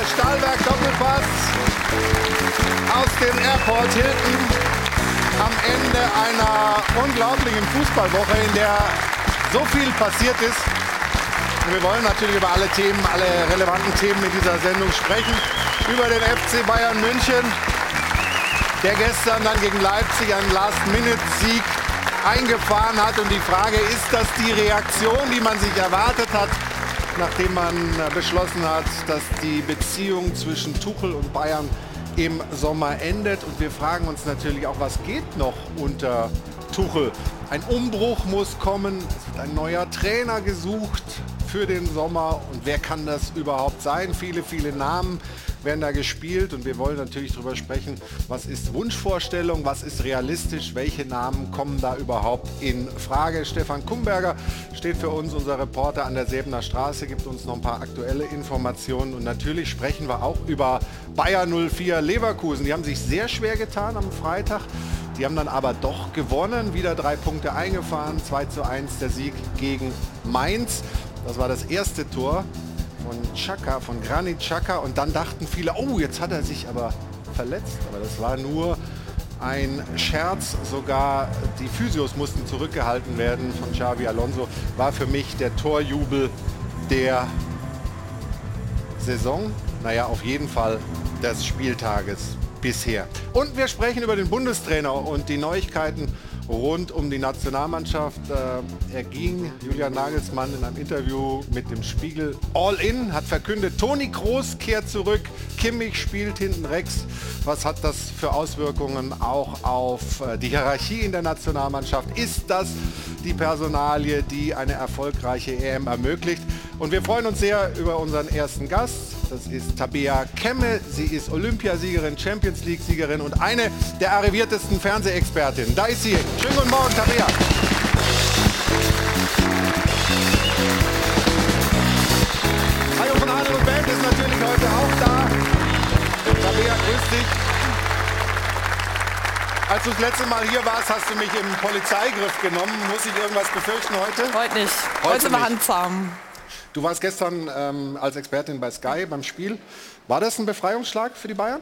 der Stahlwerk Doppelpass aus dem Airport Hilton am Ende einer unglaublichen Fußballwoche, in der so viel passiert ist. Wir wollen natürlich über alle Themen, alle relevanten Themen in dieser Sendung sprechen. Über den FC Bayern München, der gestern dann gegen Leipzig einen Last-Minute-Sieg eingefahren hat. Und die Frage, ist das die Reaktion, die man sich erwartet hat, nachdem man beschlossen hat, dass die Beziehung zwischen Tuchel und Bayern im Sommer endet. Und wir fragen uns natürlich auch, was geht noch unter Tuchel? Ein Umbruch muss kommen, es wird ein neuer Trainer gesucht für den Sommer. Und wer kann das überhaupt sein? Viele, viele Namen werden da gespielt und wir wollen natürlich darüber sprechen, was ist Wunschvorstellung, was ist realistisch, welche Namen kommen da überhaupt in Frage. Stefan Kumberger steht für uns, unser Reporter an der Säbener Straße, gibt uns noch ein paar aktuelle Informationen und natürlich sprechen wir auch über Bayer 04 Leverkusen. Die haben sich sehr schwer getan am Freitag. Die haben dann aber doch gewonnen, wieder drei Punkte eingefahren, 2 zu 1 der Sieg gegen Mainz. Das war das erste Tor von Chaka, von Granit Chaka. Und dann dachten viele, oh, jetzt hat er sich aber verletzt. Aber das war nur ein Scherz. Sogar die Physios mussten zurückgehalten werden von Xavi Alonso. War für mich der Torjubel der Saison. Naja, auf jeden Fall des Spieltages bisher. Und wir sprechen über den Bundestrainer und die Neuigkeiten rund um die Nationalmannschaft. Äh, er ging, Julian Nagelsmann, in einem Interview mit dem Spiegel All In, hat verkündet, Toni Kroos kehrt zurück, Kimmich spielt hinten rechts. Was hat das für Auswirkungen auch auf äh, die Hierarchie in der Nationalmannschaft? Ist das die Personalie, die eine erfolgreiche EM ermöglicht? Und wir freuen uns sehr über unseren ersten Gast. Das ist Tabea Kemme. Sie ist Olympiasiegerin, Champions League-Siegerin und eine der arriviertesten Fernsehexpertinnen. Da ist sie. Schönen guten Morgen, Tabea. Hajo von Adel und Band ist natürlich heute auch da. Tabea, grüß dich. Als du das letzte Mal hier warst, hast du mich im Polizeigriff genommen. Muss ich irgendwas befürchten heute? Heute nicht. Heute Heute, sind wir handzahm. Du warst gestern ähm, als Expertin bei Sky beim Spiel. War das ein Befreiungsschlag für die Bayern?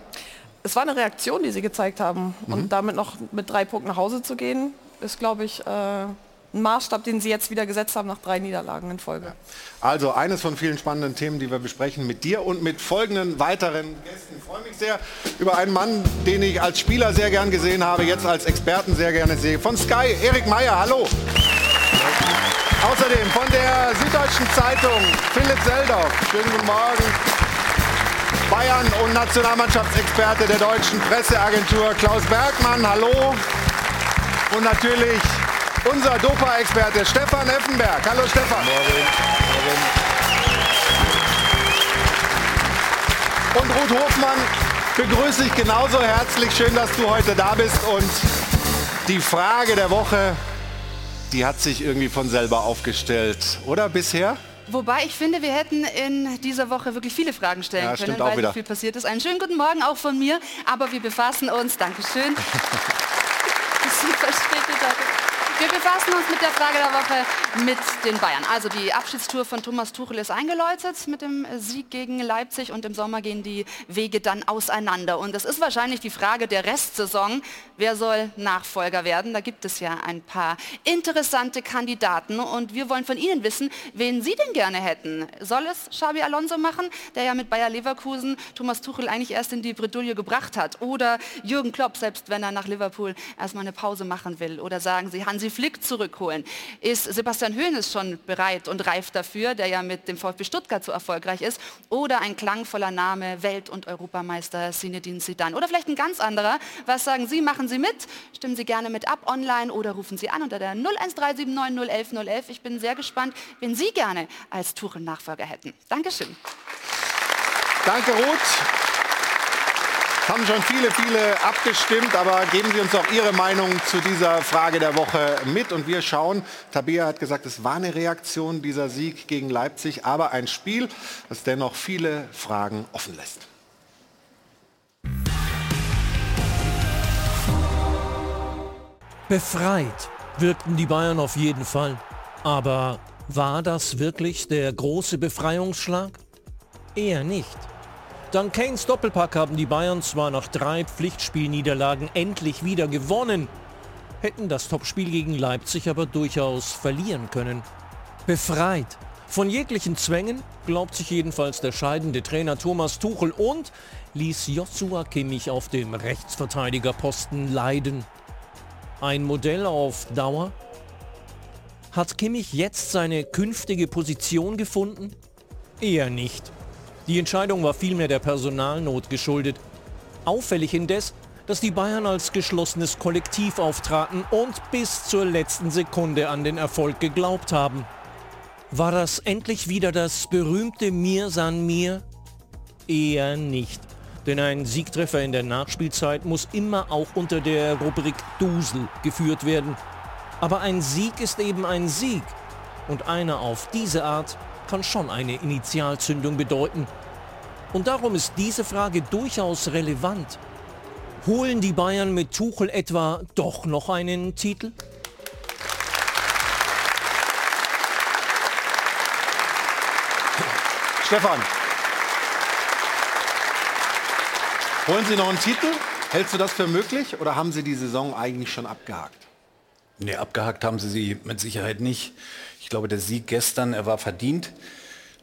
Es war eine Reaktion, die sie gezeigt haben. Mhm. Und damit noch mit drei Punkten nach Hause zu gehen, ist, glaube ich, äh, ein Maßstab, den sie jetzt wieder gesetzt haben nach drei Niederlagen in Folge. Also eines von vielen spannenden Themen, die wir besprechen mit dir und mit folgenden weiteren Gästen. Ich freue mich sehr über einen Mann, den ich als Spieler sehr gern gesehen habe, jetzt als Experten sehr gerne sehe. Von Sky, Erik Meyer, hallo. Außerdem von der Süddeutschen Zeitung, Philipp Seldorf. Schönen guten Morgen. Bayern und Nationalmannschaftsexperte der deutschen Presseagentur Klaus Bergmann, hallo. Und natürlich unser Dopa-Experte Stefan Effenberg. Hallo Stefan. Und Ruth Hofmann begrüße ich genauso herzlich. Schön, dass du heute da bist. Und die Frage der Woche, die hat sich irgendwie von selber aufgestellt, oder bisher? Wobei ich finde, wir hätten in dieser Woche wirklich viele Fragen stellen Ja, können, stimmt auch weil wieder. so viel passiert ist. Einen schönen guten Morgen auch von mir, aber wir befassen uns, Dankeschön. Wir befassen uns mit der Frage der Woche mit den Bayern. Also die Abschiedstour von Thomas Tuchel ist eingeläutet mit dem Sieg gegen Leipzig und im Sommer gehen die Wege dann auseinander. Und das ist wahrscheinlich die Frage der Restsaison. Wer soll Nachfolger werden? Da gibt es ja ein paar interessante Kandidaten und wir wollen von Ihnen wissen, wen Sie denn gerne hätten. Soll es Xabi Alonso machen, der ja mit Bayer Leverkusen Thomas Tuchel eigentlich erst in die Bredouille gebracht hat? Oder Jürgen Klopp, selbst wenn er nach Liverpool erstmal eine Pause machen will? Oder sagen Sie Hansi Flick zurückholen? Ist Sebastian Hoeneß schon bereit und reif dafür, der ja mit dem VfB Stuttgart so erfolgreich ist? Oder ein klangvoller Name, Welt- und Europameister Zinedine Zidane? Oder vielleicht ein ganz anderer. Was sagen Sie? Machen Sie mit? Stimmen Sie gerne mit ab online oder rufen Sie an unter der 01379 011 011. Ich bin sehr gespannt, wen Sie gerne als Tuchel-Nachfolger hätten. Dankeschön. Danke, Ruth. Haben schon viele, viele abgestimmt, aber geben Sie uns auch Ihre Meinung zu dieser Frage der Woche mit. Und wir schauen, Tabea hat gesagt, es war eine Reaktion, dieser Sieg gegen Leipzig, aber ein Spiel, das dennoch viele Fragen offen lässt. Befreit wirkten die Bayern auf jeden Fall. Aber war das wirklich der große Befreiungsschlag? Eher nicht. Dank Kanes Doppelpack haben die Bayern zwar nach drei Pflichtspielniederlagen endlich wieder gewonnen, hätten das Topspiel gegen Leipzig aber durchaus verlieren können. Befreit von jeglichen Zwängen glaubt sich jedenfalls der scheidende Trainer Thomas Tuchel und ließ Joshua Kimmich auf dem Rechtsverteidigerposten leiden. Ein Modell auf Dauer? Hat Kimmich jetzt seine künftige Position gefunden? Eher nicht. Die Entscheidung war vielmehr der Personalnot geschuldet. Auffällig indes, dass die Bayern als geschlossenes Kollektiv auftraten und bis zur letzten Sekunde an den Erfolg geglaubt haben. War das endlich wieder das berühmte Mir san mir? Eher nicht. Denn ein Siegtreffer in der Nachspielzeit muss immer auch unter der Rubrik Dusel geführt werden. Aber ein Sieg ist eben ein Sieg. Und einer auf diese Art kann schon eine Initialzündung bedeuten. Und darum ist diese Frage durchaus relevant. Holen die Bayern mit Tuchel etwa doch noch einen Titel? Stefan, holen Sie noch einen Titel? Hältst du das für möglich oder haben Sie die Saison eigentlich schon abgehakt? Nee, abgehakt haben sie sie mit Sicherheit nicht. Ich glaube, der Sieg gestern, er war verdient.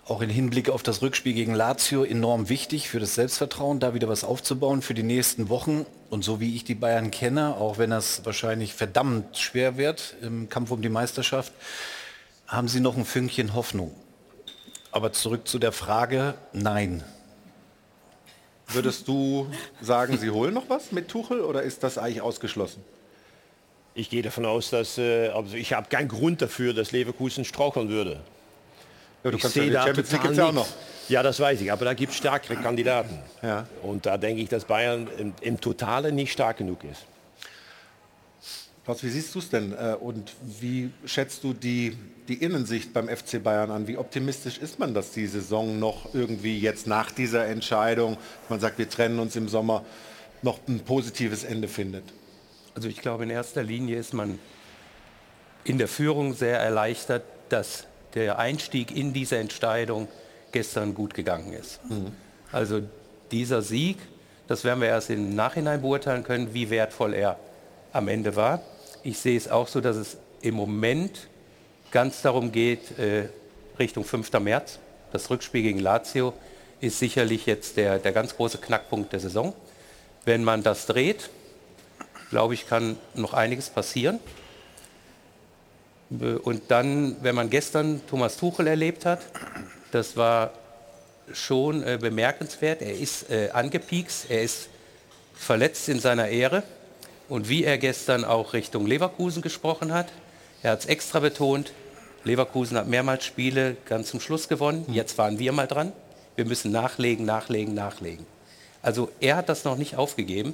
Auch im Hinblick auf das Rückspiel gegen Lazio enorm wichtig für das Selbstvertrauen, da wieder was aufzubauen für die nächsten Wochen. Und so wie ich die Bayern kenne, auch wenn das wahrscheinlich verdammt schwer wird im Kampf um die Meisterschaft, haben sie noch ein Fünkchen Hoffnung. Aber zurück zu der Frage, nein. Würdest du sagen, Sie holen noch was mit Tuchel oder ist das eigentlich ausgeschlossen? Ich gehe davon aus, dass äh, also ich habe keinen Grund dafür, dass Leverkusen straucheln würde. Ja, du ich kannst ja die da Champions League auch noch. Ja, das weiß ich, aber da gibt es stärkere Kandidaten. Ja. Und da denke ich, dass Bayern im, im Totale nicht stark genug ist. Klaus, wie siehst du es denn äh, und wie schätzt du die, die Innensicht beim FC Bayern an? Wie optimistisch ist man, dass die Saison noch irgendwie jetzt nach dieser Entscheidung, man sagt, wir trennen uns im Sommer, noch ein positives Ende findet? Also ich glaube, in erster Linie ist man in der Führung sehr erleichtert, dass der Einstieg in diese Entscheidung gestern gut gegangen ist. Also dieser Sieg, das werden wir erst im Nachhinein beurteilen können, wie wertvoll er am Ende war. Ich sehe es auch so, dass es im Moment ganz darum geht, äh, Richtung 5. März. Das Rückspiel gegen Lazio ist sicherlich jetzt der, der ganz große Knackpunkt der Saison. Wenn man das dreht, glaube ich, kann noch einiges passieren. Und dann, wenn man gestern Thomas Tuchel erlebt hat, das war schon äh, bemerkenswert. Er ist äh, angepiekst, er ist verletzt in seiner Ehre. Und wie er gestern auch Richtung Leverkusen gesprochen hat, er hat es extra betont, Leverkusen hat mehrmals Spiele ganz zum Schluss gewonnen, jetzt waren wir mal dran. Wir müssen nachlegen, nachlegen, nachlegen. Also er hat das noch nicht aufgegeben.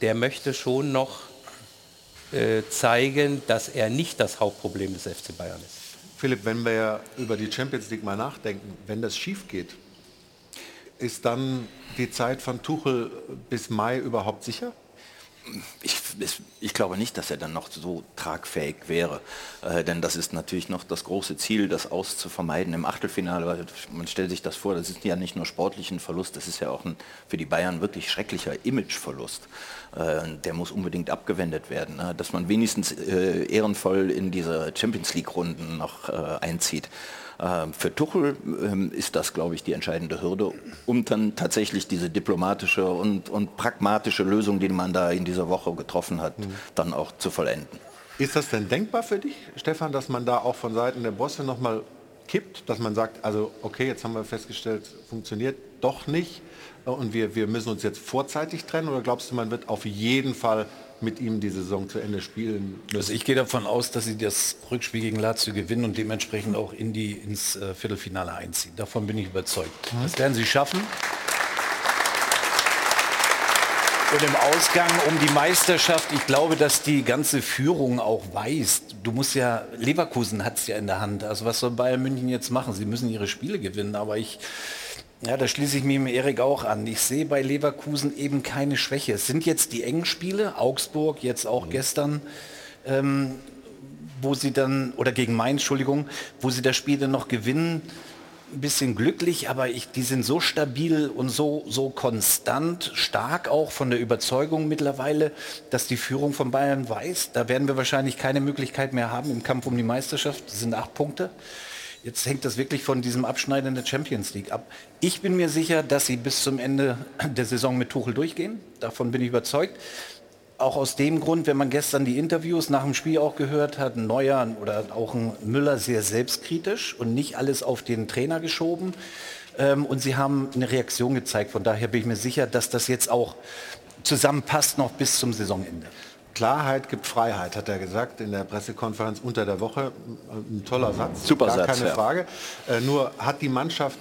Der möchte schon noch äh, zeigen, dass er nicht das Hauptproblem des FC Bayern ist. Philipp, wenn wir über die Champions League mal nachdenken, wenn das schief geht, ist dann die Zeit von Tuchel bis Mai überhaupt sicher? Ich, ich glaube nicht, dass er dann noch so tragfähig wäre. Äh, denn das ist natürlich noch das große Ziel, das auszuvermeiden im Achtelfinale. Man stellt sich das vor, das ist ja nicht nur sportlich ein Verlust, das ist ja auch ein für die Bayern wirklich schrecklicher Imageverlust. Äh, der muss unbedingt abgewendet werden. Ne? Dass man wenigstens äh, ehrenvoll in diese Champions League-Runden noch äh, einzieht. Ähm, Für Tuchel ähm, ist das, glaube ich, die entscheidende Hürde, um dann tatsächlich diese diplomatische und, und pragmatische Lösung, die man da in dieser Woche getroffen hat, dann auch zu vollenden. Ist das denn denkbar für dich, Stefan, dass man da auch von Seiten der Bosse nochmal kippt, dass man sagt, also okay, jetzt haben wir festgestellt, funktioniert doch nicht äh, und wir, wir müssen uns jetzt vorzeitig trennen oder glaubst du, man wird auf jeden Fall mit ihm die Saison zu Ende spielen Also ich gehe davon aus, dass sie das Rückspiel gegen Lazio gewinnen und dementsprechend auch in die, ins äh, Viertelfinale einziehen. Davon bin ich überzeugt. Das werden sie schaffen. Und im Ausgang um die Meisterschaft, ich glaube, dass die ganze Führung auch weiß, du musst ja, Leverkusen hat es ja in der Hand. Also was soll Bayern München jetzt machen? Sie müssen ihre Spiele gewinnen, aber ich, ja, da schließe ich mich mit Erik auch an. Ich sehe bei Leverkusen eben keine Schwäche. Es sind jetzt die engen Spiele, Augsburg, jetzt auch gestern, ähm, wo sie dann, oder gegen Mainz, Entschuldigung, wo sie das Spiel dann noch gewinnen. ein bisschen glücklich, aber ich, die sind so stabil und so, so konstant, stark auch von der Überzeugung mittlerweile, dass die Führung von Bayern weiß, da werden wir wahrscheinlich keine Möglichkeit mehr haben im Kampf um die Meisterschaft. Das sind acht Punkte. Jetzt hängt das wirklich von diesem Abschneiden in der Champions League ab. Ich bin mir sicher, dass sie bis zum Ende der Saison mit Tuchel durchgehen. Davon bin ich überzeugt. Auch aus dem Grund, wenn man gestern die Interviews nach dem Spiel auch gehört hat, Neuer oder auch ein Müller sehr selbstkritisch und nicht alles auf den Trainer geschoben. Ähm, und sie haben eine Reaktion gezeigt. Von daher bin ich mir sicher, dass das jetzt auch zusammenpasst noch bis zum Saisonende. Klarheit gibt Freiheit, hat er gesagt in der Pressekonferenz unter der Woche. Ein toller Satz, Super gar Satz, keine ja. Frage. Äh, nur hat die Mannschaft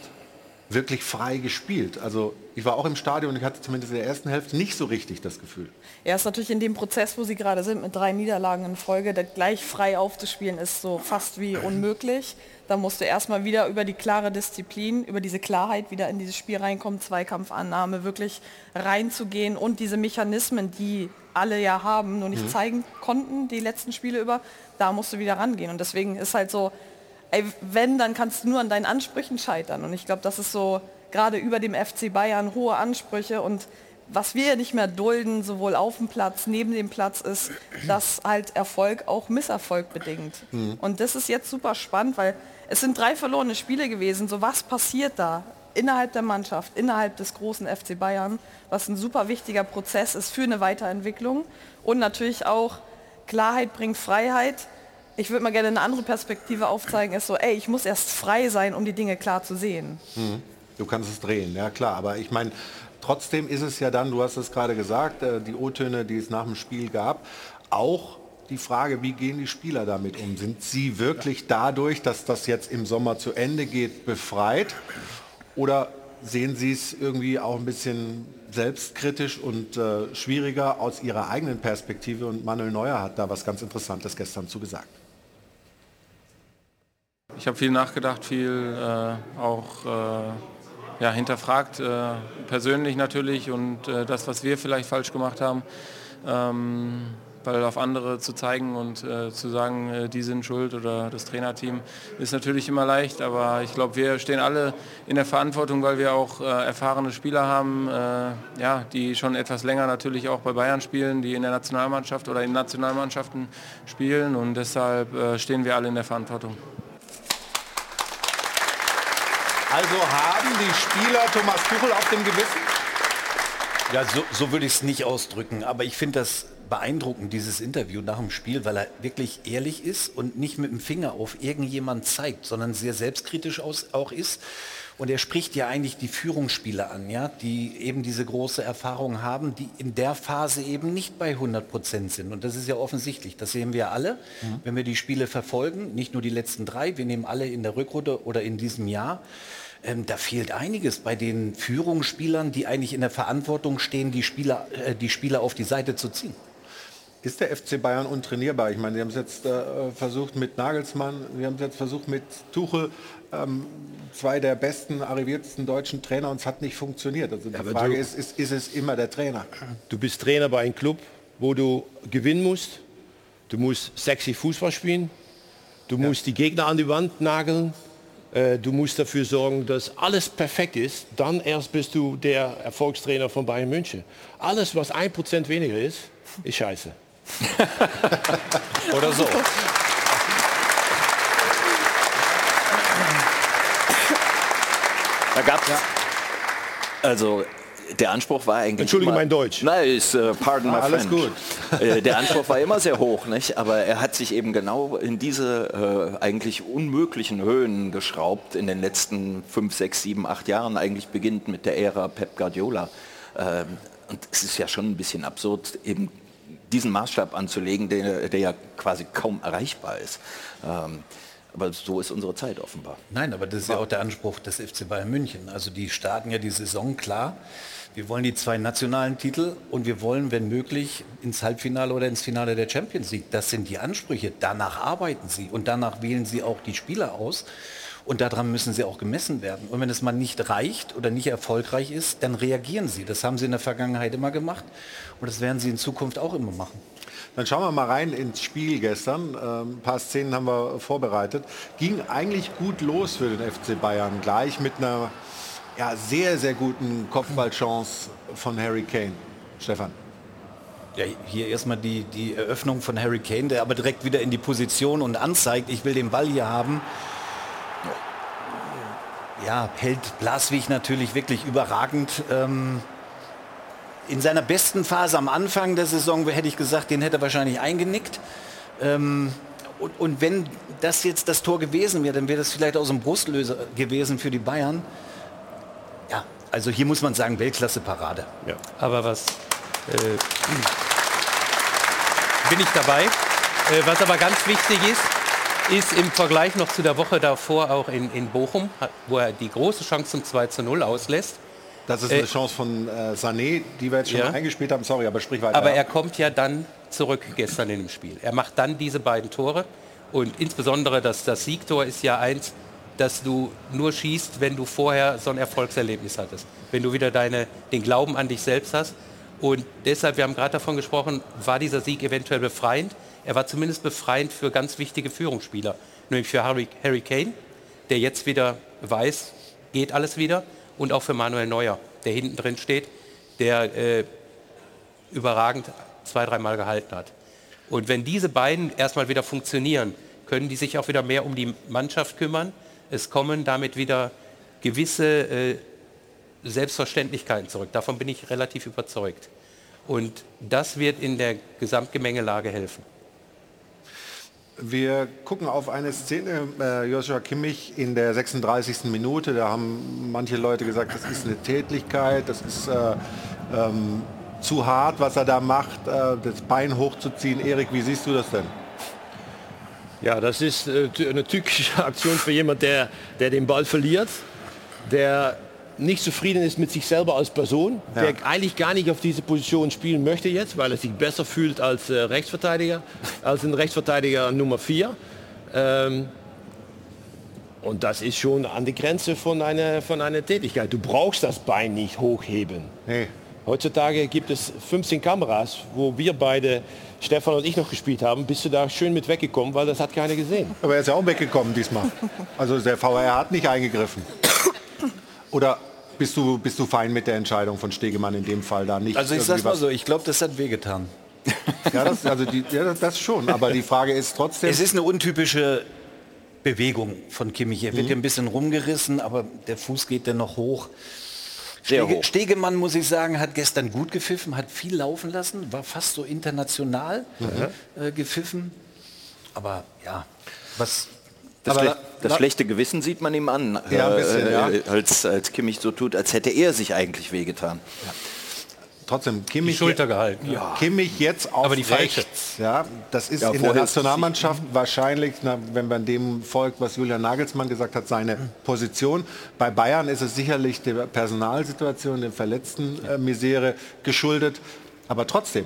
wirklich frei gespielt. Also ich war auch im Stadion und ich hatte zumindest in der ersten Hälfte nicht so richtig das Gefühl. Er ist natürlich in dem Prozess, wo sie gerade sind, mit drei Niederlagen in Folge, da gleich frei aufzuspielen, ist so fast wie unmöglich. Da musst du erstmal wieder über die klare Disziplin, über diese Klarheit wieder in dieses Spiel reinkommen, Zweikampfannahme, wirklich reinzugehen und diese Mechanismen, die alle ja haben, nur nicht zeigen konnten, die letzten Spiele über, da musst du wieder rangehen. Und deswegen ist halt so, ey, wenn, dann kannst du nur an deinen Ansprüchen scheitern. Und ich glaube, das ist so gerade über dem FC Bayern hohe Ansprüche und was wir nicht mehr dulden, sowohl auf dem Platz, neben dem Platz, ist, dass halt Erfolg auch Misserfolg bedingt. Und das ist jetzt super spannend, weil es sind drei verlorene Spiele gewesen. So was passiert da innerhalb der Mannschaft, innerhalb des großen FC Bayern, was ein super wichtiger Prozess ist für eine Weiterentwicklung und natürlich auch Klarheit bringt Freiheit. Ich würde mal gerne eine andere Perspektive aufzeigen, ist so, ey, ich muss erst frei sein, um die Dinge klar zu sehen. Du kannst es drehen, ja klar. Aber ich meine, trotzdem ist es ja dann, du hast es gerade gesagt, äh, die O-Töne, die es nach dem Spiel gab, auch die Frage, wie gehen die Spieler damit um? Sind sie wirklich dadurch, dass das jetzt im Sommer zu Ende geht, befreit? Oder sehen sie es irgendwie auch ein bisschen selbstkritisch und äh, schwieriger aus ihrer eigenen Perspektive? Und Manuel Neuer hat da was ganz Interessantes gestern zu gesagt. Ich habe viel nachgedacht, viel äh, auch äh, ja, hinterfragt, äh, persönlich natürlich und äh, das, was wir vielleicht falsch gemacht haben, ähm, weil auf andere zu zeigen und äh, zu sagen, äh, die sind schuld oder das Trainerteam, ist natürlich immer leicht, aber ich glaube, wir stehen alle in der Verantwortung, weil wir auch erfahrene Spieler haben, ja, die schon etwas länger natürlich auch bei Bayern spielen, die in der Nationalmannschaft oder in Nationalmannschaften spielen und deshalb stehen wir alle in der Verantwortung. Also haben die Spieler Thomas Tuchel auf dem Gewissen? Ja, so, so würde ich es nicht ausdrücken, aber ich finde das beeindruckend, dieses Interview nach dem Spiel, weil er wirklich ehrlich ist und nicht mit dem Finger auf irgendjemand zeigt, sondern sehr selbstkritisch aus, auch ist. Und er spricht ja eigentlich die Führungsspieler an, ja, die eben diese große Erfahrung haben, die in der Phase eben nicht bei 100 Prozent sind. Und das ist ja offensichtlich. Das sehen wir alle, wenn wir die Spiele verfolgen. Nicht nur die letzten drei, wir nehmen alle in der Rückrunde oder in diesem Jahr. Ähm, da fehlt einiges bei den Führungsspielern, die eigentlich in der Verantwortung stehen, die Spieler, äh, die Spieler auf die Seite zu ziehen. Ist der FC Bayern untrainierbar? Ich meine, Sie haben es jetzt äh, versucht mit Nagelsmann, Sie haben es jetzt versucht mit Tuchel, ähm, zwei der besten, arriviertesten deutschen Trainer und es hat nicht funktioniert. Also die aber Frage du- ist, ist, ist es immer der Trainer? Du bist Trainer bei einem Club, wo du gewinnen musst. Du musst sexy Fußball spielen. Du musst die Gegner an die Wand nageln. Äh, Du musst dafür sorgen, dass alles perfekt ist. Dann erst bist du der Erfolgstrainer von Bayern München. Alles, was ein Prozent weniger ist, ist scheiße. Oder so. Da gab's also der Anspruch war eigentlich Entschuldige immer, mein Deutsch. Nein, ist äh, pardon my Alles French. Äh, der Anspruch war immer sehr hoch, nicht? Aber er hat sich eben genau in diese äh, eigentlich unmöglichen Höhen geschraubt in den letzten fünf, sechs, sieben, acht Jahren. Eigentlich beginnt mit der Ära Pep Guardiola. Ähm, und es ist ja schon ein bisschen absurd, eben diesen Maßstab anzulegen, der, der ja quasi kaum erreichbar ist. Ähm, aber so ist unsere Zeit offenbar. Nein, aber das ist ja auch der Anspruch des FC Bayern München. Also die starten ja die Saison klar. Wir wollen die zwei nationalen Titel und wir wollen, wenn möglich, ins Halbfinale oder ins Finale der Champions League. Das sind die Ansprüche. Danach arbeiten sie und danach wählen sie auch die Spieler aus. Und daran müssen sie auch gemessen werden. Und wenn es mal nicht reicht oder nicht erfolgreich ist, dann reagieren sie. Das haben sie in der Vergangenheit immer gemacht und das werden sie in Zukunft auch immer machen. Dann schauen wir mal rein ins Spiel gestern. Ähm, ein paar Szenen haben wir vorbereitet. Ging eigentlich gut los für den FC Bayern. Gleich mit einer ja, sehr, sehr guten Kopfballchance von Harry Kane. Stefan. Ja, hier erstmal die, die Eröffnung von Harry Kane, der aber direkt wieder in die Position und anzeigt, ich will den Ball hier haben. Ja, hält Blaswig natürlich wirklich überragend. Ähm, in seiner besten Phase am Anfang der Saison hätte ich gesagt, den hätte er wahrscheinlich eingenickt. Ähm, und, und, wenn das jetzt das Tor gewesen wäre, dann wäre das vielleicht aus dem Brustlöser gewesen für die Bayern. Ja, also hier muss man sagen, Weltklasse-Parade. Ja. Aber was äh, bin ich dabei? Äh, was aber ganz wichtig ist, ist im Vergleich noch zu der Woche davor auch in, in Bochum, wo er die große Chance zum 2 zu 0 auslässt. Das ist eine äh, Chance von äh, Sané, die wir jetzt schon ja. eingespielt haben. Sorry, aber sprich weiter. Aber er kommt ja dann zurück gestern in dem Spiel. Er macht dann diese beiden Tore. Und insbesondere das, das Siegtor ist ja eins, dass du nur schießt, wenn du vorher so ein Erfolgserlebnis hattest. Wenn du wieder deine, den Glauben an dich selbst hast. Und deshalb, wir haben gerade davon gesprochen, war dieser Sieg eventuell befreiend. Er war zumindest befreiend für ganz wichtige Führungsspieler. Nämlich für Harry, Harry Kane, der jetzt wieder weiß, geht alles wieder und auch für Manuel Neuer, der hinten drin steht, der äh, überragend zwei, dreimal gehalten hat. Und wenn diese beiden erstmal wieder funktionieren, können die sich auch wieder mehr um die Mannschaft kümmern. Es kommen damit wieder gewisse äh, Selbstverständlichkeiten zurück. Davon bin ich relativ überzeugt. Und das wird in der Gesamtgemengelage helfen. Wir gucken auf eine Szene, äh, Joshua Kimmich in der 36. Minute. Da haben manche Leute gesagt, das ist eine Tätlichkeit, das ist äh, ähm, zu hart, was er da macht, äh, das Bein hochzuziehen. Erik, wie siehst du das denn? Ja, das ist äh, eine typische Aktion für jemand, der, der den Ball verliert, der nicht zufrieden ist mit sich selber als Person, ja. der eigentlich gar nicht auf diese Position spielen möchte jetzt, weil er sich besser fühlt als äh, Rechtsverteidiger, als ein Rechtsverteidiger Nummer 4. Ähm, und das ist schon an die Grenze von einer, von einer Tätigkeit. Du brauchst das Bein nicht hochheben. Nee. Heutzutage gibt es 15 Kameras, wo wir beide, Stefan und ich noch gespielt haben. Bist du da schön mit weggekommen, weil das hat keiner gesehen. Aber er ist ja auch weggekommen diesmal. Also der VR hat nicht eingegriffen. Oder bist du, bist du fein mit der Entscheidung von Stegemann in dem Fall da nicht? Also ich sag's mal so, ich glaube, das hat wehgetan. Ja, das, also die, ja, das schon. Aber die Frage ist trotzdem. Es ist eine untypische Bewegung von Kimmich. Er wird mhm. hier ein bisschen rumgerissen, aber der Fuß geht dann noch hoch. Stege, Stegemann, muss ich sagen, hat gestern gut gepfiffen, hat viel laufen lassen, war fast so international mhm. äh, gepfiffen. Aber ja, was, das, Schle das schlechte Gewissen sieht man ihm an, ja, bisschen, äh, ja. als, als Kimmich so tut, als hätte er sich eigentlich wehgetan. Ja. Trotzdem, Kimmich, die Schulter gehalten. Ja. Kimmich jetzt auf Aber die rechts. Ja, das ist in der Nationalmannschaft wahrscheinlich, na, wenn man dem folgt, was Julian Nagelsmann gesagt hat, seine Position. Bei Bayern ist es sicherlich der Personalsituation, der verletzten äh, Misere geschuldet. Aber trotzdem,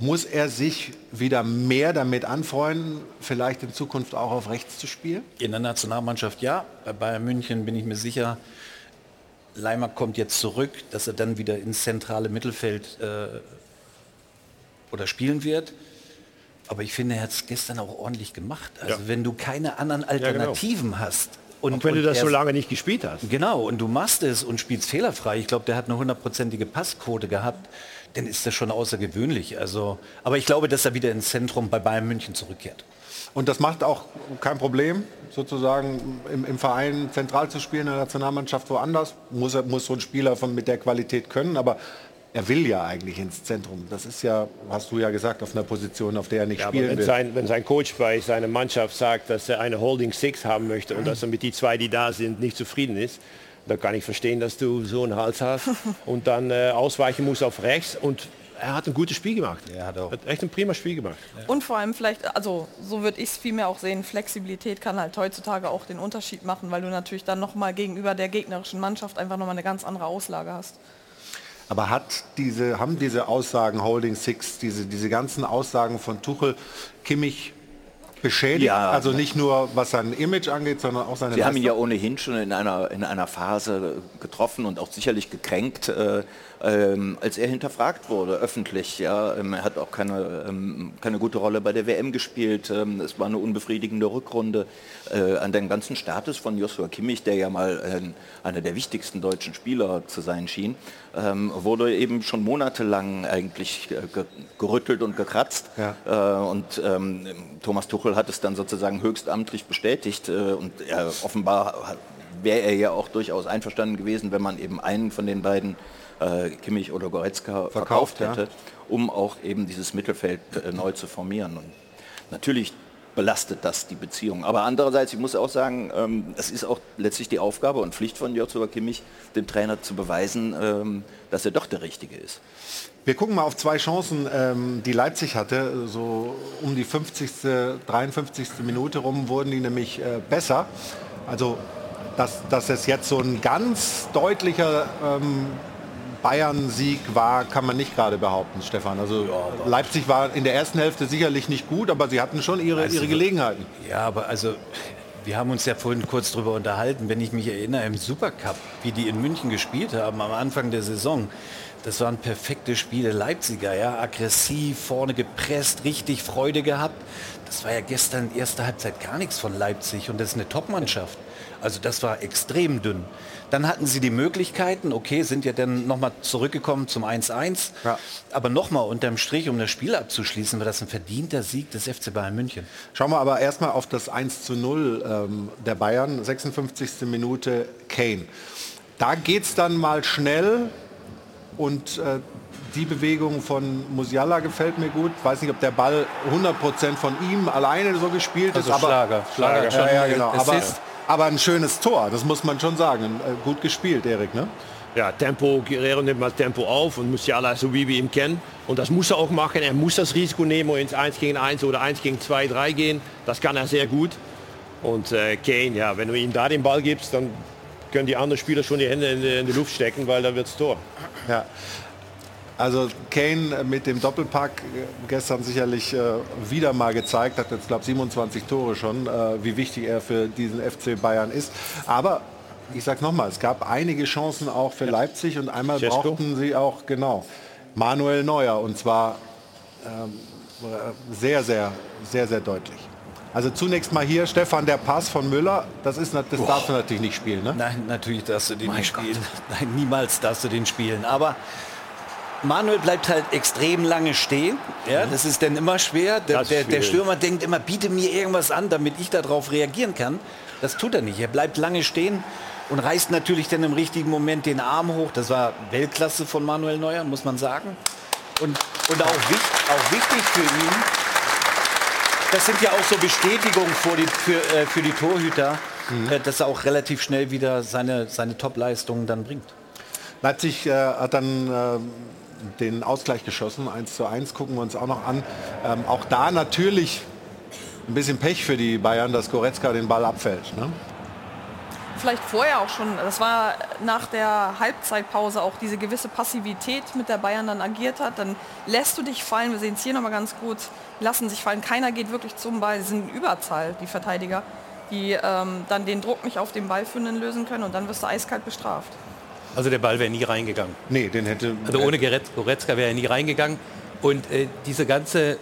muss er sich wieder mehr damit anfreunden, vielleicht in Zukunft auch auf rechts zu spielen? In der Nationalmannschaft ja. Bei Bayern München bin ich mir sicher, Leimer kommt jetzt zurück, dass er dann wieder ins zentrale Mittelfeld äh, oder spielen wird. Aber ich finde, er hat es gestern auch ordentlich gemacht. Also ja. wenn du keine anderen Alternativen ja, genau. hast. Und, und wenn und du das so lange nicht gespielt hast. Genau, und du machst es und spielst fehlerfrei. Ich glaube, der hat eine hundertprozentige Passquote gehabt dann ist das schon außergewöhnlich. Also, aber ich glaube, dass er wieder ins Zentrum bei Bayern München zurückkehrt. Und das macht auch kein Problem, sozusagen im, im, Verein zentral zu spielen, in der Nationalmannschaft woanders. Muss, muss so ein Spieler von, mit der Qualität können, aber er will ja eigentlich ins Zentrum. Das ist ja, hast du ja gesagt, auf einer Position, auf der er nicht ja, spielen wenn will. Sein, wenn sein Coach bei seiner Mannschaft sagt, dass er eine Holding Six haben möchte und dass er mit die zwei, die da sind, nicht zufrieden ist, da kann ich verstehen, dass du so einen Hals hast und dann äh, ausweichen musst auf rechts und er hat ein gutes Spiel gemacht. Er hat, auch. hat echt ein prima Spiel gemacht. Und vor allem vielleicht, also so würde ich es vielmehr auch sehen, Flexibilität kann halt heutzutage auch den Unterschied machen, weil du natürlich dann nochmal gegenüber der gegnerischen Mannschaft einfach nochmal eine ganz andere Auslage hast. Aber hat diese, haben diese Aussagen Holding Six, diese, diese ganzen Aussagen von Tuchel, Kimmich beschädigt. Ja. Also nicht nur was sein Image angeht, sondern auch seine Sie haben ihn ja Leistung. ohnehin schon in einer, in einer Phase getroffen und auch sicherlich gekränkt, äh, ähm, als er hinterfragt wurde, öffentlich. Ja. Ähm, Er hat auch keine, ähm, keine gute Rolle bei der WM gespielt. Ähm, Es war eine unbefriedigende Rückrunde. Äh, an den ganzen Status von Joshua Kimmich, der ja mal ein, einer der wichtigsten deutschen Spieler zu sein schien, ähm, wurde eben schon monatelang eigentlich äh, ge gerüttelt und gekratzt. Ja. Äh, und ähm, Thomas Tuchel hat es dann sozusagen höchstamtlich bestätigt. Äh, und offenbar wäre er ja auch durchaus einverstanden gewesen, wenn man eben einen von den beiden, äh, Kimmich oder Goretzka, verkauft, ja. hätte, um auch eben dieses Mittelfeld äh, neu zu formieren. Und natürlich belastet das die Beziehung. Aber andererseits, ich muss auch sagen, ähm, es ist auch letztlich die Aufgabe und Pflicht von Joshua Kimmich, dem Trainer zu beweisen, ähm, dass er doch der Richtige ist. Wir gucken mal auf zwei Chancen, ähm, die Leipzig hatte. So um die 50., 53. Minute rum wurden die nämlich äh, besser. Also, dass, dass es jetzt so ein ganz deutlicher ähm, Bayern-Sieg war, kann man nicht gerade behaupten, Stefan. Also Leipzig war in der ersten Hälfte sicherlich nicht gut, aber sie hatten schon ihre, Also, ihre Gelegenheiten. Ja, aber also wir haben uns ja vorhin kurz darüber unterhalten, wenn ich mich erinnere, im Supercup, wie die in München gespielt haben am Anfang der Saison. Das waren perfekte Spiele Leipziger, ja, aggressiv, vorne gepresst, richtig Freude gehabt. Das war ja gestern erste Halbzeit gar nichts von Leipzig und das ist eine Top-Mannschaft. Also das war extrem dünn. Dann hatten sie die Möglichkeiten, okay, sind ja dann nochmal zurückgekommen zum 1-1. Ja. Aber nochmal unterm Strich, um das Spiel abzuschließen, war das ein verdienter Sieg des FC Bayern München. Schauen wir aber erstmal auf das 1 zu 0 ähm, der Bayern, 56. Minute Kane. Da geht es dann mal schnell und äh, die Bewegung von Musiala gefällt mir gut. Weiß nicht, ob der Ball 100% von ihm alleine so gespielt Also ist. Aber, Schlager. Schlager schon ja, ja, genau. Assist. aber ein schönes Tor, das muss man schon sagen. Äh, gut gespielt, Erik. Ne? Ja, Tempo, Guerrero nimmt mal Tempo auf und Musiala so wie wir ihn kennen. Und das muss er auch machen. Er muss das Risiko nehmen und ins 1 gegen 1 oder 1 gegen 2, 3 gehen. Das kann er sehr gut. Und äh, Kane, ja, wenn du ihm da den Ball gibst, dann können die anderen Spieler schon die Hände in die, in die Luft stecken, weil da wird's Tor. Ja. Also Kane mit dem Doppelpack äh, gestern sicherlich äh, wieder mal gezeigt, hat jetzt glaube 27 Tore schon, äh, wie wichtig er für diesen FC Bayern ist. Aber ich sage nochmal, es gab einige Chancen auch für Leipzig und einmal Cesco. brauchten sie auch genau Manuel Neuer und zwar ähm, sehr, sehr, sehr, sehr deutlich. Also zunächst mal hier Stefan der Pass von Müller, das ist das darfst du natürlich nicht spielen, ne? Nein, natürlich darfst du den nicht spielen. Nein, niemals darfst du den spielen. Aber Manuel bleibt halt extrem lange stehen. Ja, das ist dann immer schwer. Der, der, der. Stürmer denkt immer, biete mir irgendwas an, damit ich darauf reagieren kann. Das tut er nicht. Er bleibt lange stehen und reißt natürlich dann im richtigen Moment den Arm hoch. Das war Weltklasse von Manuel Neuer, muss man sagen. Und, und auch, wichtig, auch wichtig für ihn, das sind ja auch so Bestätigungen für die, für, äh, für die Torhüter, äh, dass er auch relativ schnell wieder seine, seine Top-Leistungen dann bringt. Leipzig äh, hat dann äh, den Ausgleich geschossen, 1 zu 1, gucken wir uns auch noch an. Ähm, auch da natürlich ein bisschen Pech für die Bayern, dass Goretzka den Ball abfällt. Ne? vielleicht vorher auch schon, das war nach der Halbzeitpause auch diese gewisse Passivität, mit der Bayern dann agiert hat, dann lässt du dich fallen, wir sehen es hier nochmal ganz gut, lassen sich fallen, keiner geht wirklich zum Ball, sind in Überzahl, die Verteidiger, die ähm, dann den Druck nicht auf den Ballführenden lösen können und dann wirst du eiskalt bestraft. Also der Ball wäre nie reingegangen. Nee, den hätte... Also ohne Goretz- Goretzka wäre er nie reingegangen. Und äh, diese ganze,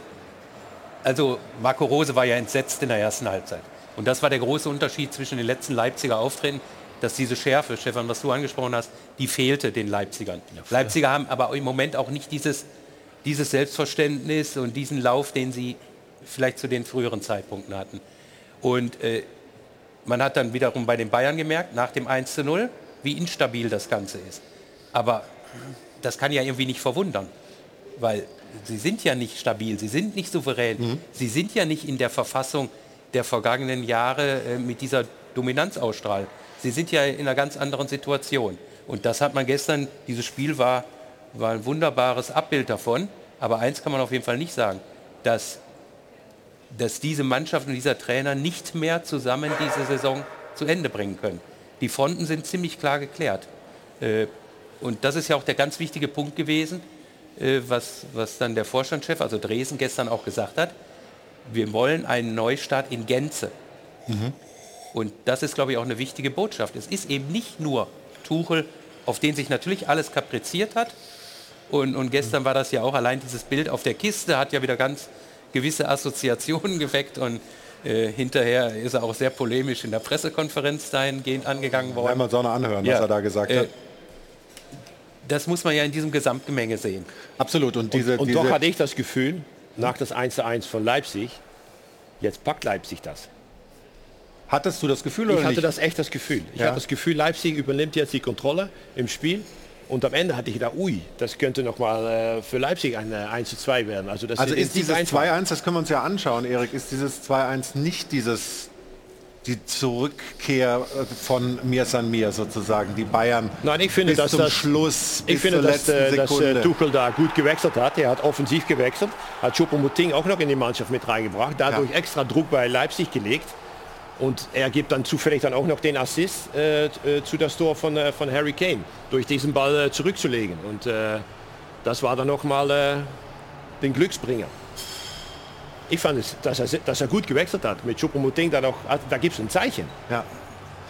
also Marco Rose war ja entsetzt in der ersten Halbzeit. Und das war der große Unterschied zwischen den letzten Leipziger Auftritten, dass diese Schärfe, Stefan, was du angesprochen hast, die fehlte den Leipzigern. Leipziger haben aber im Moment auch nicht dieses, dieses Selbstverständnis und diesen Lauf, den sie vielleicht zu den früheren Zeitpunkten hatten. Und äh, man hat dann wiederum bei den Bayern gemerkt, nach dem 1 zu 0, wie instabil das Ganze ist. Aber das kann ja irgendwie nicht verwundern, weil sie sind ja nicht stabil, sie sind nicht souverän, sie sind ja nicht in der Verfassung der vergangenen Jahre äh, mit dieser Dominanz ausstrahlen. Sie sind ja in einer ganz anderen Situation. Und das hat man gestern, dieses Spiel war, war ein wunderbares Abbild davon. Aber eins kann man auf jeden Fall nicht sagen, dass, dass diese Mannschaft und dieser Trainer nicht mehr zusammen diese Saison zu Ende bringen können. Die Fronten sind ziemlich klar geklärt. Äh, und das ist ja auch der ganz wichtige Punkt gewesen, äh, was, was dann der Vorstandschef, also Dresden, gestern auch gesagt hat. wir wollen einen Neustart in Gänze. Und das ist, glaube ich, auch eine wichtige Botschaft. Es ist eben nicht nur Tuchel, auf den sich natürlich alles kapriziert hat. Und, und gestern war das ja auch allein dieses Bild auf der Kiste, hat ja wieder ganz gewisse Assoziationen geweckt. Und äh, hinterher ist er auch sehr polemisch in der Pressekonferenz dahingehend angegangen worden. Einmal Sonne anhören, was Ja, er da gesagt äh, hat. Das muss man ja in diesem Gesamtgemenge sehen. Absolut. Und diese, Und diese doch hatte ich das Gefühl, nach das 1:1 von Leipzig, jetzt packt Leipzig das. hattest du das Gefühl oder Ich hatte nicht? das echt das Gefühl. Ich Ja. hatte das Gefühl, Leipzig übernimmt jetzt die Kontrolle im Spiel. Und am Ende hatte ich gedacht, ui, das könnte noch mal äh, für Leipzig ein äh, 1 zu 2 werden. Also, das Also ist ist dieses nicht einfach. 2-1, das können wir uns ja anschauen, Erik, ist dieses 2-1 nicht dieses die Zurückkehr äh, von Mir San Mir sozusagen, die Bayern Nein, ich finde, bis dass zum das, Schluss, ich finde, dass, äh, dass äh. Tuchel da gut gewechselt hat. Er hat offensiv gewechselt, hat Choupo-Moting auch noch in die Mannschaft mit reingebracht, dadurch Ja. extra Druck bei Leipzig gelegt. Und er gibt dann zufällig dann auch noch den Assist äh, äh, zu das Tor von, äh, von Harry Kane, durch diesen Ball äh, zurückzulegen. Und äh, das war dann nochmal äh, den Glücksbringer. Ich fand es, dass er, dass er gut gewechselt hat. Mit Choupo-Moting, da, noch- da gibt es ein Zeichen. ja.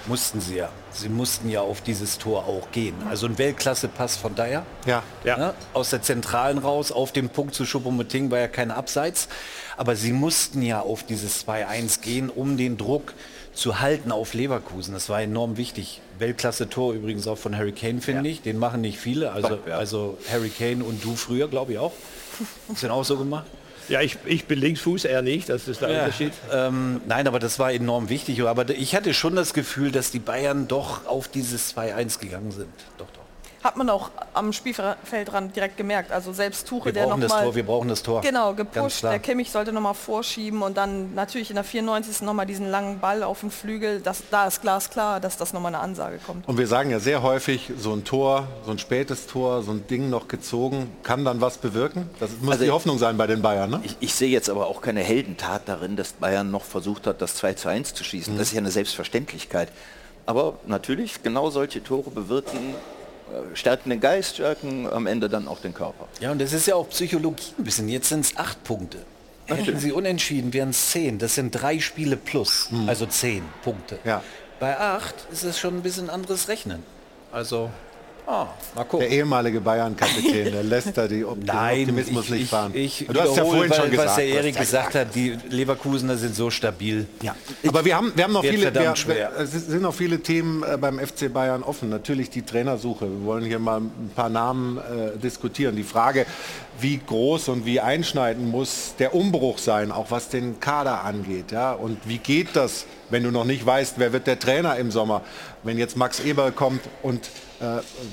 Mussten sie ja. Sie mussten ja auf dieses Tor auch gehen. Also ein Weltklasse-Pass von Dyer. Ja. Ja. Ne? Aus der Zentralen raus, auf dem Punkt zu Schuppomoting war ja kein Abseits. Aber sie mussten ja auf dieses 2-1 gehen, um den Druck zu halten auf Leverkusen. Das war enorm wichtig. Weltklasse-Tor übrigens auch von Harry Kane, finde ich. Den machen nicht viele. Also, Ja. also Harry Kane und du früher, glaube ich auch. Hast du den auch so gemacht? Ja, ich, ich bin Linksfuß, er nicht, das ist der Unterschied. Ähm, nein, aber das war enorm wichtig. Aber ich hatte schon das Gefühl, dass die Bayern doch auf dieses 2-1 gegangen sind. Doch. Hat man auch am Spielfeldrand direkt gemerkt. Also selbst Tuchel, Wir der brauchen noch das mal Tor, wir brauchen das Tor. Genau, gepusht. Der Kimmich sollte noch mal vorschieben und dann natürlich in der 94. noch mal diesen langen Ball auf den Flügel. Das, da ist glasklar, dass das noch mal eine Ansage kommt. Und wir sagen ja sehr häufig, so ein Tor, so ein spätes Tor, so ein Ding noch gezogen, kann dann was bewirken. Das muss Also die Hoffnung sein bei den Bayern, ne? Ich, ich sehe jetzt aber auch keine Heldentat darin, dass Bayern noch versucht hat, das 2 zu 1 zu schießen. Mhm. Das ist ja eine Selbstverständlichkeit. Aber natürlich, genau solche Tore bewirken, stärken den Geist, stärken am Ende dann auch den Körper. Ja, und das ist ja auch Psychologie ein bisschen. Jetzt sind es acht Punkte. Hätten sie unentschieden, wären es zehn. Das sind drei Spiele plus, also zehn Punkte. Ja. Bei acht ist es schon ein bisschen anderes Rechnen. Also, ah. Der ehemalige Bayern-Kapitän, der lässt da die, Optimismus ich, nicht ich, fahren. Ich, du hast ja vorhin weil, schon gesagt. was der Erik gesagt hat, die Leverkusener sind so stabil. Ja. Aber wir haben, wir haben noch viele, wir, es sind noch viele Themen äh, beim FC Bayern offen. Natürlich die Trainersuche. Wir wollen hier mal ein paar Namen äh, diskutieren. Die Frage, wie groß und wie einschneidend muss der Umbruch sein, auch was den Kader angeht. Ja? Und wie geht das, wenn du noch nicht weißt, wer wird der Trainer im Sommer? Wenn jetzt Max Eber kommt und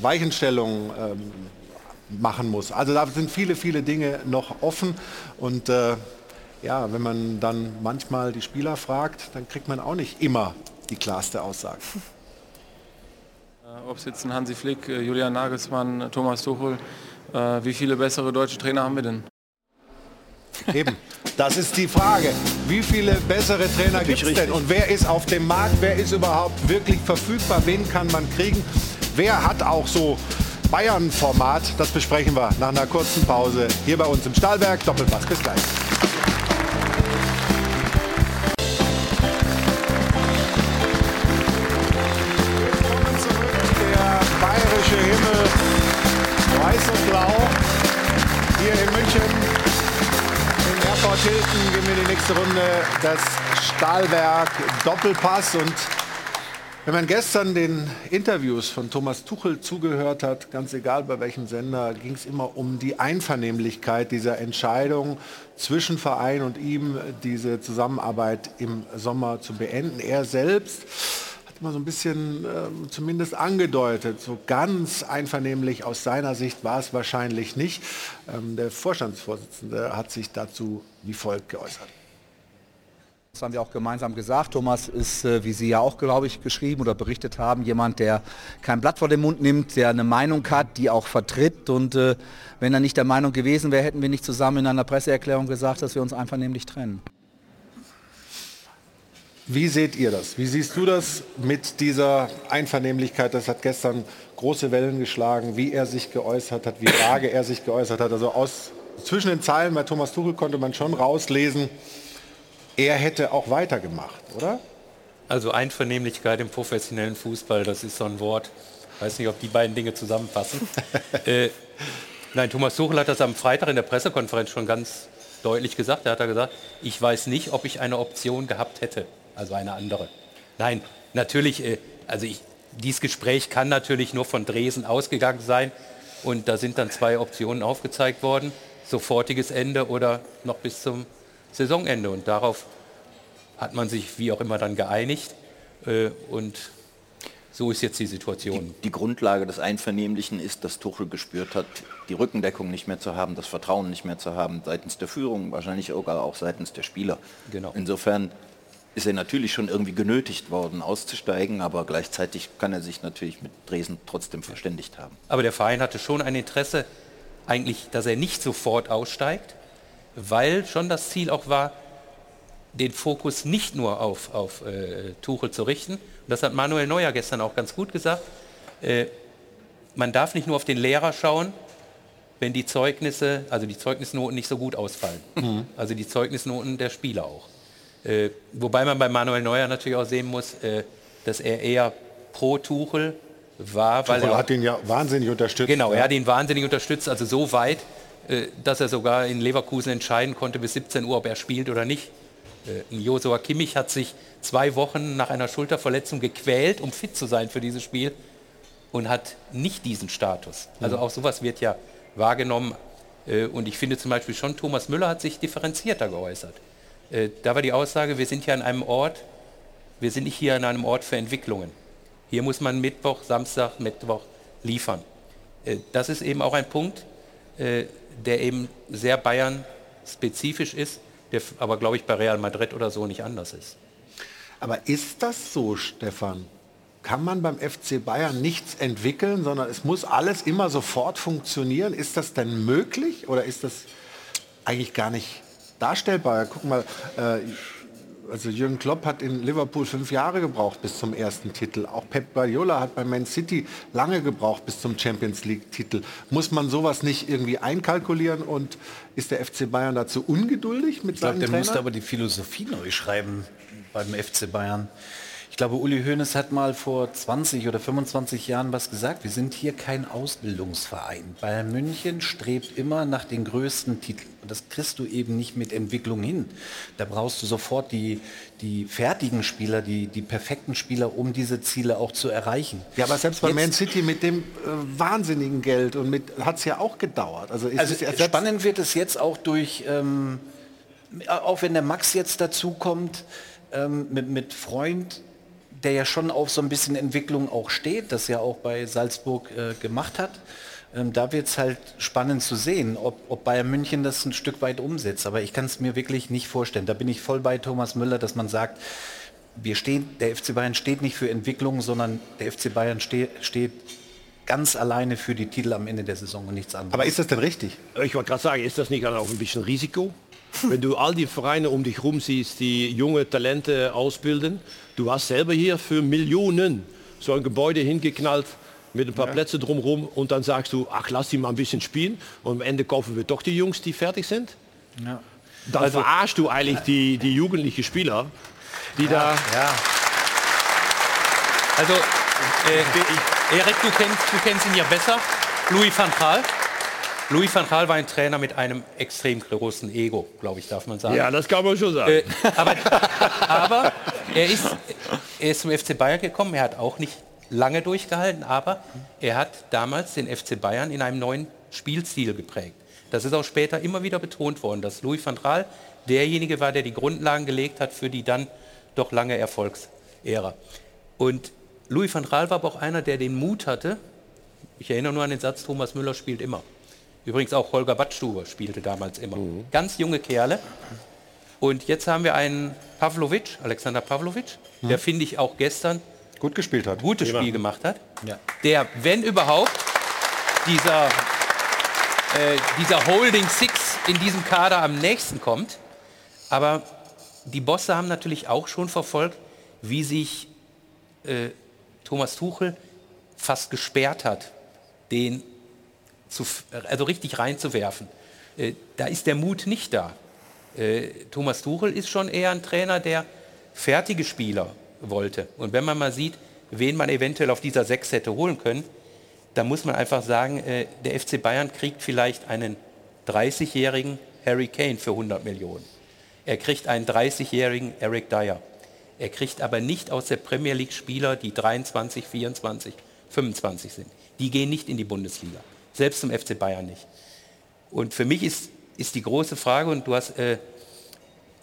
Weichenstellungen ähm, machen muss. Also da sind viele, viele Dinge noch offen und äh, ja, wenn man dann manchmal die Spieler fragt, dann kriegt man auch nicht immer die klarste Aussage. Ob es jetzt ein Hansi Flick, äh, Julian Nagelsmann, äh, Thomas Tuchel, äh, wie viele bessere deutsche Trainer haben wir denn? Eben, das ist die Frage. Wie viele bessere Trainer gibt es denn? Und wer ist auf dem Markt? Wer ist überhaupt wirklich verfügbar? Wen kann man kriegen? Wer hat auch so Bayern-Format? Das besprechen wir nach einer kurzen Pause hier bei uns im Stahlwerk. Doppelpass, bis gleich. Bayerische Himmel, weiß und blau, hier in München. Im Airport Hilton gehen wir die nächste Runde das Stahlwerk Doppelpass und wenn man gestern den Interviews von Thomas Tuchel zugehört hat, ganz egal bei welchem Sender, ging es immer um die Einvernehmlichkeit dieser Entscheidung zwischen Verein und ihm, diese Zusammenarbeit im Sommer zu beenden. Er selbst hat immer so ein bisschen ähm, zumindest angedeutet, so ganz einvernehmlich aus seiner Sicht war es wahrscheinlich nicht. Ähm, der Vorstandsvorsitzende hat sich dazu wie folgt geäußert. Das haben wir auch gemeinsam gesagt. Thomas ist, äh, wie Sie ja auch, glaube ich, geschrieben oder berichtet haben, jemand, der kein Blatt vor den Mund nimmt, der eine Meinung hat, die auch vertritt. Und äh, wenn er nicht der Meinung gewesen wäre, hätten wir nicht zusammen in einer Presseerklärung gesagt, dass wir uns einvernehmlich trennen. Wie seht ihr das? Wie siehst du das mit dieser Einvernehmlichkeit? Das hat gestern große Wellen geschlagen, wie er sich geäußert hat, wie vage er sich geäußert hat. Also aus zwischen den Zeilen bei Thomas Tuchel konnte man schon rauslesen, er hätte auch weitergemacht, oder? Also Einvernehmlichkeit im professionellen Fußball, das ist so ein Wort. Ich weiß nicht, ob die beiden Dinge zusammenpassen. äh, nein, Thomas Tuchel hat das am Freitag in der Pressekonferenz schon ganz deutlich gesagt. Er hat da gesagt, ich weiß nicht, ob ich eine Option gehabt hätte, also eine andere. Nein, natürlich, äh, also ich, dieses Gespräch kann natürlich nur von Dresden ausgegangen sein. Und da sind dann zwei Optionen aufgezeigt worden. Sofortiges Ende oder noch bis zum Saisonende. Und darauf hat man sich wie auch immer dann geeinigt. Äh, Und so ist jetzt die Situation. Die Grundlage des Einvernehmlichen ist, dass Tuchel gespürt hat, die Rückendeckung nicht mehr zu haben, das Vertrauen nicht mehr zu haben seitens der Führung, wahrscheinlich sogar auch seitens der Spieler. Genau. Insofern ist er natürlich schon irgendwie genötigt worden, auszusteigen, aber gleichzeitig kann er sich natürlich mit Dresden trotzdem verständigt haben. Aber der Verein hatte schon ein Interesse, eigentlich, dass er nicht sofort aussteigt, weil schon das Ziel auch war, den Fokus nicht nur auf, auf äh, Tuchel zu richten. Und das hat Manuel Neuer gestern auch ganz gut gesagt. Äh, man darf nicht nur auf den Lehrer schauen, wenn die Zeugnisse, also die Zeugnisnoten nicht so gut ausfallen. Also die Zeugnisnoten der Spieler auch. Äh, wobei man bei Manuel Neuer natürlich auch sehen muss, äh, dass er eher pro Tuchel war, weil Tuchel er auch- hat ihn ja wahnsinnig unterstützt. Genau, ja. er hat ihn wahnsinnig unterstützt, also so weit, dass er sogar in Leverkusen entscheiden konnte bis 17 Uhr, ob er spielt oder nicht. Äh, Josua Kimmich hat sich zwei Wochen nach einer Schulterverletzung gequält, um fit zu sein für dieses Spiel und hat nicht diesen Status. Also auch sowas wird ja wahrgenommen. Äh, Und ich finde zum Beispiel schon, Thomas Müller hat sich differenzierter geäußert. Äh, Da war die Aussage, wir sind hier an einem Ort, wir sind nicht hier an einem Ort für Entwicklungen. Hier muss man Mittwoch, Samstag, Mittwoch liefern. Äh, Das ist eben auch ein Punkt, äh, der eben sehr Bayern-spezifisch ist, der aber, glaube ich, bei Real Madrid oder so nicht anders ist. Aber ist das so, Stefan? Kann man beim FC Bayern nichts entwickeln, sondern es muss alles immer sofort funktionieren? Ist das denn möglich oder ist das eigentlich gar nicht darstellbar? Guck mal, äh, also Jürgen Klopp hat in Liverpool fünf Jahre gebraucht bis zum ersten Titel. Auch Pep Guardiola hat bei Man City lange gebraucht bis zum Champions League-Titel. Muss man sowas nicht irgendwie einkalkulieren und ist der FC Bayern dazu ungeduldig mit Ich glaube, seinen der Trainern? musste aber die Philosophie neu schreiben beim FC Bayern. Ich glaube, Uli Hoeneß hat mal vor 20 oder 25 Jahren was gesagt. Wir sind hier kein Ausbildungsverein. Bayern München strebt immer nach den größten Titeln. Und das kriegst du eben nicht mit Entwicklung hin. Da brauchst du sofort die, die fertigen Spieler, die, die perfekten Spieler, um diese Ziele auch zu erreichen. Ja, aber selbst bei Jetzt- Man City mit dem äh, wahnsinnigen Geld und mit hat es ja auch gedauert. Also, Also spannend wird es jetzt auch durch, ähm, auch wenn der Max jetzt dazukommt, ähm, mit, mit Freund, der ja schon auf so ein bisschen Entwicklung auch steht, das ja auch bei Salzburg äh, gemacht hat. Ähm, da wird es halt spannend zu sehen, ob, ob Bayern München das ein Stück weit umsetzt. Aber ich kann es mir wirklich nicht vorstellen. Da bin ich voll bei Thomas Müller, dass man sagt, wir stehen, der FC Bayern steht nicht für Entwicklung, sondern der FC Bayern ste steht ganz alleine für die Titel am Ende der Saison und nichts anderes. aber ist das denn richtig? Ich wollte gerade sagen, ist das nicht auch ein bisschen Risiko? Wenn du all die Vereine um dich herum siehst, die junge Talente ausbilden, du hast selber hier für Millionen so ein Gebäude hingeknallt mit ein paar Plätze drumherum und dann sagst du, ach lass die mal ein bisschen spielen und am Ende kaufen wir doch die Jungs, die fertig sind. Dann verarschst du eigentlich die, die jugendlichen Spieler, die da... Also, äh, Erik, du kennst, du kennst ihn ja besser. Louis van Gaal. Louis van Gaal war ein Trainer mit einem extrem großen Ego, glaube ich, darf man sagen. Ja, das kann man schon sagen. Äh, aber aber er, ist, er ist zum FC Bayern gekommen, er hat auch nicht lange durchgehalten, aber er hat damals den FC Bayern in einem neuen Spielstil geprägt. Das ist auch später immer wieder betont worden, dass Louis van Gaal derjenige war, der die Grundlagen gelegt hat für die dann doch lange Erfolgsära. Und Louis van Gaal war aber auch einer, der den Mut hatte, ich erinnere nur an den Satz, Thomas Müller spielt immer. Übrigens auch Holger Badstuber spielte damals immer. Ganz junge Kerle. Und jetzt haben wir einen Pavlovic, Alexander Pavlovic, der finde ich auch gestern Gut gespielt hat. gutes Spiel gemacht hat. Ja. Der, wenn überhaupt, dieser, äh, dieser Holding Six in diesem Kader am nächsten kommt. Aber die Bosse haben natürlich auch schon verfolgt, wie sich äh, Thomas Tuchel fast gesperrt hat, den zu, also richtig reinzuwerfen. Äh, da ist der Mut nicht da. Äh, Thomas Tuchel ist schon eher ein Trainer, der fertige Spieler wollte. Und wenn man mal sieht, wen man eventuell auf dieser Sechs hätte holen können, dann muss man einfach sagen, äh, der FC Bayern kriegt vielleicht einen 30-jährigen Harry Kane für 100 Millionen. Er kriegt einen 30-jährigen Eric Dyer. Er kriegt aber nicht aus der Premier League Spieler, die 23, 24, 25 sind. Die gehen nicht in die Bundesliga. Selbst zum FC Bayern nicht. Und für mich ist, ist die große Frage, und du hast äh,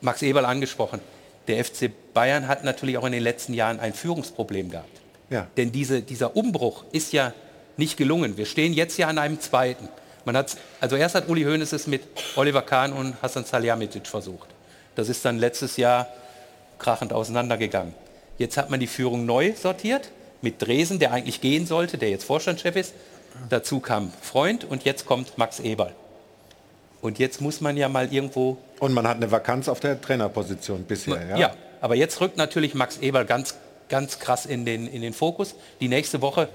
Max Eberl angesprochen, der FC Bayern hat natürlich auch in den letzten Jahren ein Führungsproblem gehabt. Ja. Denn diese, dieser Umbruch ist ja nicht gelungen. Wir stehen jetzt ja an einem zweiten. Man hat, also erst hat Uli Hoeneß es mit Oliver Kahn und Hassan Salihamidzic versucht. Das ist dann letztes Jahr krachend auseinandergegangen. Jetzt hat man die Führung neu sortiert mit Dresen, der eigentlich gehen sollte, der jetzt Vorstandschef ist. Dazu kam Freund und jetzt kommt Max Eberl. Und jetzt muss man ja mal irgendwo... Und man hat eine Vakanz auf der Trainerposition bisher, ja? Ja, aber jetzt rückt natürlich Max Eberl ganz, ganz krass in den, in den Fokus. Die nächste Woche,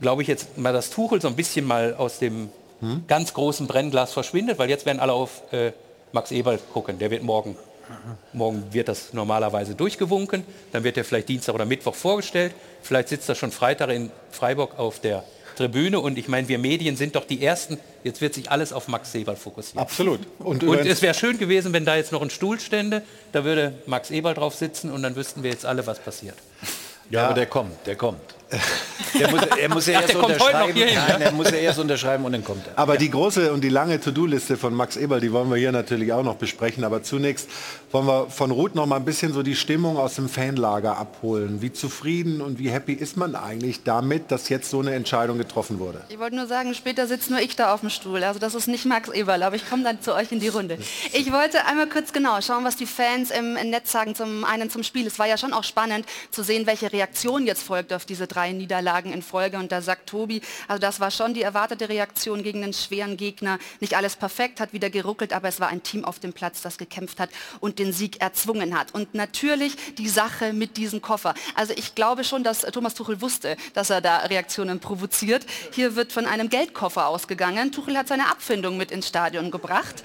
glaube ich, jetzt mal das Tuchel so ein bisschen mal aus dem hm? ganz großen Brennglas verschwindet, weil jetzt werden alle auf äh, Max Eberl gucken. Der wird morgen, morgen wird das normalerweise durchgewunken, dann wird er vielleicht Dienstag oder Mittwoch vorgestellt, vielleicht sitzt er schon Freitag in Freiburg auf der Tribüne und ich meine, wir Medien sind doch die Ersten, jetzt wird sich alles auf Max Eberl fokussieren. Absolut. Und, und es wäre schön gewesen, wenn da jetzt noch ein Stuhl stände, da würde Max Eberl drauf sitzen und dann wüssten wir jetzt alle, was passiert. Ja, aber der kommt, der kommt. Der muss, er muss ja Ach, der erst kommt heute noch unterschreiben. hierhin, Nein, er muss ja erst unterschreiben und dann kommt er. Aber die große und die lange To-Do-Liste von Max Eberl, die wollen wir hier natürlich auch noch besprechen. Aber zunächst wollen wir von Ruth noch mal ein bisschen so die Stimmung aus dem Fanlager abholen. Wie zufrieden und wie happy ist man eigentlich damit, dass jetzt so eine Entscheidung getroffen wurde? Ich wollte nur sagen, später sitzt nur ich da auf dem Stuhl. Also das ist nicht Max Eberl, aber ich komme dann zu euch in die Runde. Ich wollte einmal kurz genau schauen, was die Fans im Netz sagen. Zum einen zum Spiel. Es war ja schon auch spannend zu sehen, welche Reaktion jetzt folgt auf diese drei Niederlagen in Folge. Und da sagt Tobi, also das war schon die erwartete Reaktion gegen einen schweren Gegner. Nicht alles perfekt, hat wieder geruckelt, aber es war ein Team auf dem Platz, das gekämpft hat und den Sieg erzwungen hat. Und natürlich die Sache mit diesem Koffer. Also ich glaube schon, dass Thomas Tuchel wusste, dass er da Reaktionen provoziert. Hier wird von einem Geldkoffer ausgegangen. Tuchel hat seine Abfindung mit ins Stadion gebracht.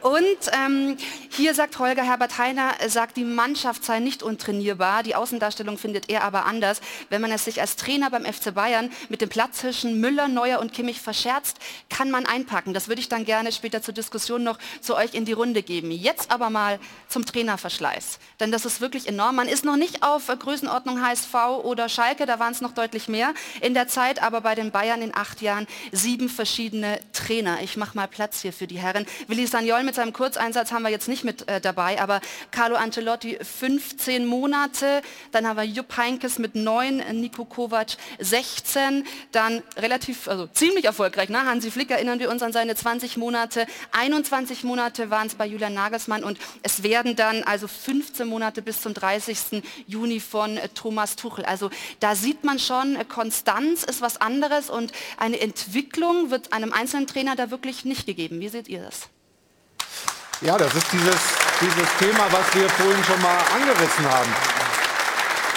Und ähm, hier sagt Holger Herbert Heiner, sagt, die Mannschaft sei nicht untrainierbar. Die Außendarstellung findet er aber anders. Wenn man es sich als Trainer beim FC Bayern mit dem Platzhirschen Müller, Neuer und Kimmich verscherzt, kann man einpacken. Das würde ich dann gerne später zur Diskussion noch zu euch in die Runde geben. Jetzt aber mal zum Trainerverschleiß. Denn das ist wirklich enorm. Man ist noch nicht auf Größenordnung HSV oder Schalke, da waren es noch deutlich mehr in der Zeit, aber bei den Bayern in acht Jahren sieben verschiedene Trainer. Ich mache mal Platz hier für die Herren. Willi Sagnol mit seinem Kurzeinsatz haben wir jetzt nicht mit äh, dabei, aber Carlo Ancelotti 15 Monate, dann haben wir Jupp Heynckes mit 9, Nico Kovac 16, dann relativ, also ziemlich erfolgreich, ne? Hansi Flick erinnern wir uns an seine 20 Monate, 21 Monate waren es bei Julian Nagelsmann und es werden dann also 15 Monate bis zum 30. Juni von äh, Thomas Tuchel. Also da sieht man schon, äh, Konstanz ist was anderes und eine Entwicklung wird einem einzelnen Trainer da wirklich nicht gegeben. Wie seht ihr das? Ja, das ist dieses, dieses Thema, was wir vorhin schon mal angerissen haben.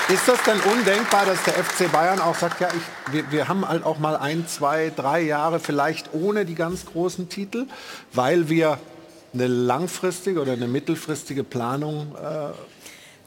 Ist das denn undenkbar, dass der FC Bayern auch sagt, ja, ich, wir, wir haben halt auch mal ein, zwei, drei Jahre vielleicht ohne die ganz großen Titel, weil wir eine langfristige oder eine mittelfristige Planung äh,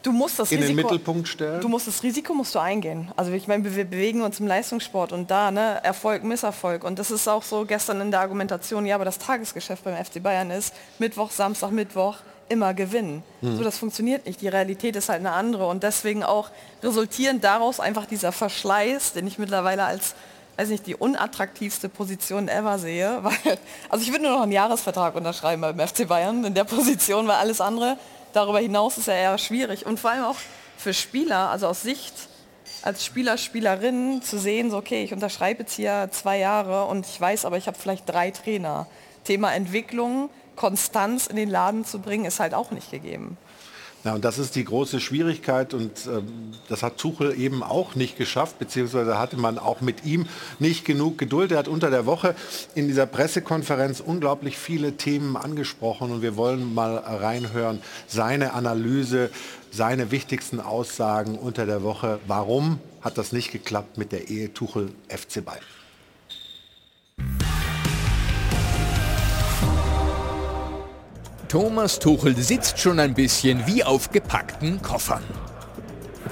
Du musst das in den Risiko, Mittelpunkt stellen? Du musst das Risiko musst du eingehen. Also ich meine, wir bewegen uns im Leistungssport und da, ne, Erfolg, Misserfolg. Und das ist auch so gestern in der Argumentation, ja, aber das Tagesgeschäft beim FC Bayern ist Mittwoch, Samstag, Mittwoch immer gewinnen. Hm. So, das funktioniert nicht. Die Realität ist halt eine andere. Und deswegen auch resultierend daraus einfach dieser Verschleiß, den ich mittlerweile als weiß nicht, die unattraktivste Position ever sehe. Weil, also ich würde nur noch einen Jahresvertrag unterschreiben beim FC Bayern in der Position, weil alles andere darüber hinaus ist ja eher schwierig. Und vor allem auch für Spieler, also aus Sicht als Spieler, Spielerin zu sehen, so okay, ich unterschreibe jetzt hier zwei Jahre und ich weiß aber, ich habe vielleicht drei Trainer. Thema Entwicklung, Konstanz in den Laden zu bringen, ist halt auch nicht gegeben. Ja, und das ist die große Schwierigkeit und ähm, das hat Tuchel eben auch nicht geschafft, beziehungsweise hatte man auch mit ihm nicht genug Geduld. Er hat unter der Woche in dieser Pressekonferenz unglaublich viele Themen angesprochen und wir wollen mal reinhören, seine Analyse, seine wichtigsten Aussagen unter der Woche. Warum hat das nicht geklappt mit der Ehe Tuchel FC Bayern? Thomas Tuchel sitzt schon ein bisschen wie auf gepackten Koffern.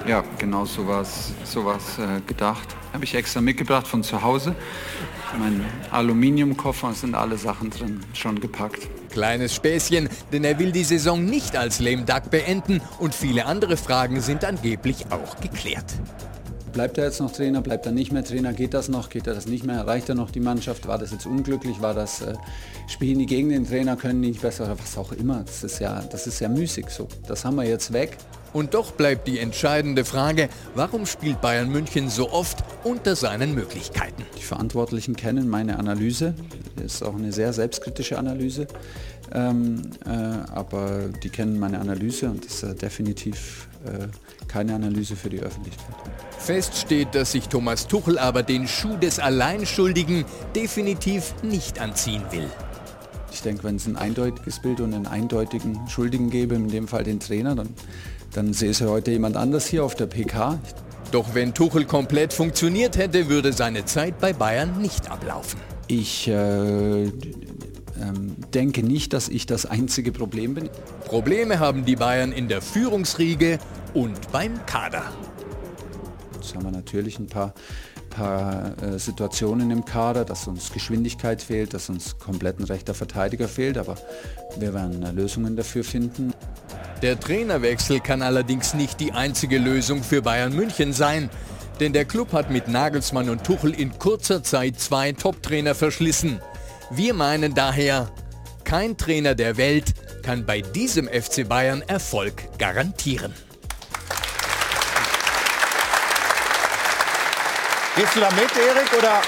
Ja, genau so war es äh, gedacht. Habe ich extra mitgebracht von zu Hause. Mein Aluminiumkoffer sind alle Sachen drin, schon gepackt. Kleines Späßchen, denn er will die Saison nicht als Lame Duck beenden und viele andere Fragen sind angeblich auch geklärt. Bleibt er jetzt noch Trainer, bleibt er nicht mehr Trainer, geht das noch, geht er das nicht mehr, erreicht er noch die Mannschaft, war das jetzt unglücklich, war das, äh, spielen die gegen den Trainer, können die nicht besser, oder was auch immer, das ist ja, das ist ja müßig so. Das haben wir jetzt weg. Und doch bleibt die entscheidende Frage, warum spielt Bayern München so oft unter seinen Möglichkeiten? Die Verantwortlichen kennen meine Analyse, das ist auch eine sehr selbstkritische Analyse, ähm, äh, aber die kennen meine Analyse und das ist äh, definitiv keine Analyse für die Öffentlichkeit. Fest steht, dass sich Thomas Tuchel aber den Schuh des Alleinschuldigen definitiv nicht anziehen will. Ich denke, wenn es ein eindeutiges Bild und einen eindeutigen Schuldigen gäbe, in dem Fall den Trainer, dann, dann sähe es heute jemand anders hier auf der PK. Doch wenn Tuchel komplett funktioniert hätte, würde seine Zeit bei Bayern nicht ablaufen. Ich äh, ähm, denke nicht, dass ich das einzige Problem bin. Probleme haben die Bayern in der Führungsriege und beim Kader. Jetzt haben wir natürlich ein paar, paar äh, Situationen im Kader, dass uns Geschwindigkeit fehlt, dass uns komplett ein rechter Verteidiger fehlt, aber wir werden äh, Lösungen dafür finden. Der Trainerwechsel kann allerdings nicht die einzige Lösung für Bayern München sein. Denn der Club hat mit Nagelsmann und Tuchel in kurzer Zeit zwei Top-Trainer verschlissen. Wir meinen daher, kein Trainer der Welt kann bei diesem FC Bayern Erfolg garantieren. Gehst du da mit, Erik, oder?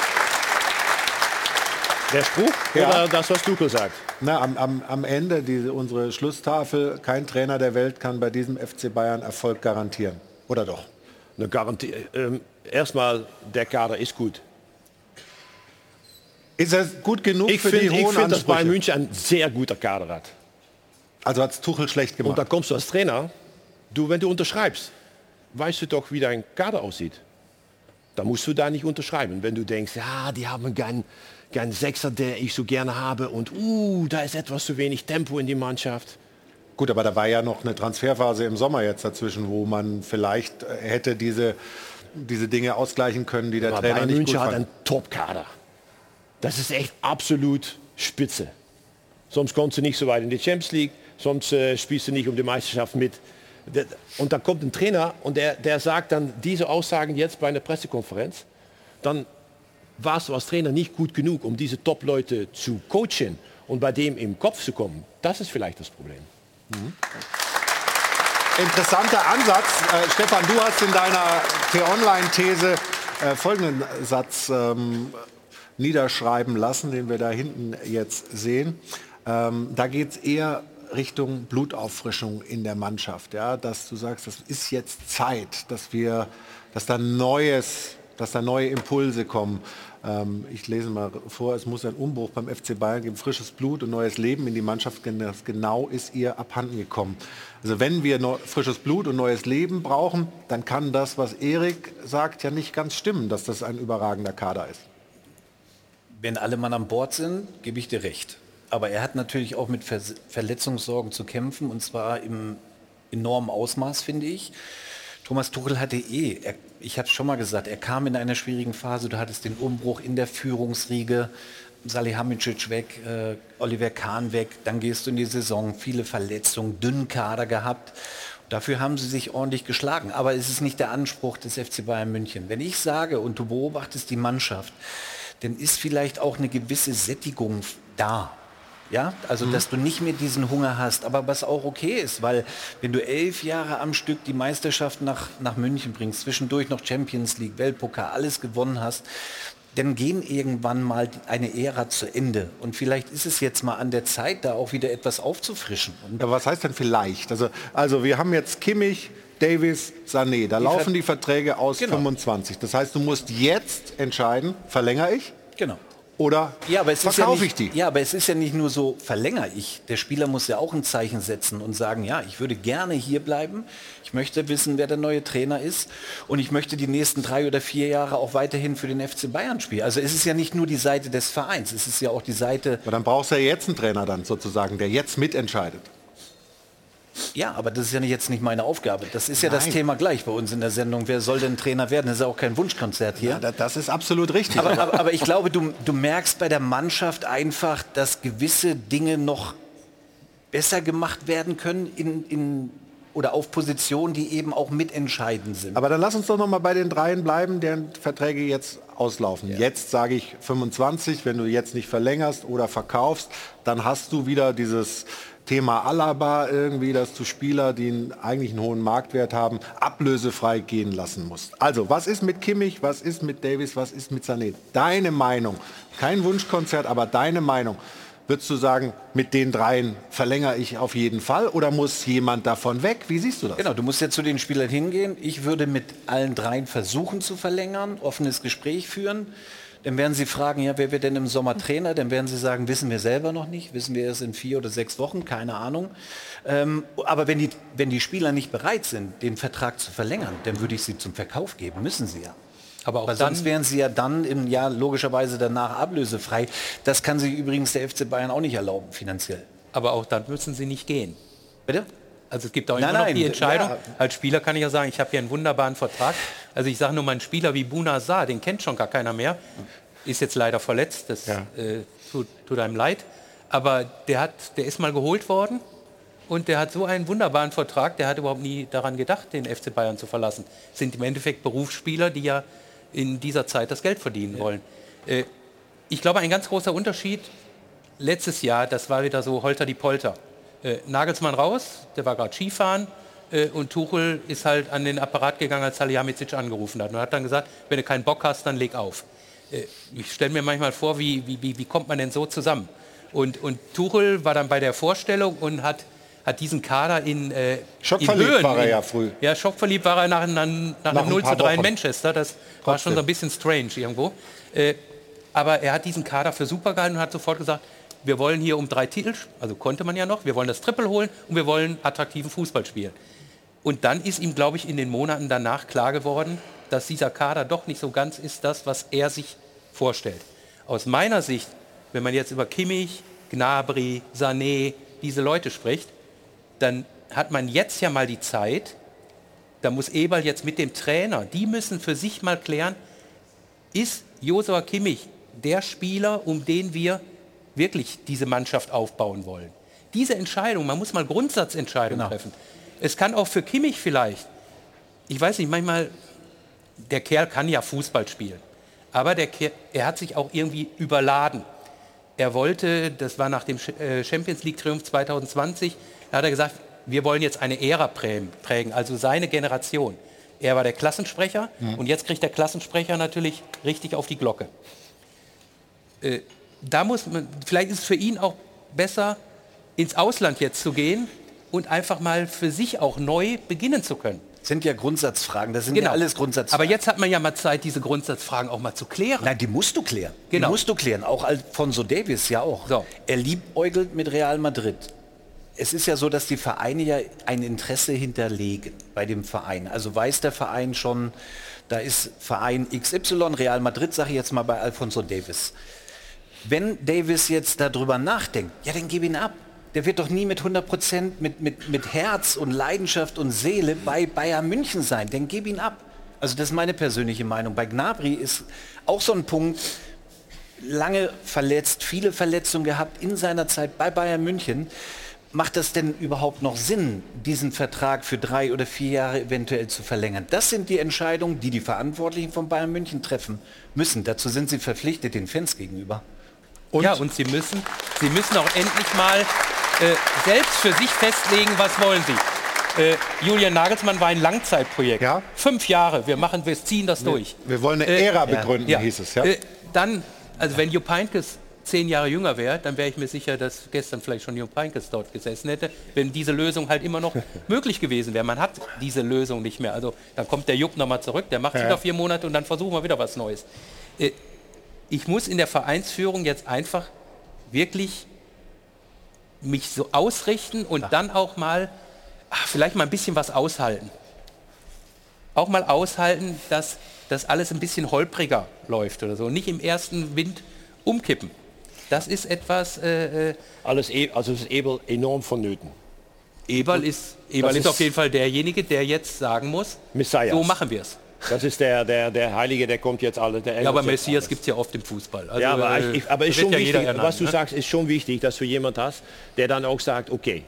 Der Spruch Ja. oder das, was Duco sagt? Na, am, am, am Ende, diese, unsere Schlusstafel, kein Trainer der Welt kann bei diesem FC Bayern Erfolg garantieren. Oder doch? Eine Garantie. Ähm, erstmal, der Kader ist gut. Ist er gut genug Ich für die finde, ich hohen find, dass Bayern? München ein sehr guter Kader hat. Also hat es Tuchel schlecht gemacht. Und da kommst du als Trainer, du, wenn du unterschreibst, weißt du doch, wie dein Kader aussieht. Da musst du da nicht unterschreiben. Wenn du denkst, ja, die haben keinen kein Sechser, der ich so gerne habe und uh, da ist etwas zu wenig Tempo in die Mannschaft. Gut, aber da war ja noch eine Transferphase im Sommer jetzt dazwischen, wo man vielleicht äh, hätte diese, diese Dinge ausgleichen können, die der Aber Trainer Bayern nicht München gut hat fand. einen Top-Kader. Das ist echt absolut spitze. Sonst kommst du nicht so weit in die Champions League, sonst äh, spielst du nicht um die Meisterschaft mit. Und da kommt ein Trainer und der, der sagt dann diese Aussagen jetzt bei einer Pressekonferenz. Dann warst du als Trainer nicht gut genug, um diese Top-Leute zu coachen und bei dem im Kopf zu kommen. Das ist vielleicht das Problem. Interessanter Ansatz. Äh, Stefan, du hast in deiner T-Online-These äh, folgenden Satz ähm, niederschreiben lassen, den wir da hinten jetzt sehen. Ähm, da geht es eher Richtung Blutauffrischung in der Mannschaft. Ja? Dass du sagst, das ist jetzt Zeit, dass wir, dass da Neues, dass da neue Impulse kommen. Ähm, ich lese mal vor, es muss einen Umbruch beim FC Bayern geben, frisches Blut und neues Leben in die Mannschaft, das genau ist ihr abhanden gekommen. Also wenn wir neu, frisches Blut und neues Leben brauchen, dann kann das, was Erik sagt, ja nicht ganz stimmen, dass das ein überragender Kader ist. Wenn alle Mann an Bord sind, gebe ich dir recht. Aber er hat natürlich auch mit Ver Verletzungssorgen zu kämpfen und zwar im enormen Ausmaß, finde ich. Thomas Tuchel hatte eh, er, ich habe es schon mal gesagt, er kam in einer schwierigen Phase. Du hattest den Umbruch in der Führungsriege, Salihamidzic weg, äh, Oliver Kahn weg, dann gehst du in die Saison, viele Verletzungen, dünnen Kader gehabt. Dafür haben sie sich ordentlich geschlagen. Aber es ist nicht der Anspruch des FC Bayern München. Wenn ich sage und du beobachtest die Mannschaft, dann ist vielleicht auch eine gewisse Sättigung da. Ja, also dass du nicht mehr diesen Hunger hast, aber was auch okay ist, weil wenn du elf Jahre am Stück die Meisterschaft nach, nach München bringst, zwischendurch noch Champions League, Weltpokal, alles gewonnen hast, dann gehen irgendwann mal eine Ära zu Ende. Und vielleicht ist es jetzt mal an der Zeit, da auch wieder etwas aufzufrischen. Und Ja, was heißt denn vielleicht? Also, also wir haben jetzt Kimmich, Davis, Sané. Da Die laufen Ver- die Verträge aus Genau. 25. Das heißt, du musst jetzt entscheiden, verlängere ich genau. Oder Ja, aber es ist ja, verkaufe nicht, ich die? ja, aber es ist ja nicht nur so, verlängere ich. Der Spieler muss ja auch ein Zeichen setzen und sagen, ja, ich würde gerne hier bleiben. Ich möchte wissen, wer der neue Trainer ist. Und ich möchte die nächsten drei oder vier Jahre auch weiterhin für den FC Bayern spielen. Also es ist ja nicht nur die Seite des Vereins, es ist ja auch die Seite... Aber dann brauchst du ja jetzt einen Trainer dann sozusagen, der jetzt mitentscheidet. Ja, aber das ist ja jetzt nicht meine Aufgabe. Das ist ja das Nein. Thema gleich bei uns in der Sendung. Wer soll denn Trainer werden? Das ist ja auch kein Wunschkonzert hier. Ja, da- das ist absolut richtig. Aber, aber, aber ich glaube, du, du merkst bei der Mannschaft einfach, dass gewisse Dinge noch besser gemacht werden können in, in, oder auf Positionen, die eben auch mitentscheidend sind. Aber dann lass uns doch noch mal bei den dreien bleiben, deren Verträge jetzt auslaufen. Jetzt sage ich 25, wenn du jetzt nicht verlängerst oder verkaufst, dann hast du wieder dieses Thema Alaba irgendwie, dass du Spieler, die einen, eigentlich einen hohen Marktwert haben, ablösefrei gehen lassen musst. Also, was ist mit Kimmich, was ist mit Davis, was ist mit Sané? Deine Meinung, kein Wunschkonzert, aber deine Meinung. Würdest du sagen, mit den dreien verlängere ich auf jeden Fall oder muss jemand davon weg? Wie siehst du das? Genau, du musst jetzt zu den Spielern hingehen. Ich würde mit allen dreien versuchen zu verlängern, offenes Gespräch führen. Dann werden sie fragen, ja, wer wird denn im Sommer Trainer? Dann werden sie sagen, wissen wir selber noch nicht, wissen wir erst in vier oder sechs Wochen, keine Ahnung. Ähm, aber wenn die, wenn die Spieler nicht bereit sind, den Vertrag zu verlängern, dann würde ich sie zum Verkauf geben, müssen sie ja. Aber auch Weil dann, sonst wären sie ja dann im Jahr logischerweise danach ablösefrei. Das kann sich übrigens der FC Bayern auch nicht erlauben, finanziell. aber auch dann müssen sie nicht gehen. Bitte? Also es gibt auch Nein, immer noch nein, die Entscheidung. ja. Als Spieler kann ich ja sagen, ich habe hier einen wunderbaren Vertrag. Also ich sage nur mal, einen Spieler wie Buna Saar, den kennt schon gar keiner mehr. Ist jetzt leider verletzt, das Ja. äh, tut, tut einem leid. Aber der, hat, der ist mal geholt worden und der hat so einen wunderbaren Vertrag, der hat überhaupt nie daran gedacht, den FC Bayern zu verlassen. Sind im Endeffekt Berufsspieler, die ja in dieser Zeit das Geld verdienen wollen. Äh, ich glaube, ein ganz großer Unterschied letztes Jahr, das war wieder so Holter die Polter. Äh, Nagelsmann raus, der war gerade Skifahren äh, und Tuchel ist halt an den Apparat gegangen, als Salihamidzic angerufen hat und hat dann gesagt, wenn du keinen Bock hast, dann leg auf. Äh, ich stelle mir manchmal vor, wie, wie, wie, wie kommt man denn so zusammen? Und, und Tuchel war dann bei der Vorstellung und hat, hat diesen Kader in, äh, in Schockverliebt Höhen... war er in, ja früh. Ja, schockverliebt war er nach, nach, nach, Nach einem ein 0 zu paar 3 in. Manchester. Das war Trotzdem. schon so ein bisschen strange irgendwo. Äh, aber er hat diesen Kader für super gehalten und hat sofort gesagt, wir wollen hier um drei Titel, also konnte man ja noch, wir wollen das Triple holen und wir wollen attraktiven Fußball spielen. Und dann ist ihm, glaube ich, in den Monaten danach klar geworden, dass dieser Kader doch nicht so ganz ist das, was er sich vorstellt. Aus meiner Sicht, wenn man jetzt über Kimmich, Gnabry, Sané, diese Leute spricht, dann hat man jetzt ja mal die Zeit, da muss Eberl jetzt mit dem Trainer, die müssen für sich mal klären, ist Josua Kimmich der Spieler, um den wir wirklich diese Mannschaft aufbauen wollen. Diese Entscheidung, man muss mal Grundsatzentscheidungen treffen. Es kann auch für Kimmich vielleicht, ich weiß nicht, manchmal, der Kerl kann ja Fußball spielen, aber der Kerl, er hat sich auch irgendwie überladen. Er wollte, das war nach dem äh, Champions League Triumph 2020, da hat er gesagt, wir wollen jetzt eine Ära prägen, also seine Generation. Er war der Klassensprecher und jetzt kriegt der Klassensprecher natürlich richtig auf die Glocke. Äh, da muss man, vielleicht ist es für ihn auch besser, ins Ausland jetzt zu gehen und einfach mal für sich auch neu beginnen zu können. sind ja Grundsatzfragen, das sind Genau. ja alles Grundsatzfragen. Aber jetzt hat man ja mal Zeit, diese Grundsatzfragen auch mal zu klären. Nein, die musst du klären. Genau. Die musst du klären. Auch Alfonso Davis ja auch. So. Er liebäugelt mit Real Madrid. Es ist ja so, dass die Vereine ja ein Interesse hinterlegen bei dem Verein. Also weiß der Verein schon, da ist Verein XY, Real Madrid, sage ich jetzt mal bei Alfonso Davis. Wenn Davis jetzt darüber nachdenkt, ja, dann gib ihn ab. Der wird doch nie mit 100 Prozent, mit, mit, mit Herz und Leidenschaft und Seele bei Bayern München sein. Dann gib ihn ab. Also das ist meine persönliche Meinung. Bei Gnabry ist auch so ein Punkt, lange verletzt, viele Verletzungen gehabt in seiner Zeit bei Bayern München. Macht das denn überhaupt noch Sinn, diesen Vertrag für drei oder vier Jahre eventuell zu verlängern? Das sind die Entscheidungen, die die Verantwortlichen von Bayern München treffen müssen. Dazu sind sie verpflichtet den Fans gegenüber. Ja, und sie müssen, sie müssen auch endlich mal äh, selbst für sich festlegen, was wollen sie. Äh, Julian Nagelsmann war ein Langzeitprojekt. Ja. Fünf Jahre, wir machen, wir ziehen das durch. Wir wollen eine Äh, Ära begründen, hieß es. Ja? Äh, dann, also wenn Jupp Heynckes zehn Jahre jünger wäre, dann wäre ich mir sicher, dass gestern vielleicht schon Jupp Heynckes dort gesessen hätte, wenn diese Lösung halt immer noch möglich gewesen wäre. Man hat diese Lösung nicht mehr. Also dann kommt der Jupp nochmal zurück, der macht Ja. noch vier Monate und dann versuchen wir wieder was Neues. Ich muss in der Vereinsführung jetzt einfach wirklich mich so ausrichten und dann auch mal ach, vielleicht mal ein bisschen was aushalten. Auch mal aushalten, dass das alles ein bisschen holpriger läuft oder so. Nicht im ersten Wind umkippen. Das ist etwas. Äh, äh Alles e also ist Eberl enorm vonnöten. Eberl ist, Eberl ist, ist auf jeden Fall derjenige, der jetzt sagen muss, Messias. so machen wir es. Das ist der, der, der Heilige, der kommt jetzt alle. Der ja, aber Messias gibt es ja oft im Fußball. Also, ja, aber, äh, ich, aber ist schon ja wichtig, ernannt, was du ne? sagst, ist schon wichtig, dass du jemand hast, der dann auch sagt, okay,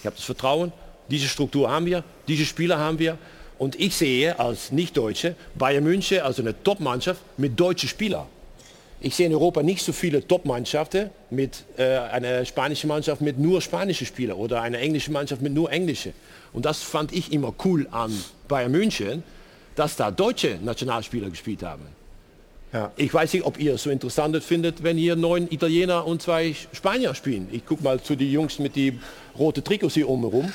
ich habe das Vertrauen, diese Struktur haben wir, diese Spieler haben wir. Und ich sehe als Nicht-Deutsche Bayern München, also eine Top-Mannschaft mit deutschen Spielern. Ich sehe in Europa nicht so viele Top-Mannschaften mit äh, einer spanischen Mannschaft mit nur spanische Spieler oder einer englischen Mannschaft mit nur englische. Und das fand ich immer cool an Bayern München, dass da deutsche Nationalspieler gespielt haben. Ja. Ich weiß nicht, ob ihr es so interessant findet, wenn hier neun Italiener und zwei Spanier spielen. Ich gucke mal zu den Jungs mit die roten Trikots hier oben rum.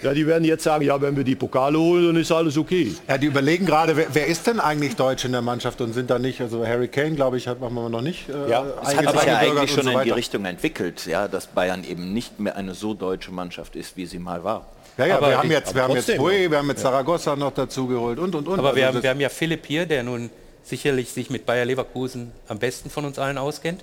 Ja, die werden jetzt sagen, ja, wenn wir die Pokale holen, dann ist alles okay. Ja, die überlegen gerade, wer, wer ist denn eigentlich Deutsch in der Mannschaft und sind da nicht, also Harry Kane, glaube ich, hat machen wir noch nicht. Äh, Ja, Es hat sich ja eigentlich schon so in die. Richtung entwickelt, ja, dass Bayern eben nicht mehr eine so deutsche Mannschaft ist, wie sie mal war. Ja, ja, Aber wir haben jetzt, wir haben jetzt. Bui, wir haben jetzt Saragossa noch dazu geholt und und und. Aber wir, Also haben, das- wir haben ja Philipp hier, der nun sicherlich sich mit Bayer Leverkusen am besten von uns allen auskennt.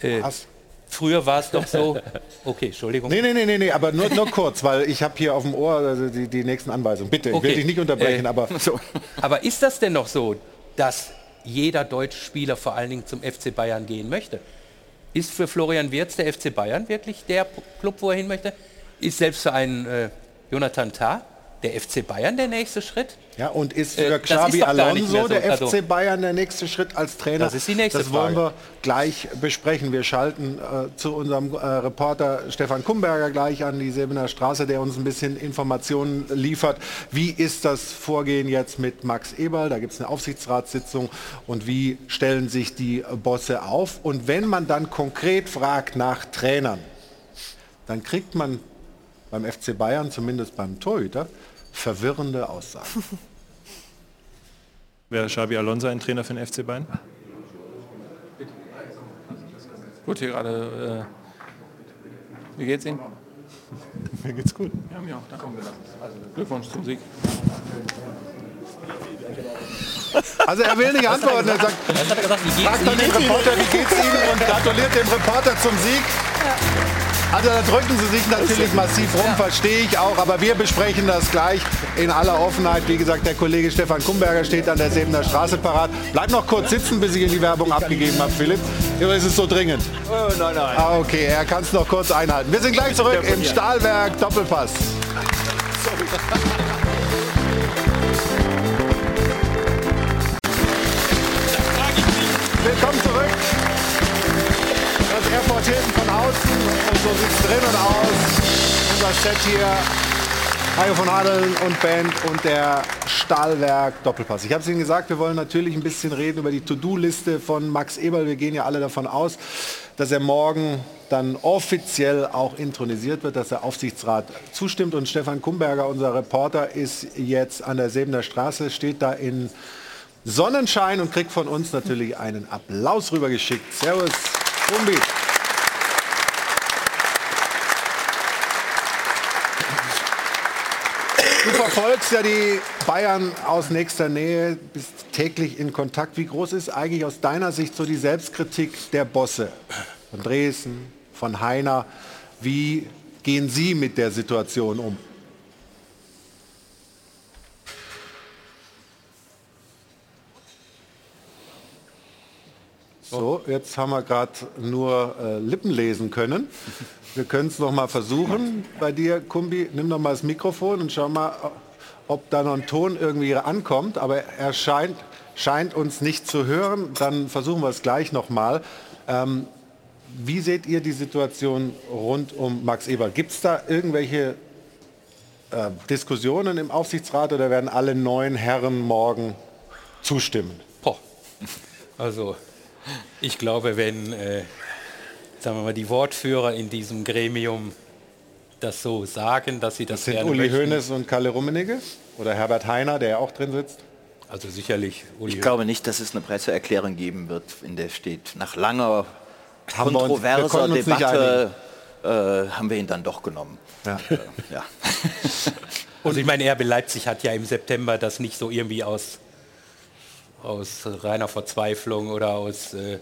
Äh, Was? früher war es doch so. Okay, Entschuldigung. Nee, nee, nee, nee, aber nur, nur kurz, weil ich habe hier auf dem Ohr also die, die nächsten Anweisungen. Bitte, ich will Okay. dich nicht unterbrechen, Äh, aber Aber ist das denn noch so, dass jeder deutsche Spieler vor allen Dingen zum FC Bayern gehen möchte? Ist für Florian Wirz der FC Bayern wirklich der Club, wo er hin möchte? Ist selbst für einen äh, Jonathan Tah der FC Bayern der nächste Schritt? ja, und ist Äh, für das Xabi Alonso so. der Also- FC Bayern der nächste Schritt als Trainer? Das ist die nächste Das wollen Frage. wir gleich besprechen. Wir schalten äh, zu unserem äh, Reporter Stefan Kumberger gleich an die Sebener Straße, der uns ein bisschen Informationen liefert. Wie ist das Vorgehen jetzt mit Max Eberl? Da gibt es eine Aufsichtsratssitzung und wie stellen sich die Bosse auf? Und wenn man dann konkret fragt nach Trainern, dann kriegt man beim FC Bayern, zumindest beim Torhüter, verwirrende Aussagen. Wäre Xabi Alonso ein Trainer für den FC Bayern? Gut, hier gerade. Äh, wie geht's Ihnen? Mir geht's gut. Ja, mir auch. Danke. Also, Glückwunsch zum Sieg. Also er will nicht antworten, er sagt, hat er gesagt? Wie geht's fragt dann den? Reporter, wie geht's Ihnen und gratuliert dem Reporter zum Sieg. Also da drücken sie sich natürlich massiv rum, verstehe ich auch, aber wir besprechen das gleich in aller Offenheit. Wie gesagt, der Kollege Stefan Kumberger steht an der Sebener Straße parat. Bleib noch kurz sitzen, bis ich in die Werbung abgegeben habe, Philipp. Oder ist es so dringend? nein, nein. Ah, okay, er kann es noch kurz einhalten. Wir sind gleich zurück im Stahlwerk Doppelpass. Willkommen Airport Hilton von außen und so sieht es drinnen aus. Unser Set hier. Hajo von Hadeln und Band und der Stahlwerk Doppelpass. Ich habe es Ihnen gesagt, wir wollen natürlich ein bisschen reden über die To-Do-Liste von Max Eberl. Wir gehen ja alle davon aus, dass er morgen dann offiziell auch intronisiert wird, dass der Aufsichtsrat zustimmt. Und Stefan Kumberger, unser Reporter, ist jetzt an der Sebener Straße, steht da in Sonnenschein und kriegt von uns natürlich einen Applaus rübergeschickt. Servus, Kumbi. Du verfolgst ja die Bayern aus nächster Nähe, bist täglich in Kontakt. Wie groß ist eigentlich aus deiner Sicht so die Selbstkritik der Bosse? Von Dresden, von Heiner. Wie gehen Sie mit der Situation um? Jetzt haben wir gerade nur äh, Lippen lesen können. Wir können es noch mal versuchen. Bei dir, Kumbi, nimm noch mal das Mikrofon und schau mal, ob da noch ein Ton irgendwie ankommt. Aber er scheint, scheint uns nicht zu hören. Dann versuchen wir es gleich noch mal. Ähm, wie seht ihr die Situation rund um Max Eber? Gibt es da irgendwelche äh, Diskussionen im Aufsichtsrat oder werden alle neun Herren morgen zustimmen? Boah. Also, ich glaube, wenn, äh, sagen wir mal, die Wortführer in diesem Gremium das so sagen, dass sie das, Das sind gerne Uli möchten. Hoeneß und Kalle Rummenigge oder Herbert Heiner, der ja auch drin sitzt. Also sicherlich. Uli ich glaube nicht, dass es eine Presseerklärung geben wird, in der steht, nach langer haben kontroverser uns, Debatte äh, haben wir ihn dann doch genommen. Ja. Äh, ja. Und ich meine, RB Leipzig hat ja im September das nicht so irgendwie aus, aus reiner Verzweiflung oder aus äh,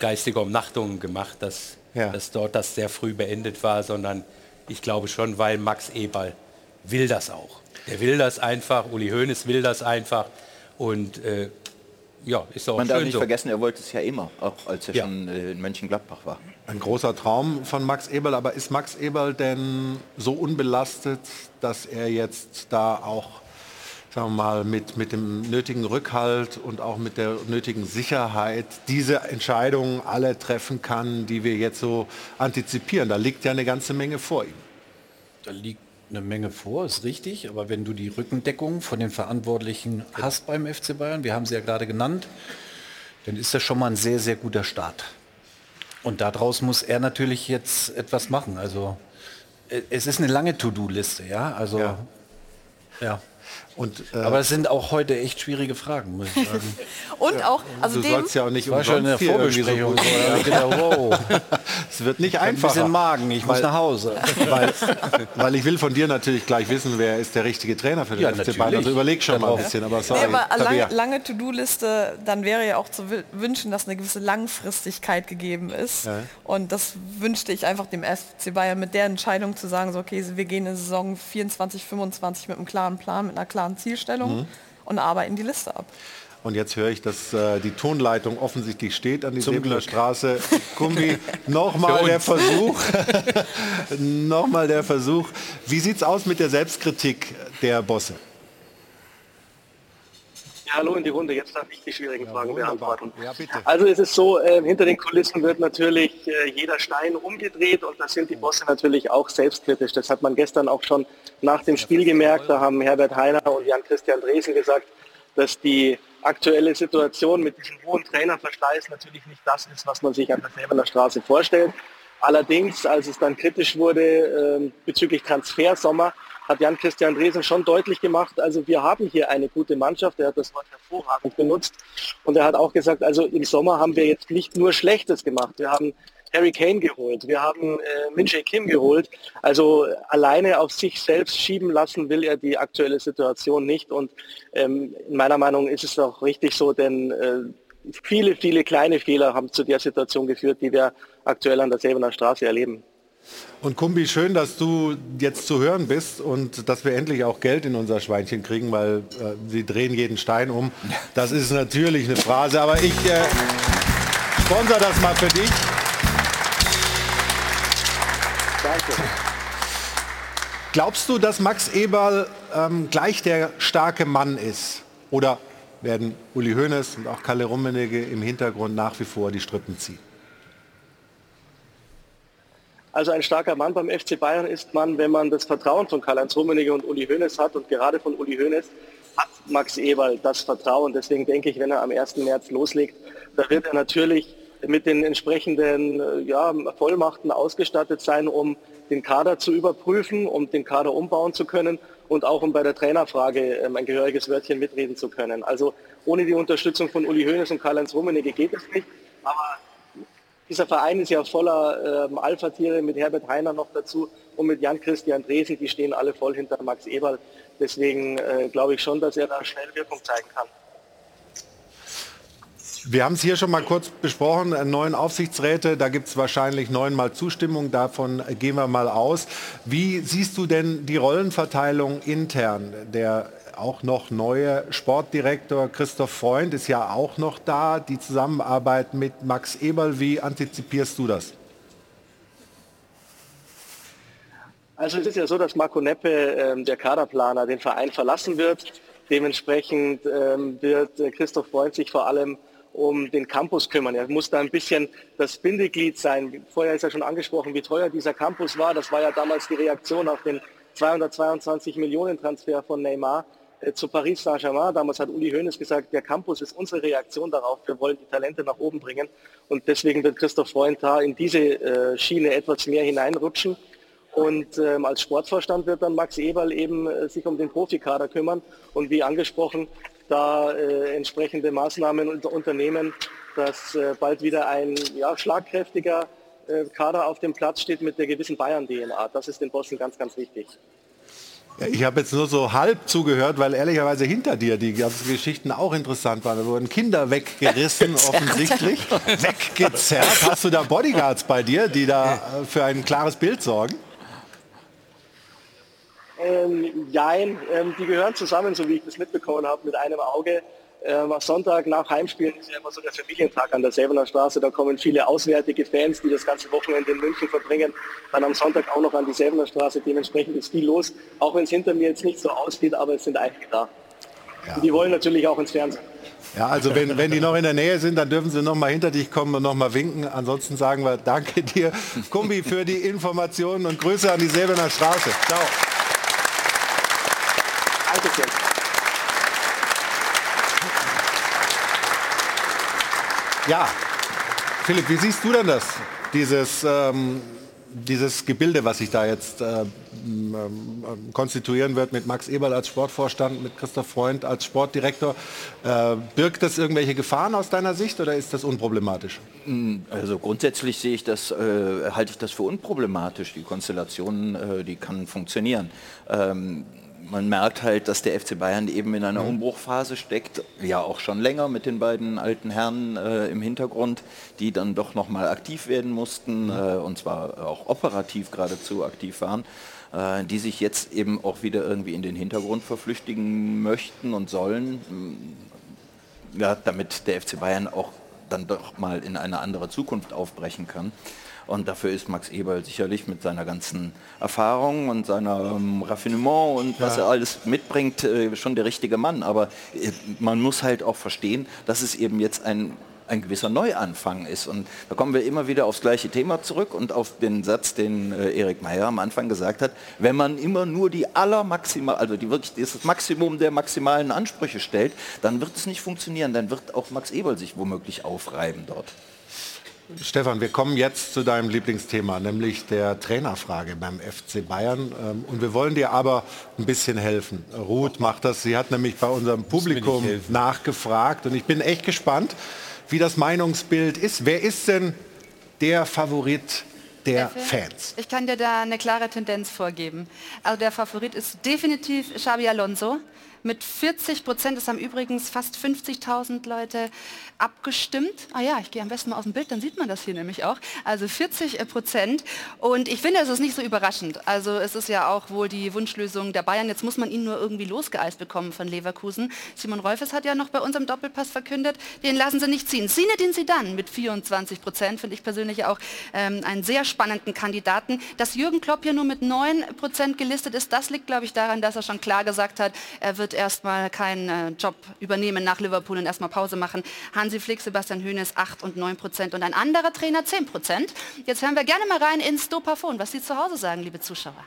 geistiger Umnachtung gemacht, dass, ja. dass dort das sehr früh beendet war, sondern ich glaube schon, weil Max Eberl will das auch. Er will das einfach, Uli Hoeneß will das einfach und äh, ja, ist auch Man schön darf nicht so. vergessen, er wollte es ja immer, auch als er Ja. schon äh, in Mönchengladbach war. Ein großer Traum von Max Eberl, aber ist Max Eberl denn so unbelastet, dass er jetzt da auch, sagen wir mal, mit, mit dem nötigen Rückhalt und auch mit der nötigen Sicherheit diese Entscheidungen alle treffen kann, die wir jetzt so antizipieren? Da liegt ja eine ganze Menge vor ihm. Da liegt eine Menge vor, ist richtig, aber wenn du die Rückendeckung von den Verantwortlichen hast beim FC Bayern, wir haben sie ja gerade genannt, dann ist das schon mal ein sehr, sehr guter Start. Und daraus muss er natürlich jetzt etwas machen. Also äh, es ist eine lange To-Do-Liste, ja. Also Ja. ja. Und, äh, Aber es sind auch heute echt schwierige Fragen, muss ich sagen. Und auch, also du dem, sollst ja auch nicht Ich war schon irgendwie Vorbesprechung. wow. Es wird nicht Ich hab ein bisschen Magen, ich muss Weil- nach Hause. weil, weil ich will von dir natürlich gleich wissen, wer ist der richtige Trainer für den Ja, FC natürlich. Bayern. Also überleg schon mal ein bisschen, aber Nee, sorry. aber Tabea. lang, lange To-Do-Liste, dann wäre ja auch zu wü- wünschen, dass eine gewisse Langfristigkeit gegeben ist. Ja. Und das wünschte ich einfach dem FC Bayern mit der Entscheidung zu sagen, so okay, wir gehen in Saison 24, 25 mit einem klaren Plan, mit einer klaren Zielstellung Mhm. und arbeiten die Liste ab. Und jetzt höre ich, dass äh, die Tonleitung offensichtlich steht an die Sebeler. Straße. Kumbi, nochmal der. Versuch. nochmal der Versuch. Wie sieht's aus mit der Selbstkritik der Bosse? Ja, hallo in die Runde. Jetzt darf ich die schwierigen Fragen wunderbar. beantworten. Ja. Also es ist so, äh, hinter den Kulissen wird natürlich äh, jeder Stein umgedreht und da sind die Bosse natürlich auch selbstkritisch. Das hat man gestern auch schon nach dem Spiel gemerkt. Da haben Herbert Heiner und Jan-Christian Dresen gesagt, dass die aktuelle Situation mit diesem hohen Trainerverschleiß natürlich nicht das ist, was man sich an der Säbener Straße vorstellt. Allerdings, als es dann kritisch wurde ähm, bezüglich Transfersommer, hat Jan-Christian Dresen schon deutlich gemacht, also wir haben hier eine gute Mannschaft, er hat das Wort hervorragend benutzt und er hat auch gesagt, also im Sommer haben wir jetzt nicht nur Schlechtes gemacht, wir haben Harry Kane geholt, wir haben äh, Min Jae Kim geholt, also alleine auf sich selbst schieben lassen will er die aktuelle Situation nicht. Und ähm, in meiner Meinung ist es auch richtig so, denn äh, viele, viele kleine Fehler haben zu der Situation geführt, die wir aktuell an der Säbener Straße erleben. Und Kumbi, schön, dass du jetzt zu hören bist und dass wir endlich auch Geld in unser Schweinchen kriegen, weil äh, sie drehen jeden Stein um. Das ist natürlich eine Phrase, aber ich äh, sponsor das mal für dich. Danke. Glaubst du, dass Max Eberl ähm, gleich der starke Mann ist? Oder werden Uli Hoeneß und auch Kalle Rummenigge im Hintergrund nach wie vor die Strippen ziehen? Also ein starker Mann beim FC Bayern ist man, wenn man das Vertrauen von Karl-Heinz Rummenigge und Uli Hoeneß hat und gerade von Uli Hoeneß hat Max Eberl das Vertrauen. Deswegen denke ich, wenn er am 1. März loslegt, da wird er natürlich mit den entsprechenden äh, ja, Vollmachten ausgestattet sein, um den Kader zu überprüfen, um den Kader umbauen zu können und auch um bei der Trainerfrage ähm, ein gehöriges Wörtchen mitreden zu können. Also ohne die Unterstützung von Uli Hoeneß und Karl-Heinz Rummenigge geht es nicht. Aber dieser Verein ist ja voller ähm, Alpha-Tiere mit Herbert Heiner noch dazu und mit Jan-Christian Dresen, die stehen alle voll hinter Max Eberl. Deswegen äh, glaube ich schon, dass er da schnell Wirkung zeigen kann. Wir haben es hier schon mal kurz besprochen, äh, neun Aufsichtsräte, da gibt es wahrscheinlich neunmal Zustimmung, davon äh, gehen wir mal aus. Wie siehst du denn die Rollenverteilung intern? Der auch noch neue Sportdirektor Christoph Freund ist ja auch noch da, die Zusammenarbeit mit Max Eberl, wie antizipierst du das? Also es ist ja so, dass Marco Neppe, ähm, der Kaderplaner, den Verein verlassen wird. Dementsprechend ähm, wird äh, Christoph Freund sich vor allem um den Campus kümmern. Er muss da ein bisschen das Bindeglied sein. Vorher ist ja schon angesprochen, wie teuer dieser Campus war. Das war ja damals die Reaktion auf den 222 Millionen Transfer von Neymar zu Paris Saint-Germain. Damals hat Uli Hoeneß gesagt, der Campus ist unsere Reaktion darauf. Wir wollen die Talente nach oben bringen. Und deswegen wird Christoph Freund da in diese äh, Schiene etwas mehr hineinrutschen. Und ähm, als Sportvorstand wird dann Max Eberl eben äh, sich um den Profikader kümmern. Und wie angesprochen, da äh, entsprechende Maßnahmen unter unternehmen, dass äh, bald wieder ein ja, schlagkräftiger äh, Kader auf dem Platz steht mit der gewissen Bayern-DNA. Das ist den Bossen ganz, ganz wichtig. Ich habe jetzt nur so halb zugehört, weil ehrlicherweise hinter dir die ganzen Geschichten auch interessant waren. Da wurden Kinder weggerissen, offensichtlich. Weggezerrt. Hast du da Bodyguards bei dir, die da äh, für ein klares Bild sorgen? Ähm, jein, ähm, die gehören zusammen, so wie ich das mitbekommen habe, mit einem Auge. Ähm, am Sonntag nach Heimspielen ist ja immer so der Familientag an der Säbener Straße. Da kommen viele auswärtige Fans, die das ganze Wochenende in München verbringen. Dann am Sonntag auch noch an die Säbener Straße. Dementsprechend ist viel los. Auch wenn es hinter mir jetzt nicht so aussieht, aber es sind einige da. Ja. Die wollen natürlich auch ins Fernsehen. Ja, also wenn, wenn die noch in der Nähe sind, dann dürfen sie noch mal hinter dich kommen und noch mal winken. Ansonsten sagen wir Danke dir, Kumbi, für die Informationen und Grüße an die Säbener Straße. Ciao. Dankeschön. Ja, Philipp, wie siehst du denn das? Dieses, ähm, dieses Gebilde, was sich da jetzt äh, ähm, konstituieren wird mit Max Eberl als Sportvorstand, mit Christoph Freund als Sportdirektor. Äh, birgt das irgendwelche Gefahren aus deiner Sicht oder ist das unproblematisch? Also grundsätzlich sehe ich das, äh, halte ich das für unproblematisch. Die Konstellation, äh, die kann funktionieren. Ähm, man merkt halt, dass der FC Bayern eben in einer mhm. Umbruchphase steckt, ja auch schon länger mit den beiden alten Herren äh, im Hintergrund, die dann doch nochmal aktiv werden mussten mhm. äh, und zwar auch operativ geradezu aktiv waren, äh, die sich jetzt eben auch wieder irgendwie in den Hintergrund verflüchtigen möchten und sollen, mm, ja, damit der FC Bayern auch dann doch mal in eine andere Zukunft aufbrechen kann. Und dafür ist Max Eberl sicherlich mit seiner ganzen Erfahrung und seiner ähm, Raffinement und was er alles mitbringt, äh, schon der richtige Mann. Aber äh, man muss halt auch verstehen, dass es eben jetzt ein ein gewisser Neuanfang ist. Und da kommen wir immer wieder aufs gleiche Thema zurück und auf den Satz, den äh, Erik Meyer am Anfang gesagt hat, wenn man immer nur die allermaximal, also die wirklich das Maximum der maximalen Ansprüche stellt, dann wird es nicht funktionieren, dann wird auch Max Eberl sich womöglich aufreiben dort. Stefan, wir kommen jetzt zu deinem Lieblingsthema, nämlich der Trainerfrage beim FC Bayern. Ähm, und wir wollen dir aber ein bisschen helfen. Ruth macht das. Sie hat nämlich bei unserem Publikum nachgefragt. Und ich bin echt gespannt, wie das Meinungsbild ist. Wer ist denn der Favorit der Fans? Ich kann dir da eine klare Tendenz vorgeben. Also der Favorit ist definitiv Xabi Alonso mit 40 Prozent. Es haben übrigens fast 50.000 Leute abgestimmt. Ah ja, ich gehe am besten mal aus dem Bild, dann sieht man das hier nämlich auch. Also 40 Prozent. Und ich finde, es ist nicht so überraschend. Also es ist ja auch wohl die Wunschlösung der Bayern. Jetzt muss man ihn nur irgendwie losgeeist bekommen von Leverkusen. Simon Rolfes hat ja noch bei unserem Doppelpass verkündet, den lassen sie nicht ziehen. Zinedine Zidane mit 24 Prozent finde ich persönlich auch ähm, einen sehr spannenden Kandidaten. Dass Jürgen Klopp hier nur mit 9 Prozent gelistet ist, das liegt, glaube ich, daran, dass er schon klar gesagt hat, er wird erstmal keinen äh, Job übernehmen nach Liverpool und erstmal Pause machen. Hans Hansi Flick, Sebastian Höhnes 8 und 9 Prozent und ein anderer Trainer 10 Prozent. Jetzt hören wir gerne mal rein ins Dopafon, was Sie zu Hause sagen, liebe Zuschauer.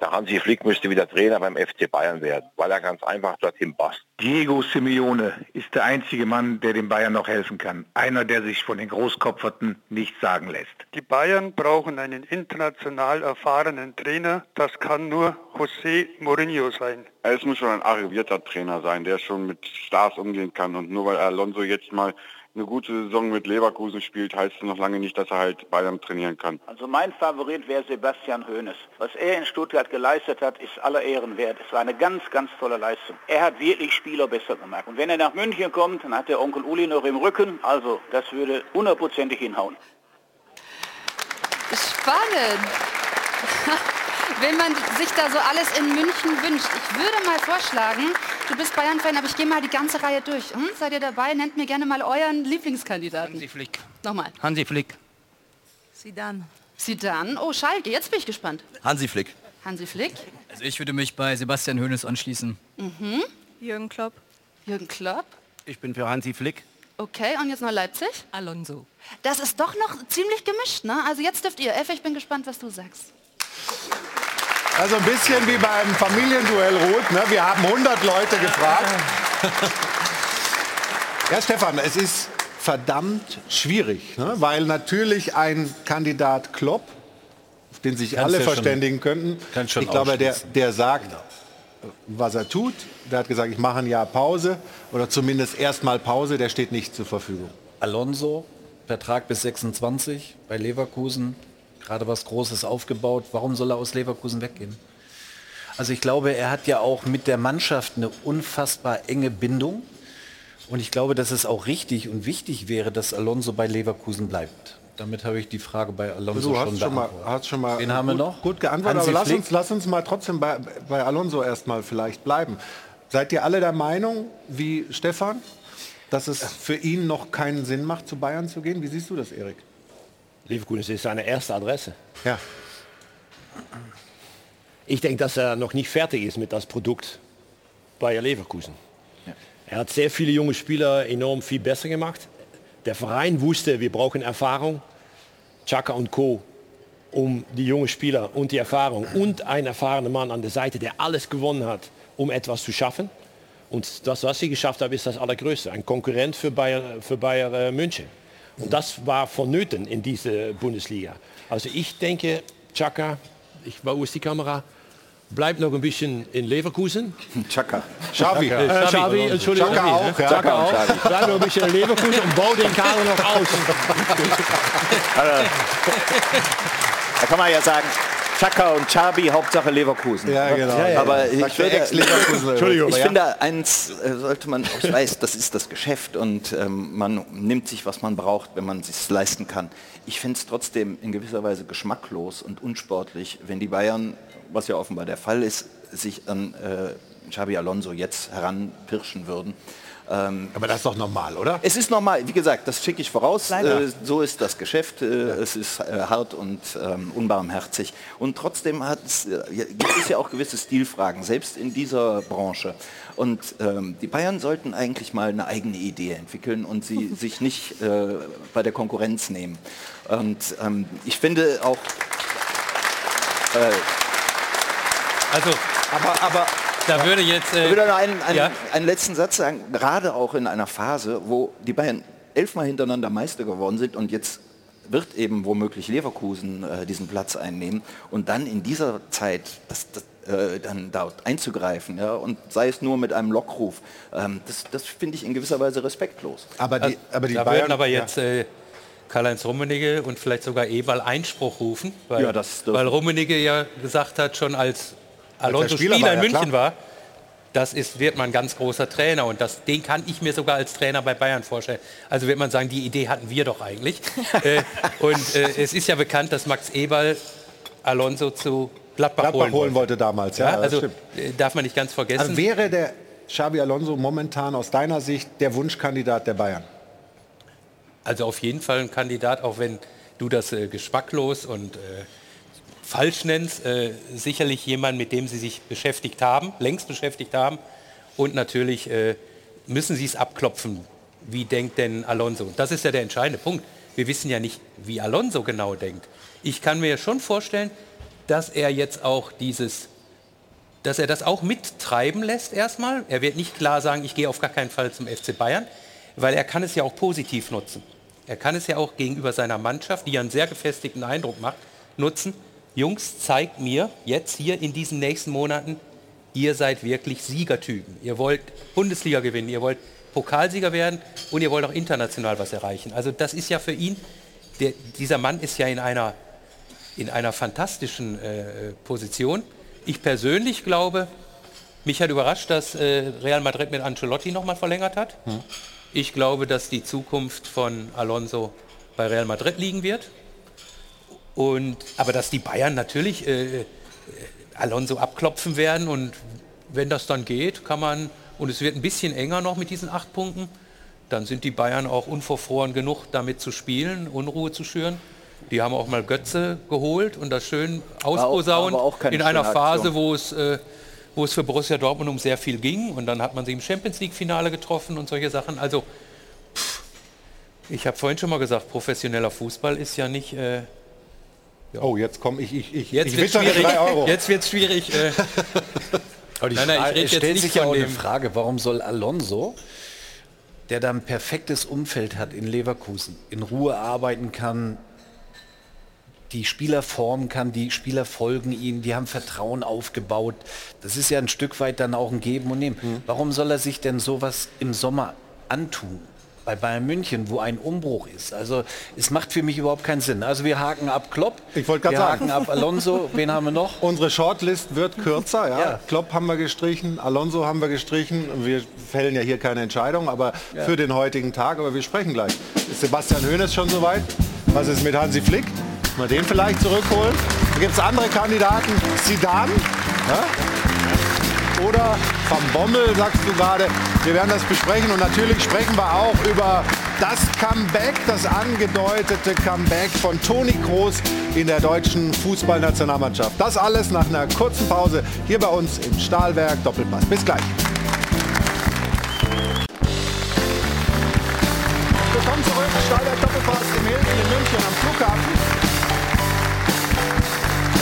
Der Hansi Flick müsste wieder Trainer beim FC Bayern werden, weil er ganz einfach dorthin passt. Diego Simeone ist der einzige Mann, der den Bayern noch helfen kann. Einer, der sich von den Großkopferten nichts sagen lässt. Die Bayern brauchen einen international erfahrenen Trainer. Das kann nur José Mourinho sein. Es muss schon ein arrivierter Trainer sein, der schon mit Stars umgehen kann. Und nur weil Alonso jetzt mal eine gute Saison mit Leverkusen spielt, heißt es noch lange nicht, dass er halt Bayern trainieren kann. Also mein Favorit wäre Sebastian Hoeneß. Was er in Stuttgart geleistet hat, ist aller Ehren wert. Es war eine ganz, ganz tolle Leistung. Er hat wirklich Spieler besser gemacht. Und wenn er nach München kommt, dann hat der Onkel Uli noch im Rücken. Also das würde hundertprozentig hinhauen. Spannend. wenn man sich da so alles in München wünscht. Ich würde mal vorschlagen, du bist Bayern-Fan, aber ich gehe mal die ganze Reihe durch. Hm? Seid ihr dabei? Nennt mir gerne mal euren Lieblingskandidaten. Hansi Flick. Nochmal. Hansi Flick. Sidan. Sidan? Oh, Schalke, jetzt bin ich gespannt. Hansi Flick. Hansi Flick. Also ich würde mich bei Sebastian Hoeneß anschließen. Mhm. Jürgen Klopp. Jürgen Klopp. Ich bin für Hansi Flick. Okay, und jetzt noch Leipzig? Alonso. Das ist doch noch ziemlich gemischt, ne? Also jetzt dürft ihr. Effe, ich bin gespannt, was du sagst. Also ein bisschen wie beim Familienduell Rot. Ne? Wir haben 100 Leute gefragt. Ja, Stefan, es ist verdammt schwierig, ne? weil natürlich ein Kandidat Klopp, auf den sich Kannst alle ja verständigen könnten, schon ich glaube, der, der sagt, was er tut. Der hat gesagt, ich mache ein Jahr Pause oder zumindest erstmal Pause. Der steht nicht zur Verfügung. Alonso, Vertrag bis 26 bei Leverkusen, gerade was Großes aufgebaut. Warum soll er aus Leverkusen weggehen? Also ich glaube, er hat ja auch mit der Mannschaft eine unfassbar enge Bindung. Und ich glaube, dass es auch richtig und wichtig wäre, dass Alonso bei Leverkusen bleibt. Damit habe ich die Frage bei Alonso Du schon hast schon, mal, beantwortet. hast schon mal Wen haben wir gut, noch? gut geantwortet, Hansi aber lass uns, lass uns mal trotzdem bei, bei Alonso erstmal vielleicht bleiben. Seid ihr alle der Meinung, wie Stefan, dass es für ihn noch keinen Sinn macht, zu Bayern zu gehen? Wie siehst du das, Erik? Leverkusen ist seine erste Adresse. Ja. Ich denke, dass er noch nicht fertig ist mit das Produkt Bayer Leverkusen. Er hat sehr viele junge Spieler enorm viel besser gemacht. Der Verein wusste, wir brauchen Erfahrung. Chaka und Co. um die jungen Spieler und die Erfahrung und ein erfahrener Mann an der Seite, der alles gewonnen hat, um etwas zu schaffen. Und das, was sie geschafft haben, ist das Allergrößte. Ein Konkurrent für Bayer, für Bayer äh, München. Und das war vonnöten in diese Bundesliga. Also ich denke, Chaka, ich, wo ist die Kamera? Bleibt noch ein bisschen in Leverkusen. Chaka. Xavi. Äh, Äh, Xavi, Entschuldigung. Chaka auch, ne? ja. Chaka auch. Xavi. Bleibt noch ein bisschen in Leverkusen und baut den Kader noch aus. Da kann man ja sagen, Chaka und Chabi, Hauptsache Leverkusen. Ja, genau. Ja, ja, Aber ja. Ich, würde. Entschuldigung, ich Ja. finde, eins äh, sollte man, ich weiß, das ist das Geschäft und ähm, man nimmt sich, was man braucht, wenn man es sich leisten kann. Ich finde es trotzdem in gewisser Weise geschmacklos und unsportlich, wenn die Bayern, was ja offenbar der Fall ist, sich an äh, Xabi Alonso jetzt heranpirschen würden. Ähm, Aber das ist doch normal, oder? es ist normal, wie gesagt, das schicke ich voraus. Äh, so ist das Geschäft. Äh, Es ist äh, hart und ähm, unbarmherzig. Und trotzdem äh, gibt es ja auch gewisse Stilfragen, selbst in dieser Branche. Und ähm, die Bayern sollten eigentlich mal eine eigene Idee entwickeln und sie sich nicht äh, bei der Konkurrenz nehmen. Und ähm, ich finde auch, äh, Also, aber, aber da würde jetzt... Äh, ich will noch einen, einen, ja? einen letzten Satz sagen, gerade auch in einer Phase, wo die Bayern elfmal hintereinander Meister geworden sind und jetzt wird eben womöglich Leverkusen äh, diesen Platz einnehmen und dann in dieser Zeit das, das, äh, dann dort einzugreifen ja, und sei es nur mit einem Lockruf, ähm, das, das finde ich in gewisser Weise respektlos. Aber die, aber die da Bayern, würden aber jetzt äh, Karl-Heinz Rummenigge und vielleicht sogar Eberl Einspruch rufen, weil, Ja, das weil Rummenigge ja gesagt hat, schon als Alonso Spieler in ja, München klar. war, das ist, wird man ein ganz großer Trainer und das, den kann ich mir sogar als Trainer bei Bayern vorstellen. Also wird man sagen, die Idee hatten wir doch eigentlich. äh, und äh, es ist ja bekannt, dass Max Eberl Alonso zu Gladbach, Gladbach holen, wollte. wollte damals. Ja, Ja, also stimmt. äh, darf man nicht ganz vergessen. Also wäre der Xabi Alonso momentan aus deiner Sicht der Wunschkandidat der Bayern? Also auf jeden Fall ein Kandidat, auch wenn du das äh, geschmacklos und äh, falsch nennst, äh, sicherlich jemand, mit dem sie sich beschäftigt haben, längst beschäftigt haben. Und natürlich äh, müssen sie es abklopfen. Wie denkt denn Alonso? Das ist ja der entscheidende Punkt. Wir wissen ja nicht, wie Alonso genau denkt. Ich kann mir schon vorstellen, dass er jetzt auch dieses, dass er das auch mittreiben lässt erstmal. Er wird nicht klar sagen, ich gehe auf gar keinen Fall zum FC Bayern, weil er kann es ja auch positiv nutzen. Er kann es ja auch gegenüber seiner Mannschaft, die einen sehr gefestigten Eindruck macht, nutzen. Jungs, zeigt mir jetzt hier in diesen nächsten Monaten, ihr seid wirklich Siegertypen. Ihr wollt Bundesliga gewinnen, ihr wollt Pokalsieger werden und ihr wollt auch international was erreichen. Also das ist ja für ihn, der, dieser Mann ist ja in einer, in einer fantastischen äh, Position. Ich persönlich glaube, mich hat überrascht, dass äh, Real Madrid mit Ancelotti nochmal verlängert hat. Ich glaube, dass die Zukunft von Alonso bei Real Madrid liegen wird. Und, aber dass die Bayern natürlich äh, äh, Alonso abklopfen werden und wenn das dann geht, kann man, und es wird ein bisschen enger noch mit diesen acht Punkten, dann sind die Bayern auch unverfroren genug, damit zu spielen, Unruhe zu schüren. Die haben auch mal Götze geholt und das schön ausposaunt in einer Phase, wo es, äh, wo es für Borussia Dortmund um sehr viel ging. Und dann hat man sie im Champions League-Finale getroffen und solche Sachen. Also, pff, ich habe vorhin schon mal gesagt, professioneller Fußball ist ja nicht... Äh, Oh, jetzt komme ich, ich, ich, Jetzt ich wird schwierig. drei Euro. Jetzt wird schwierig. Äh, Aber die Nein, nein, ich rede es jetzt stellt nicht sich ja auch eine Frage, warum soll Alonso, der da ein perfektes Umfeld hat in Leverkusen, in Ruhe arbeiten kann, die Spieler formen kann, die Spieler folgen ihm, die haben Vertrauen aufgebaut. Das ist ja ein Stück weit dann auch ein Geben und Nehmen. Mhm. Warum soll er sich denn sowas im Sommer antun? Bei Bayern München, wo ein Umbruch ist. Also es macht für mich überhaupt keinen Sinn. Also wir haken ab Klopp, Ich wollte gerade wir sagen. haken ab Alonso, wen haben wir noch? Unsere Shortlist wird kürzer. Ja. Ja. Klopp haben wir gestrichen, Alonso haben wir gestrichen. Wir fällen ja hier keine Entscheidung, aber Ja. für den heutigen Tag. Aber wir sprechen gleich. Ist Sebastian Hoeneß schon soweit? Was ist mit Hansi Flick? Wir den vielleicht zurückholen? Da gibt es andere Kandidaten. Zidane? Ja? Oder Van Bommel, sagst du gerade. Wir werden das besprechen und natürlich sprechen wir auch über das Comeback, das angedeutete Comeback von Toni Kroos in der deutschen Fußballnationalmannschaft. Das alles nach einer kurzen Pause hier bei uns im Stahlwerk Doppelpass. Bis gleich. Willkommen zurück, Stahlwerk Doppelpass im Hilton in München am Flughafen.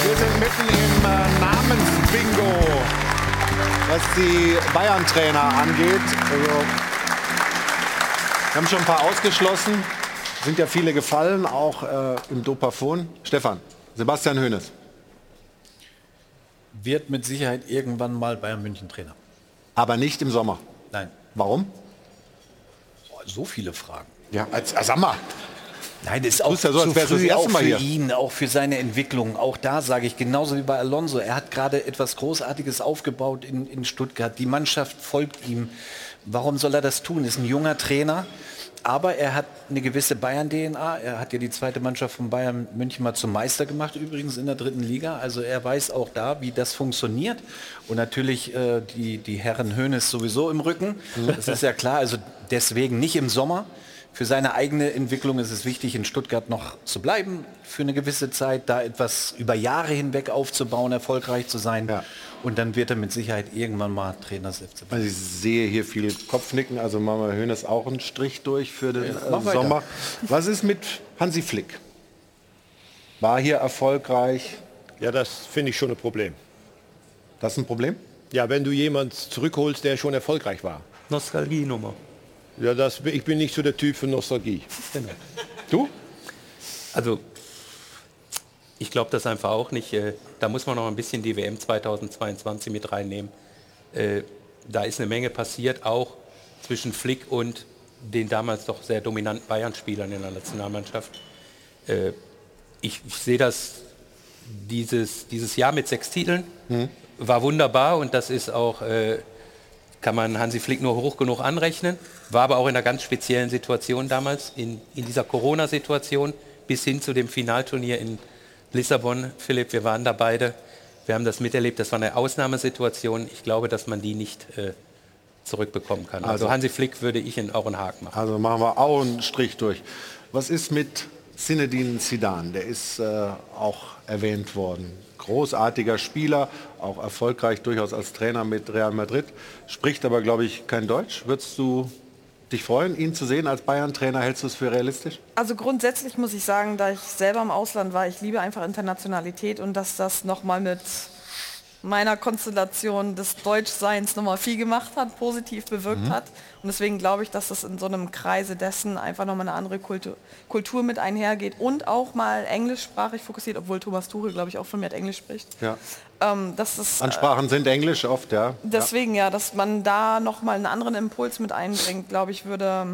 Wir sind mitten im äh, Namensbingo, was die Bayern-Trainer angeht. Also, wir haben schon ein paar ausgeschlossen. Sind ja viele gefallen, auch äh, im Dopafon. Stefan, Sebastian Hoeneß. Wird mit Sicherheit irgendwann mal Bayern München Trainer. Aber nicht im Sommer. Nein. Warum? So viele Fragen. Ja, als, als sag mal. Nein, das ist auch ja so, zu früh, auch für hier. ihn, auch für seine Entwicklung. Auch da sage ich genauso wie bei Alonso. Er hat gerade etwas Großartiges aufgebaut in, in Stuttgart. Die Mannschaft folgt ihm. Warum soll er das tun? Ist ein junger Trainer. Aber er hat eine gewisse Bayern-DNA. Er hat ja die zweite Mannschaft von Bayern München mal zum Meister gemacht, übrigens in der dritten Liga. Also er weiß auch da, wie das funktioniert. Und natürlich äh, die, die Herren Hönes sowieso im Rücken. Das ist ja klar. Also deswegen nicht im Sommer. Für seine eigene Entwicklung ist es wichtig, in Stuttgart noch zu bleiben für eine gewisse Zeit, da etwas über Jahre hinweg aufzubauen, erfolgreich zu sein. Und dann wird er mit Sicherheit irgendwann mal Trainer des FC Bayern. Also ich sehe hier viel Kopfnicken, also machen wir Hoeneß auch einen Strich durch für den mach äh. Sommer. Was ist mit Hansi Flick? War hier erfolgreich? Ja, das finde ich schon ein Problem. Das ist ein Problem? Ja, wenn du jemanden zurückholst, der schon erfolgreich war. Nostalgienummer. Ja, das, ich bin nicht so der Typ für Nostalgie. Du? Also, ich glaube das einfach auch nicht. Äh, Da muss man noch ein bisschen die WM 2022 mit reinnehmen. Äh, Da ist eine Menge passiert, auch zwischen Flick und den damals doch sehr dominanten Bayern-Spielern in der Nationalmannschaft. Äh, Ich, ich sehe das, dieses, dieses Jahr mit sechs Titeln war wunderbar und das ist auch, kann man Hansi Flick nur hoch genug anrechnen. War aber auch in einer ganz speziellen Situation damals, in, in dieser Corona-Situation, bis hin zu dem Finalturnier in Lissabon. Philipp, wir waren da beide. Wir haben das miterlebt. Das war eine Ausnahmesituation. Ich glaube, dass man die nicht äh, zurückbekommen kann. Also, Also- Hansi Flick würde ich in auch einen Haken machen. Also machen wir auch einen Strich durch. Was ist mit Zinedine Zidane? Der ist äh, auch erwähnt worden. Großartiger Spieler, auch erfolgreich durchaus als Trainer mit Real Madrid, spricht aber, glaube ich, kein Deutsch. Würdest du dich freuen, ihn zu sehen als Bayern-Trainer? Hältst du es für realistisch? Also grundsätzlich muss ich sagen, da ich selber im Ausland war, ich liebe einfach Internationalität und dass das nochmal mit meiner Konstellation des Deutschseins nochmal viel gemacht hat, positiv bewirkt Mhm. hat. Und deswegen glaube ich, dass das in so einem Kreise dessen einfach nochmal eine andere Kultur, Kultur mit einhergeht und auch mal englischsprachig fokussiert, obwohl Thomas Tuchel, glaube ich, auch von mir Englisch spricht. Ja. Ähm, dass das, äh, Ansprachen sind Englisch oft, ja. Deswegen ja, dass man da nochmal einen anderen Impuls mit einbringt, glaube ich, würde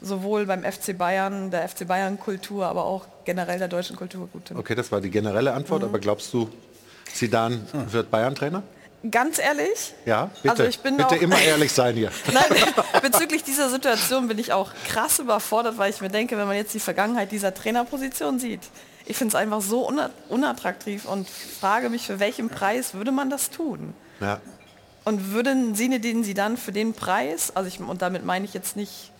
sowohl beim FC Bayern, der FC Bayern Kultur, aber auch generell der deutschen Kultur gut tun. Okay, das war die generelle Antwort, Mhm. aber glaubst du, Zidane wird Bayern-Trainer? Ganz ehrlich, Ja, bitte. Also ich bin bitte auch- immer ehrlich sein hier. Nein, bezüglich dieser Situation bin ich auch krass überfordert, weil ich mir denke, wenn man jetzt die Vergangenheit dieser Trainerposition sieht, ich finde es einfach so una- unattraktiv und frage mich, für welchen Preis würde man das tun? Ja. Und würden Sie den Sie dann für den Preis, also ich, und damit meine ich jetzt nicht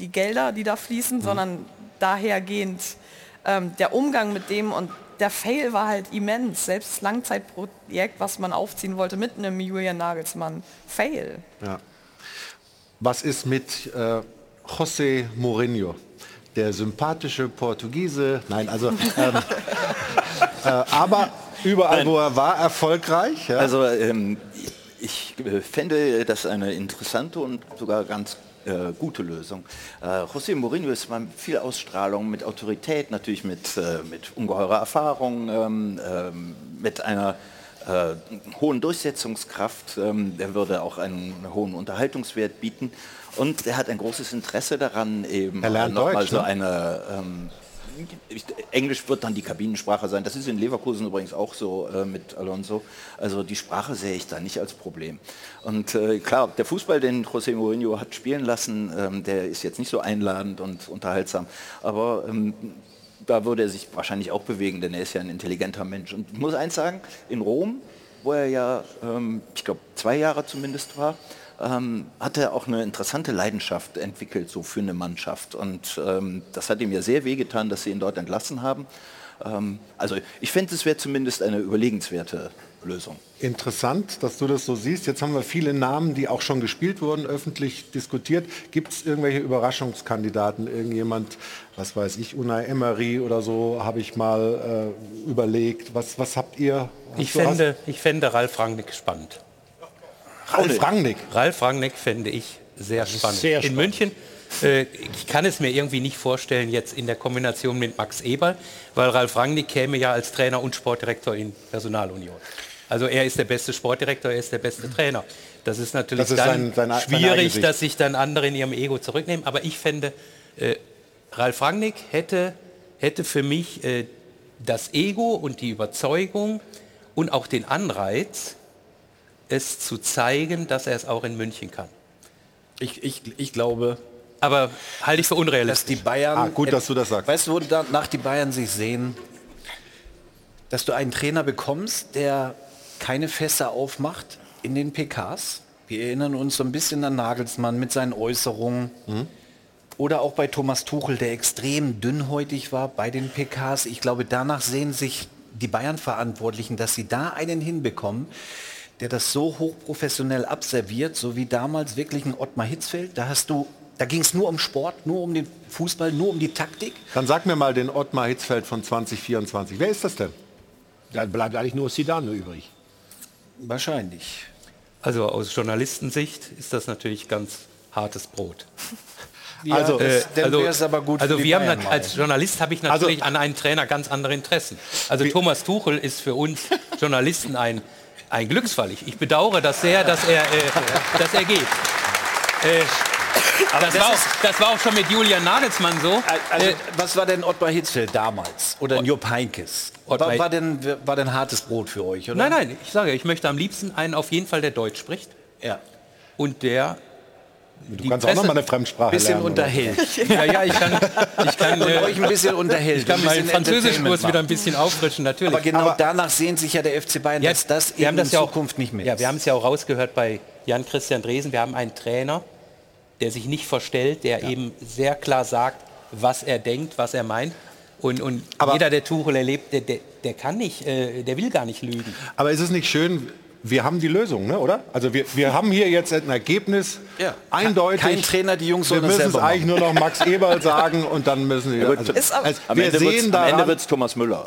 die Gelder, die da fließen, sondern dahergehend ähm, der Umgang mit dem und der Fail war halt immens. Selbst das Langzeitprojekt, was man aufziehen wollte mit einem Julian Nagelsmann, Fail. Ja. Was ist mit äh, José Mourinho? Der sympathische Portugiese, nein, also, ähm, äh, aber überall, wo er war, erfolgreich. Ja? Also ähm, ich äh, fände das eine interessante und sogar ganz äh, gute Lösung. Äh, José Mourinho ist mit viel Ausstrahlung, mit Autorität, natürlich mit, äh, mit ungeheurer Erfahrung, ähm, ähm, mit einer äh, hohen Durchsetzungskraft. Ähm, er würde auch einen hohen Unterhaltungswert bieten. Und er hat ein großes Interesse daran, eben nochmal Deutsch, so ne? eine ähm, Englisch wird dann die Kabinensprache sein. Das ist in Leverkusen übrigens auch so äh, mit Alonso. Also die Sprache sehe ich da nicht als Problem. Und äh, klar, der Fußball, den José Mourinho hat spielen lassen, ähm, der ist jetzt nicht so einladend und unterhaltsam. Aber ähm, da würde er sich wahrscheinlich auch bewegen, denn er ist ja ein intelligenter Mensch. Und ich muss eins sagen, in Rom, wo er ja, ähm, ich glaube, zwei Jahre zumindest war, ähm, hat er auch eine interessante Leidenschaft entwickelt, so für eine Mannschaft. Und ähm, das hat ihm ja sehr wehgetan, dass sie ihn dort entlassen haben. Ähm, also ich fände, es wäre zumindest eine überlegenswerte Lösung. Interessant, dass du das so siehst. Jetzt haben wir viele Namen, die auch schon gespielt wurden, öffentlich diskutiert. Gibt es irgendwelche Überraschungskandidaten? Irgendjemand, was weiß ich, Unai Emery oder so, habe ich mal äh, überlegt. Was, was habt ihr? Ich hast- fände, ich fände Ralf Rangnick spannend. Ralf Rangnick? Ralf Rangnick fände ich sehr spannend. sehr in spannend. München, äh, ich kann es mir irgendwie nicht vorstellen jetzt in der Kombination mit Max Eberl, weil Ralf Rangnick käme ja als Trainer und Sportdirektor in Personalunion. Also er ist der beste Sportdirektor, er ist der beste Trainer. Das ist natürlich Das ist dann sein- sein- schwierig, dass sich dann andere in ihrem Ego zurücknehmen. Aber ich fände, äh, Ralf Rangnick hätte, hätte für mich äh, das Ego und die Überzeugung und auch den Anreiz, es zu zeigen, dass er es auch in München kann. Ich, ich, ich glaube, aber halte ich für unrealistisch. dass die Bayern. Ah, gut, dass du das sagst. Weißt du, wo danach die Bayern sich sehen, dass du einen Trainer bekommst, der keine Fässer aufmacht in den PKs. Wir erinnern uns so ein bisschen an Nagelsmann mit seinen Äußerungen. Oder auch bei Thomas Tuchel, der extrem dünnhäutig war bei den PKs. Ich glaube, danach sehen sich die Bayern-Verantwortlichen, dass sie da einen hinbekommen, der das so hochprofessionell abserviert, so wie damals wirklich ein Ottmar Hitzfeld. Da hast du, da ging es nur um Sport, nur um den Fußball, nur um die Taktik. Dann sag mir mal den Ottmar Hitzfeld von 2024. Wer ist das denn? Dann bleibt eigentlich nur Zidane übrig. Wahrscheinlich. Also aus Journalistensicht ist das natürlich ganz hartes Brot. Ja, Also, äh, also, wär's aber gut also für die wir haben Bayern mal. als Journalist habe ich natürlich an einen Trainer ganz andere Interessen. Also Thomas Tuchel ist für uns Journalisten ein, ein Glücksfall. Ich, ich bedauere das sehr, dass er, äh, dass er geht. Äh, das, das war auch, das war auch schon mit Julian Nagelsmann so. Also, Äh, was war denn Ottmar Hitzfeld damals? Oder Jupp? Ottmar- War, war, denn, war denn hartes Brot für euch, oder? Nein, nein, ich sage, ich möchte am liebsten einen auf jeden Fall, der Deutsch spricht. Ja. Und der Du kannst auch noch mal eine Fremdsprache bisschen lernen. unterhält. Ja, ja, ich kann, ich kann, äh, euch ein bisschen unterhält. Ich kann ein meinen Französischkurs wieder ein bisschen auffrischen, natürlich. Aber genau danach sehnt sich ja der FC Bayern, Ja, dass das wir haben das in ja auch, Zukunft nicht mehr Ja, wir haben es ja auch rausgehört bei Jan Christian Dresen. Wir haben einen Trainer, der sich nicht verstellt, der eben sehr klar sagt, was er denkt, was er meint. Und, und jeder, der Tuchel erlebt, der, der, der kann nicht, äh, der will gar nicht lügen. Aber ist es nicht schön, wir haben die Lösung, ne, oder? Also wir, wir haben hier jetzt ein Ergebnis, Ja. eindeutig. Kein Trainer, die Jungs Wir müssen es eigentlich nur noch Max Eberl sagen und dann müssen wir. Also, Ist aber- also am wir Ende wird's- sehen am Ende daran, wird es Thomas Müller.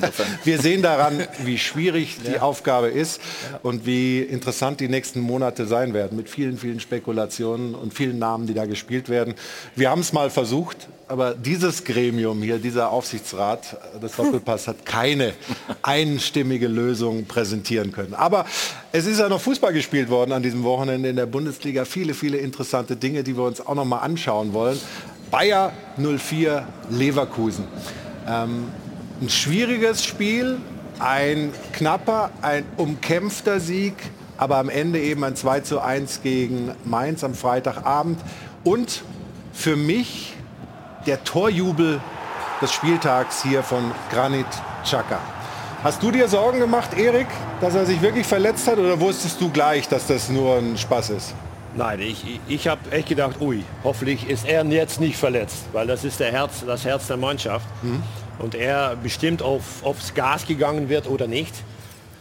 Also wir sehen daran, wie schwierig die Aufgabe ist und wie interessant die nächsten Monate sein werden mit vielen, vielen Spekulationen und vielen Namen, die da gespielt werden. Wir haben es mal versucht, aber dieses Gremium hier, dieser Aufsichtsrat des Doppelpass hat keine einstimmige Lösung präsentieren können. Aber es ist ja noch Fußball gespielt worden an diesem Wochenende in der Bundesliga. Viele, viele interessante Dinge, die wir uns auch noch mal anschauen wollen. Bayer 04 Leverkusen. Ähm, ein schwieriges Spiel, ein knapper, ein umkämpfter Sieg, aber am Ende eben ein 2 zu 1 gegen Mainz am Freitagabend. Und für mich der Torjubel des Spieltags hier von Granit Xhaka. Hast du dir Sorgen gemacht, Erik, dass er sich wirklich verletzt hat oder wusstest du gleich, dass das nur ein Spaß ist? Nein, ich, ich- habe echt gedacht, ui, hoffentlich ist er jetzt nicht verletzt, weil das ist der Herz, das Herz der Mannschaft. Und er bestimmt, auf, aufs Gas gegangen wird oder nicht.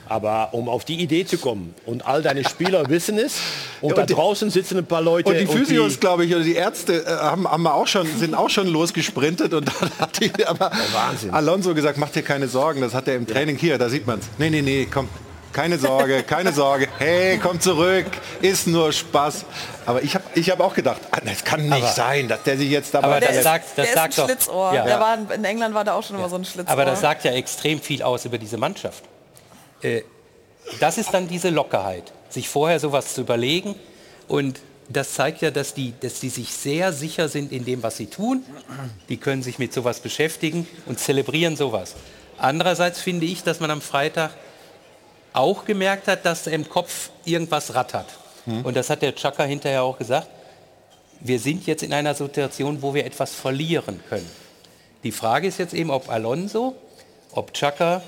Aber um auf die Idee zu kommen und all deine Spieler wissen es und, Ja, und da draußen sitzen ein paar Leute Und die Physios, die- glaube ich, oder die Ärzte äh, haben, haben wir auch schon, sind auch schon losgesprintet und dann hat die, aber Wahnsinn. Alonso gesagt, mach dir keine Sorgen, das hat er im Training hier, da sieht man es. Nee, nee, nee, komm, keine Sorge, keine Sorge. Hey, komm zurück, ist nur Spaß. Aber ich habe ich hab auch gedacht, ah, das kann nicht Aber- sein, dass der sich jetzt dabei... Aber das verletzt. sagt, das der ist sagt ein doch, Schlitzohr. Ja. Der war, in England war der auch schon immer so ein Schlitzohr. Aber das sagt ja extrem viel aus über diese Mannschaft. Äh, das ist dann diese Lockerheit, sich vorher sowas zu überlegen. Und das zeigt ja, dass die, dass die sich sehr sicher sind in dem, was sie tun. Die können sich mit sowas beschäftigen und zelebrieren sowas. Andererseits finde ich, dass man am Freitag auch gemerkt hat, dass im Kopf irgendwas rattert. Und das hat der Chaka hinterher auch gesagt. Wir sind jetzt in einer Situation, wo wir etwas verlieren können. Die Frage ist jetzt eben, ob Alonso, ob Chaka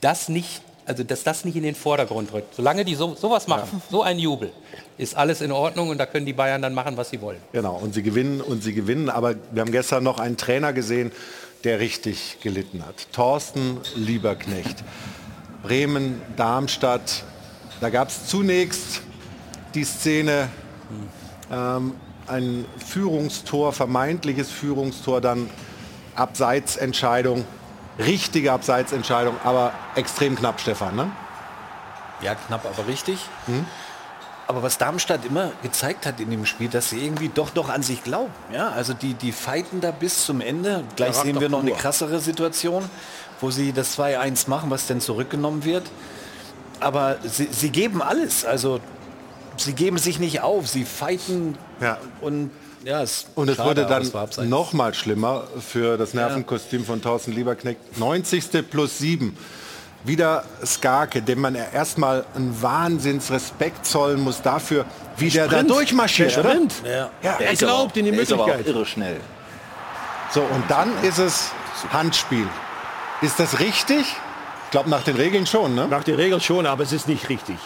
das nicht, also dass das nicht in den Vordergrund rückt. Solange die so, sowas machen, so ein Jubel, ist alles in Ordnung und da können die Bayern dann machen, was sie wollen. Genau, und sie gewinnen und sie gewinnen. Aber wir haben gestern noch einen Trainer gesehen, der richtig gelitten hat. Thorsten Lieberknecht. Bremen, Darmstadt. Da gab es zunächst die Szene, ähm, ein Führungstor, vermeintliches Führungstor, dann Abseitsentscheidung, richtige Abseitsentscheidung, aber extrem knapp, Stefan. Ne? Ja, knapp, aber richtig. Aber was Darmstadt immer gezeigt hat in dem Spiel, dass sie irgendwie doch doch an sich glauben. Ja, also die, die fighten da bis zum Ende. Gleich Charakter sehen wir noch eine pur. krassere Situation, wo sie das 2-1 machen, was denn zurückgenommen wird. Aber sie, sie geben alles. Also sie geben sich nicht auf. Sie fighten und ja, es, Und es schade, wurde aber dann noch mal schlimmer für das Nervenkostüm von Thorsten Lieberknecht. 90. plus 7. Wieder Skarke, dem man erstmal einen Wahnsinnsrespekt zollen muss dafür, wie der, da Sprint. durchmarschiert. Der? Sprint. Ja. Ja, er glaubt in die Der aber Möglichkeit. irre schnell. So, und dann ist es Handspiel. Ist das richtig? Ich glaube, nach den Regeln schon, ne? Nach den Regeln schon, aber es ist nicht richtig.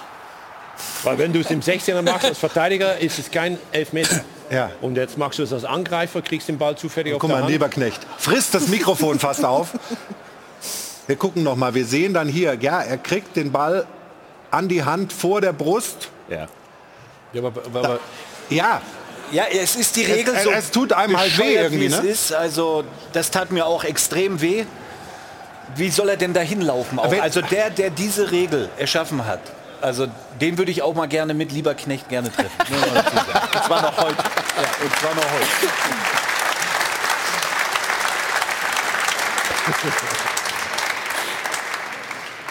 Weil wenn du es im 16er machst als Verteidiger, ist es kein Elfmeter. Ja. Und jetzt machst du es als Angreifer, kriegst den Ball zufällig auf Guck der mal, Hand. Lieberknecht, frisst das Mikrofon fast auf. Wir gucken noch mal. Wir sehen dann hier, ja, er kriegt den Ball an die Hand vor der Brust. Ja. Ja, aber, aber, Ja, Ja, es ist die Regel es- so. es tut einem halt weh irgendwie, ne? ist. Also das tat mir auch extrem weh. Wie soll er denn da hinlaufen? Auch? Wenn- Also der, der diese Regel erschaffen hat, also den würde ich auch mal gerne mit Lieberknecht gerne treffen. Und zwar noch heute. Ja, und zwar noch heute.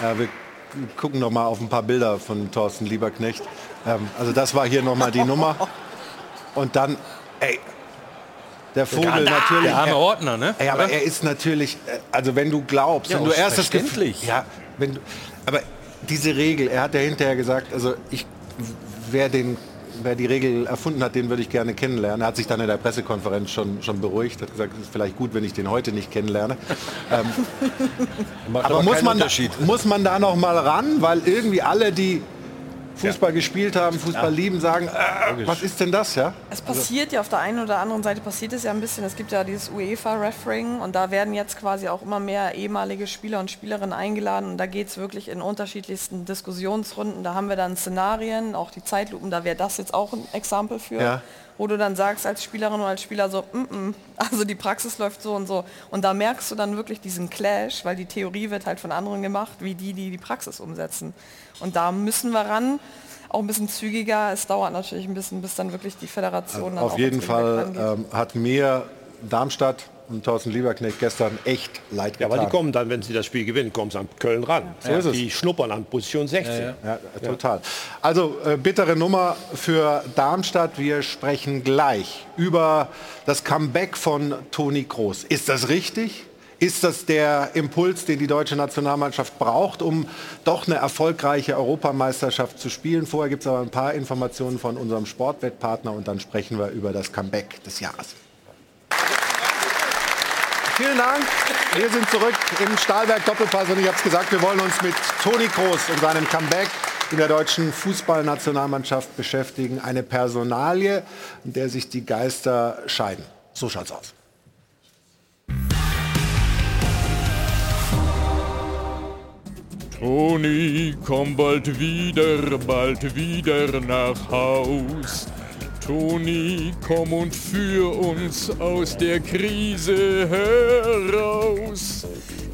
Ja, wir gucken noch mal auf ein paar Bilder von Thorsten Lieberknecht. Ähm, also das war hier noch mal die Nummer. Und dann, ey, der Vogel Der- natürlich. der arme er- Ordner, ne? Ey, aber Oder? er ist natürlich, äh, also wenn du glaubst, Ja, wenn du erst das Gefühl, ja, wenn du, aber diese Regel, er hat ja hinterher gesagt, also ich, wer den, wer die Regel erfunden hat, den würde ich gerne kennenlernen. Er hat sich dann in der Pressekonferenz schon, schon beruhigt, hat gesagt, es ist vielleicht gut, wenn ich den heute nicht kennenlerne. ähm, Macht aber muss man, muss man da noch mal ran, weil irgendwie alle, die Fußball gespielt haben, Fußball lieben, sagen, äh, was ist denn das, ja? Es passiert ja auf der einen oder anderen Seite passiert es ja ein bisschen. Es gibt ja dieses UEFA-Refereeing und da werden jetzt quasi auch immer mehr ehemalige Spieler und Spielerinnen eingeladen und da geht es wirklich in unterschiedlichsten Diskussionsrunden. Da haben wir dann Szenarien, auch die Zeitlupen, da wäre das jetzt auch ein Exempel für. Ja. Wo du dann sagst als Spielerin oder als Spieler so, mm -mm, also die Praxis läuft so und so. Und da merkst du dann wirklich diesen Clash, weil die Theorie wird halt von anderen gemacht, wie die, die die Praxis umsetzen. Und da müssen wir ran, auch ein bisschen zügiger. Es dauert natürlich ein bisschen, bis dann wirklich die Föderation dann Auf jeden Fall ähm, hat mir Darmstadt und Thorsten Lieberknecht gestern echt leid Ja, getan. aber die kommen dann, wenn sie das Spiel gewinnen, kommen sie an Köln ran. So ist es. Die schnuppern an Position 16. Ja, total. Also äh, bittere Nummer für Darmstadt. Wir sprechen gleich über das Comeback von Toni Kroos. Ist das richtig? Ist das der Impuls, den die deutsche Nationalmannschaft braucht, um doch eine erfolgreiche Europameisterschaft zu spielen? Vorher gibt es aber ein paar Informationen von unserem Sportwettpartner und dann sprechen wir über das Comeback des Jahres. Vielen Dank. Wir sind zurück im Stahlberg Doppelpass und ich habe es gesagt, wir wollen uns mit Toni Kroos und seinem Comeback in der deutschen Fußballnationalmannschaft beschäftigen. Eine Personalie, in der sich die Geister scheiden. So schaut's aus. Toni, komm bald wieder, bald wieder nach Haus. Toni, komm und führ uns aus der Krise heraus.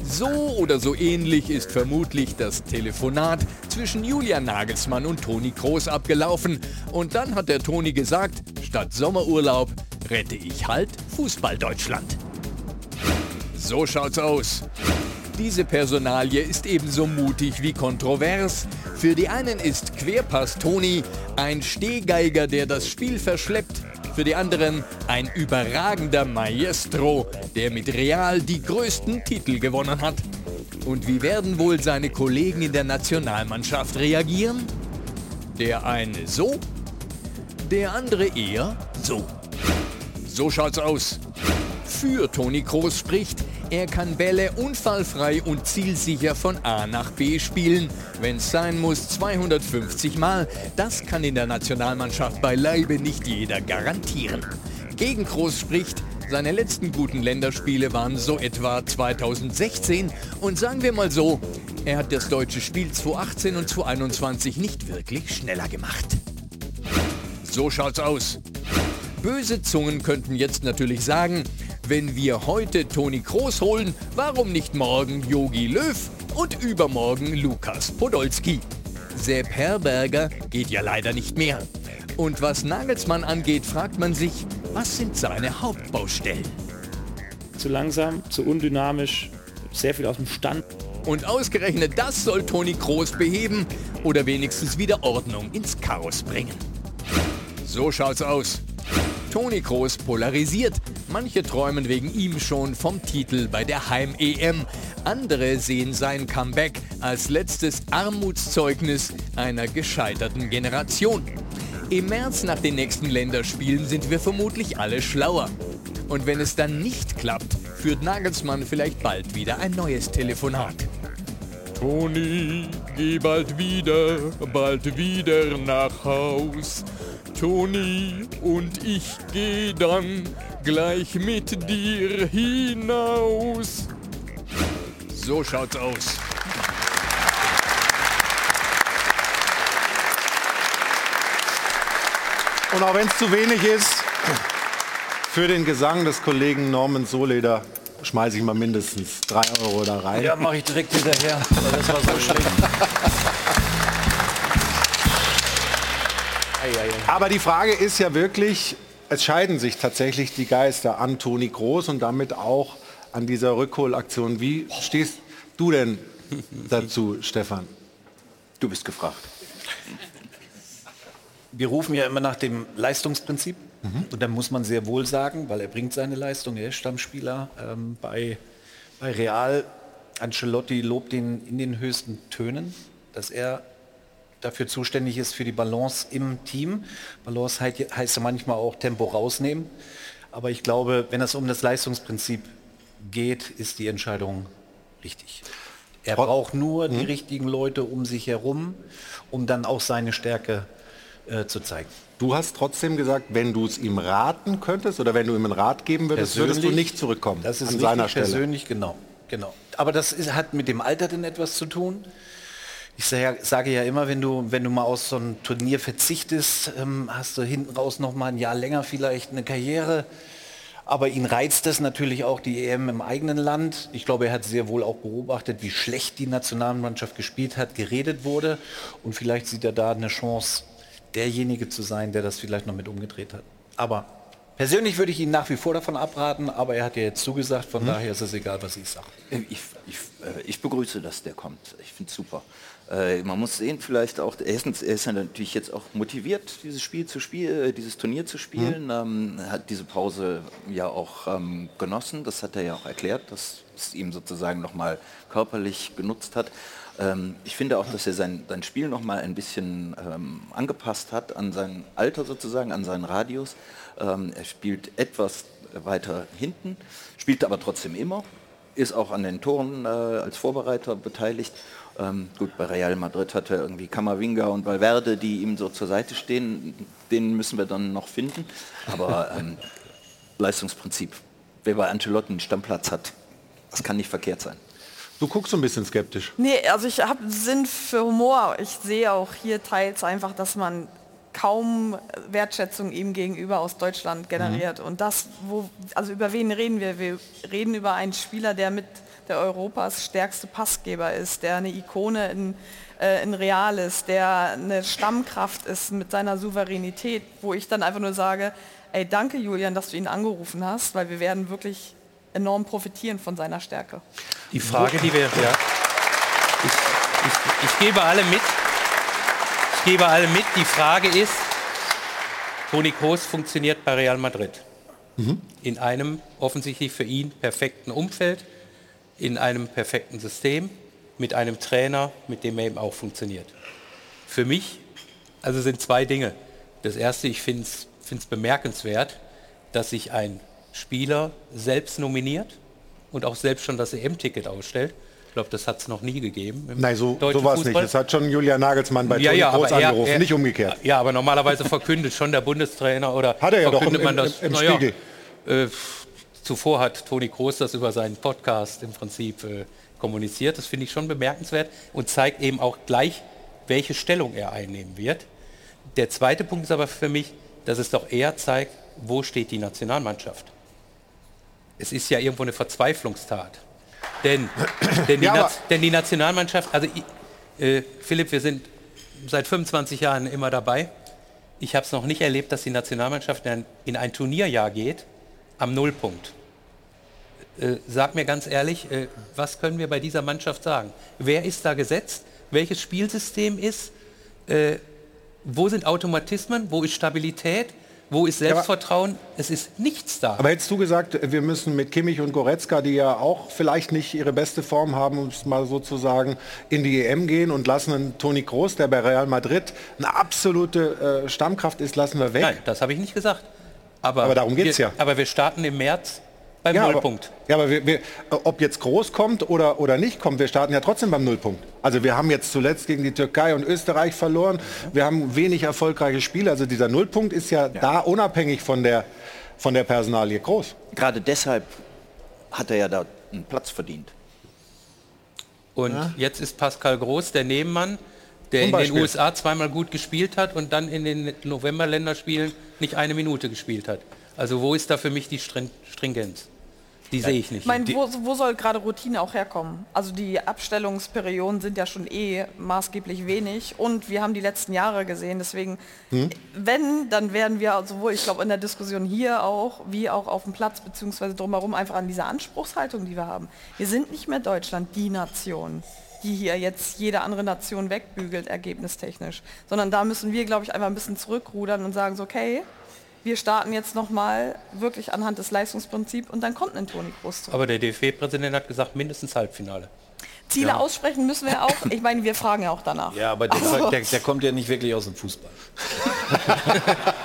So oder so ähnlich ist vermutlich das Telefonat zwischen Julian Nagelsmann und Toni Kroos abgelaufen. Und dann hat der Toni gesagt, statt Sommerurlaub rette ich halt Fußball Deutschland. So schaut's aus. Diese Personalie ist ebenso mutig wie kontrovers. Für die einen ist Querpass Toni ein Stehgeiger, der das Spiel verschleppt. Für die anderen ein überragender Maestro, der mit Real die größten Titel gewonnen hat. Und wie werden wohl seine Kollegen in der Nationalmannschaft reagieren? Der eine so, der andere eher so. So schaut's aus. Für Toni Kroos spricht, er kann Bälle unfallfrei und zielsicher von A nach B spielen. Wenn es sein muss, 250 Mal. Das kann in der Nationalmannschaft beileibe nicht jeder garantieren. Gegen Kroos spricht, seine letzten guten Länderspiele waren so etwa 2016 und sagen wir mal so, er hat das deutsche Spiel 2018 und 2021 nicht wirklich schneller gemacht. So schaut's aus. Böse Zungen könnten jetzt natürlich sagen, wenn wir heute Toni Kroos holen, warum nicht morgen Yogi Löw und übermorgen Lukas Podolski? Sepp Herberger geht ja leider nicht mehr. Und was Nagelsmann angeht, fragt man sich, was sind seine Hauptbaustellen? Zu langsam, zu undynamisch, sehr viel aus dem Stand. Und ausgerechnet das soll Toni Kroos beheben oder wenigstens wieder Ordnung ins Chaos bringen. So schaut's aus. Toni Kroos polarisiert. Manche träumen wegen ihm schon vom Titel bei der Heim-EM. Andere sehen sein Comeback als letztes Armutszeugnis einer gescheiterten Generation. Im März nach den nächsten Länderspielen sind wir vermutlich alle schlauer. Und wenn es dann nicht klappt, führt Nagelsmann vielleicht bald wieder ein neues Telefonat. Toni, geh bald wieder, bald wieder nach Haus. Toni und ich geh dann gleich mit dir hinaus. So schaut's aus. Und auch wenn es zu wenig ist, für den Gesang des Kollegen Norman Soleder schmeiße ich mal mindestens drei Euro da rein. Ja, mache ich direkt hinterher, weil das war so schlecht. Aber die Frage ist ja wirklich, es scheiden sich tatsächlich die Geister an Toni Groß und damit auch an dieser Rückholaktion. Wie stehst du denn dazu, Stefan? Du bist gefragt. Wir rufen ja immer nach dem Leistungsprinzip. Und da muss man sehr wohl sagen, weil er bringt seine Leistung, er ist Stammspieler ähm, bei, bei Real. Ancelotti lobt ihn in den höchsten Tönen, dass er dafür zuständig ist für die Balance im Team. Balance heißt, ja manchmal auch Tempo rausnehmen. Aber ich glaube, wenn es um das Leistungsprinzip geht, ist die Entscheidung richtig. Er braucht nur die richtigen Leute um sich herum, um dann auch seine Stärke äh, zu zeigen. Du hast trotzdem gesagt, wenn du es ihm raten könntest oder wenn du ihm einen Rat geben würdest, würdest du nicht zurückkommen Das ist an richtig seiner Stelle. persönlich, genau, genau. Aber das ist, hat mit dem Alter denn etwas zu tun. Ich sage, ja immer, wenn du, wenn du mal aus so einem Turnier verzichtest, ähm, hast du hinten raus noch mal ein Jahr länger vielleicht eine Karriere. Aber ihn reizt das natürlich auch die EM im eigenen Land. Ich glaube, er hat sehr wohl auch beobachtet, wie schlecht die Nationalmannschaft gespielt hat, geredet wurde. Und vielleicht sieht er da eine Chance, derjenige zu sein, der das vielleicht noch mit umgedreht hat. Aber persönlich würde ich ihn nach wie vor davon abraten, aber er hat ja jetzt zugesagt, von daher ist es egal, was ich sage. Ich, ich, äh, ich begrüße, dass der kommt. Ich finde es super. Äh, man muss sehen, vielleicht auch, erstens, er ist ja natürlich jetzt auch motiviert, dieses Spiel zu spielen, äh, dieses Turnier zu spielen. Ähm, er hat diese Pause ja auch ähm, genossen. Das hat er ja auch erklärt, dass es ihm sozusagen nochmal körperlich genutzt hat. Ähm, ich finde auch, dass er sein, sein Spiel nochmal ein bisschen ähm, angepasst hat an sein Alter sozusagen, an seinen Radius. Ähm, er spielt etwas weiter hinten, spielt aber trotzdem immer, ist auch an den Toren äh, als Vorbereiter beteiligt. Ähm, gut, bei Real Madrid hat er irgendwie Camavinga und Valverde, die ihm so zur Seite stehen. Den müssen wir dann noch finden. Aber ähm, Leistungsprinzip. Wer bei Ancelotti einen Stammplatz hat, das kann nicht verkehrt sein. Du guckst so ein bisschen skeptisch. Nee, also ich habe Sinn für Humor. Ich sehe auch hier teils einfach, dass man kaum Wertschätzung ihm gegenüber aus Deutschland generiert. Mhm. Und das, wo, also über wen reden wir? Wir reden über einen Spieler, der mit der Europas stärkste Passgeber ist, der eine Ikone in, äh, in Real ist, der eine Stammkraft ist mit seiner Souveränität, wo ich dann einfach nur sage, ey, danke Julian, dass du ihn angerufen hast, weil wir werden wirklich enorm profitieren von seiner Stärke. Die Frage, die wir, ja, ich, ich, ich gebe alle mit, ich gebe alle mit, die Frage ist, Toni Kroos funktioniert bei Real Madrid. In einem offensichtlich für ihn perfekten Umfeld, in einem perfekten System, mit einem Trainer, mit dem er eben auch funktioniert. Für mich also sind zwei Dinge. Das erste, ich finde es bemerkenswert, dass sich ein Spieler selbst nominiert und auch selbst schon das EM-Ticket ausstellt. Ich glaube, das hat es noch nie gegeben. im Nein, so, so war es nicht. Das hat schon Julian Nagelsmann bei Ja, Toni ja, er- angerufen, er- nicht umgekehrt. Ja, aber normalerweise verkündet schon der Bundestrainer oder Hat er ja doch verkündet im- man im- das. im Na ja, Spiegel. Äh, zuvor hat Toni Kroos das über seinen Podcast im Prinzip äh, kommuniziert. Das finde ich schon bemerkenswert und zeigt eben auch gleich, welche Stellung er einnehmen wird. Der zweite Punkt ist aber für mich, dass es doch eher zeigt, wo steht die Nationalmannschaft. Es ist ja irgendwo eine Verzweiflungstat. Denn, denn, die, Ja, denn die Nationalmannschaft, also äh, Philipp, wir sind seit 25 Jahren immer dabei. Ich habe es noch nicht erlebt, dass die Nationalmannschaft in ein, in ein Turnierjahr geht am Nullpunkt. Äh, sag mir ganz ehrlich, äh, was können wir bei dieser Mannschaft sagen? Wer ist da gesetzt? Welches Spielsystem ist? Äh, wo sind Automatismen? Wo ist Stabilität? Wo ist Ja, aber- Selbstvertrauen? es ist nichts da. Aber hättest du gesagt, wir müssen mit Kimmich und Goretzka, die ja auch vielleicht nicht ihre beste Form haben, um es mal so zu sagen, in die EM gehen und lassen einen Toni Kroos, der bei Real Madrid eine absolute äh, Stammkraft ist, lassen wir weg? Nein, das habe ich nicht gesagt. Aber, Aber darum geht's wir, ja. Aber wir starten im März beim Ja, Nullpunkt. Aber, ja, aber wir, wir, ob jetzt groß kommt oder, oder nicht kommt, wir starten ja trotzdem beim Nullpunkt. Also wir haben jetzt zuletzt gegen die Türkei und Österreich verloren. Wir haben wenig erfolgreiche Spiele. Also dieser Nullpunkt ist ja, da unabhängig von der, von der Personalie groß. Gerade deshalb hat er ja da einen Platz verdient. Und jetzt ist Pascal Groß der Nebenmann, der in den. USA zweimal gut gespielt hat und dann in den November-Länderspielen nicht eine Minute gespielt hat. Also wo ist da für mich die Strin Stringenz? Die sehe ich nicht. Ich meine, wo, wo soll gerade Routine auch herkommen? Also die Abstellungsperioden sind ja schon eh maßgeblich wenig und wir haben die letzten Jahre gesehen. Deswegen, Hm? wenn, dann werden wir sowohl, ich glaube, in der Diskussion hier auch, wie auch auf dem Platz beziehungsweise drumherum einfach an dieser Anspruchshaltung, die wir haben. Wir sind nicht mehr Deutschland, die Nation die hier jetzt jede andere Nation wegbügelt, ergebnistechnisch. Sondern da müssen wir, glaube ich, einfach ein bisschen zurückrudern und sagen so, okay, wir starten jetzt nochmal wirklich anhand des Leistungsprinzips und dann kommt ein Toni Kroos zurück. Aber der DFB-Präsident hat gesagt, mindestens Halbfinale. Ziele Ja. aussprechen müssen wir auch. Ich meine, wir fragen ja auch danach. Ja, aber der, Also- der, der kommt ja nicht wirklich aus dem Fußball.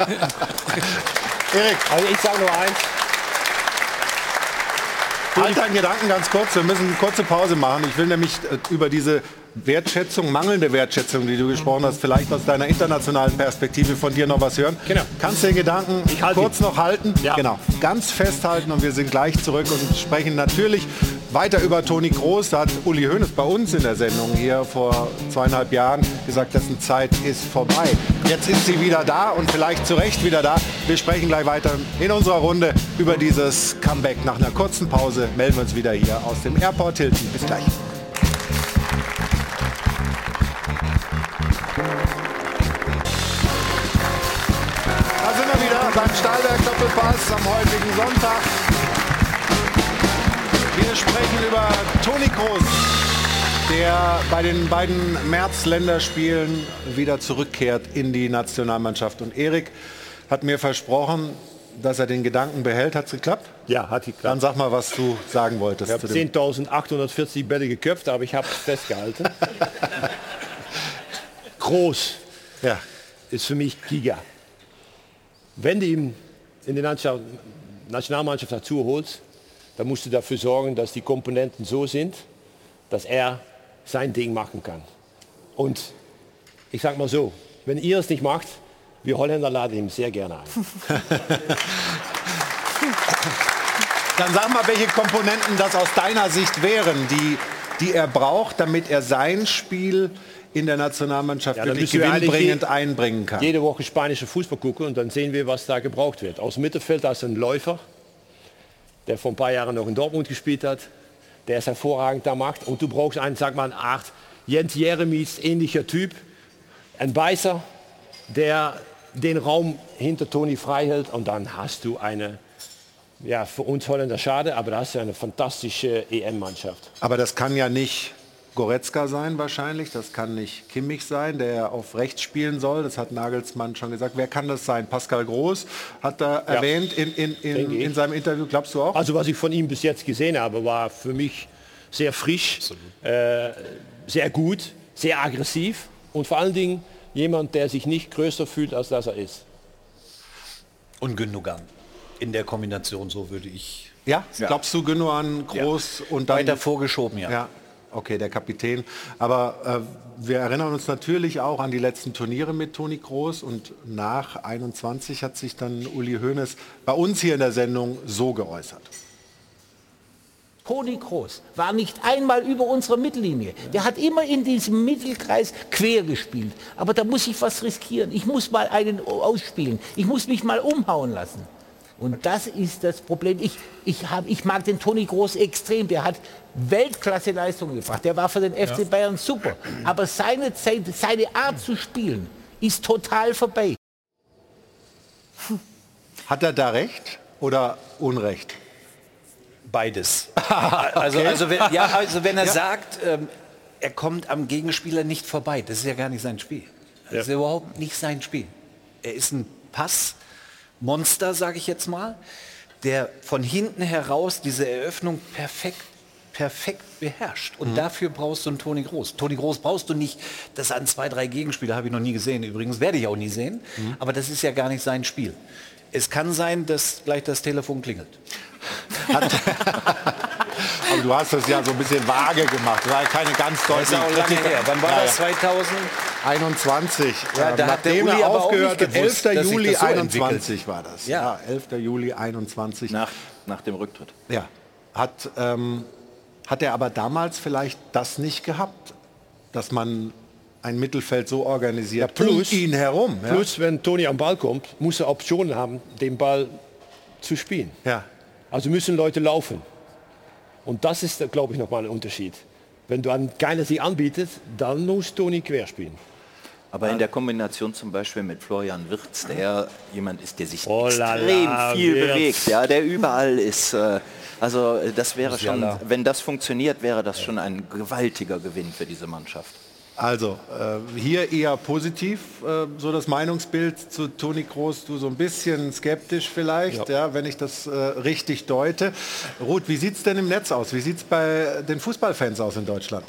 Erik. Also ich sage nur eins. Halt deinen Gedanken ganz kurz. Wir müssen eine kurze Pause machen. Ich will nämlich äh, über diese Wertschätzung, mangelnde Wertschätzung, die du gesprochen hast, vielleicht aus deiner internationalen Perspektive von dir noch was hören. Genau. Kannst du den Gedanken kurz noch halten? Genau. Ganz festhalten und wir sind gleich zurück und sprechen natürlich weiter über Toni Kroos. Da hat Uli Hoeneß bei uns in der Sendung hier vor zweieinhalb Jahren gesagt, dessen Zeit ist vorbei. Jetzt ist sie wieder da und vielleicht zu Recht wieder da. Wir sprechen gleich weiter in unserer Runde über dieses Comeback. Nach einer kurzen Pause melden wir uns wieder hier aus dem Airport Hilton. Bis gleich. Da sind wir wieder beim Stahlberg Doppelpass am heutigen Sonntag. Wir sprechen über Toni Kroos, der bei den beiden März-Länderspielen wieder zurückkehrt in die Nationalmannschaft. Und Erik hat mir versprochen, dass er den Gedanken behält. Hat es geklappt? Ja, hat geklappt. Dann sag mal, was du sagen wolltest. Ich habe zu dem- 10.840 Bälle geköpft, aber ich habe es festgehalten. Groß ja. ist für mich Giga. Wenn du ihn in die National- Nationalmannschaft dazu holst, dann musst du dafür sorgen, dass die Komponenten so sind, dass er sein Ding machen kann. Und ich sage mal so, wenn ihr es nicht macht, wir Holländer laden ihn sehr gerne ein. Dann sag mal, welche Komponenten das aus deiner Sicht wären, die, die er braucht, damit er sein Spiel in der Nationalmannschaft Ja, wirklich wir gewinnbringend je- einbringen kann? Jede Woche spanische Fußball gucken und dann sehen wir, was da gebraucht wird. Aus Mittelfeld als ein Läufer, der vor ein paar Jahren noch in Dortmund gespielt hat, der es hervorragend da macht. Und du brauchst einen, sag mal, Art Jens Jeremies ähnlicher Typ, ein Beißer, der den Raum hinter Toni frei hält und dann hast du eine, ja, für uns Holländer schade, aber da hast du eine fantastische EM-Mannschaft. Aber das kann ja nicht Goretzka sein wahrscheinlich, das kann nicht Kimmich sein, der auf rechts spielen soll, das hat Nagelsmann schon gesagt. Wer kann das sein? Pascal Groß hat er erwähnt in, in, in, in seinem Interview, glaubst du auch? Also was ich von ihm bis jetzt gesehen habe, war für mich sehr frisch, äh, sehr gut, sehr aggressiv und vor allen Dingen jemand, der sich nicht größer fühlt, als dass er ist. Und Gündogan. In der Kombination, so würde ich. Ja? Glaubst du Gündogan groß und dann Weiter vorgeschoben, ja. Ja, okay, der Kapitän. Aber äh, wir erinnern uns natürlich auch an die letzten Turniere mit Toni Kroos und nach 21 hat sich dann Uli Hoeneß bei uns hier in der Sendung so geäußert. Toni Kroos war nicht einmal über unserer Mittellinie. Der hat immer in diesem Mittelkreis quer gespielt. Aber da muss ich was riskieren. Ich muss mal einen ausspielen. Ich muss mich mal umhauen lassen. Und das ist das Problem. Ich, ich, hab, ich mag den Toni Groß extrem. Der hat Weltklasse-Leistungen gebracht. Der war für den FC Bayern super. Aber seine, Zeit, seine Art zu spielen ist total vorbei. Hat er da recht oder Unrecht? Beides. also, Okay. also, wenn, ja, also wenn er Ja. sagt, ähm, er kommt am Gegenspieler nicht vorbei, das ist ja gar nicht sein Spiel. Das ist ja überhaupt nicht sein Spiel. Er ist ein Passmonster, sage ich jetzt mal, der von hinten heraus diese Eröffnung perfekt perfekt beherrscht. Und dafür brauchst du einen Toni Groß. Toni Groß brauchst du nicht, das an zwei, drei Gegenspieler habe ich noch nie gesehen. Übrigens werde ich auch nie sehen. Aber das ist ja gar nicht sein Spiel. Es kann sein, dass gleich das Telefon klingelt. Aber du hast das ja so ein bisschen vage gemacht. Das war ja keine ganz deutliche Kritik. her. Wann war Ja, das? ja. 2000? 21. Ja, Ähm, da hat der nachdem Uli er aufgehört gewusst, 11. dass sich Juli das so 21 entwickelt. war das. Ja. Ja, 11. Juli 21. Nach, nach dem Rücktritt. Ja. Hat, ähm, hat er aber damals vielleicht das nicht gehabt, dass man ein Mittelfeld so organisiert plus- um ihn herum. Ja? Plus, wenn Toni am Ball kommt, muss er Optionen haben, den Ball zu spielen. Ja. Also müssen Leute laufen. Und das ist, glaube ich, nochmal ein Unterschied. Wenn du an keiner sich anbietet, dann muss Toni quer spielen. Aber in der Kombination zum Beispiel mit Florian Wirtz, der jemand ist, der sich Oh extrem la, viel Wirtz. bewegt, ja, der überall ist. Äh, also äh, das wäre schon, wenn das funktioniert, wäre das schon ein gewaltiger Gewinn für diese Mannschaft. Also, äh, hier eher positiv, äh, so das Meinungsbild zu Toni Kroos, du so ein bisschen skeptisch vielleicht, ja. wenn ich das äh, richtig deute. Ruth, wie sieht es denn im Netz aus? Wie sieht es bei den Fußballfans aus in Deutschland?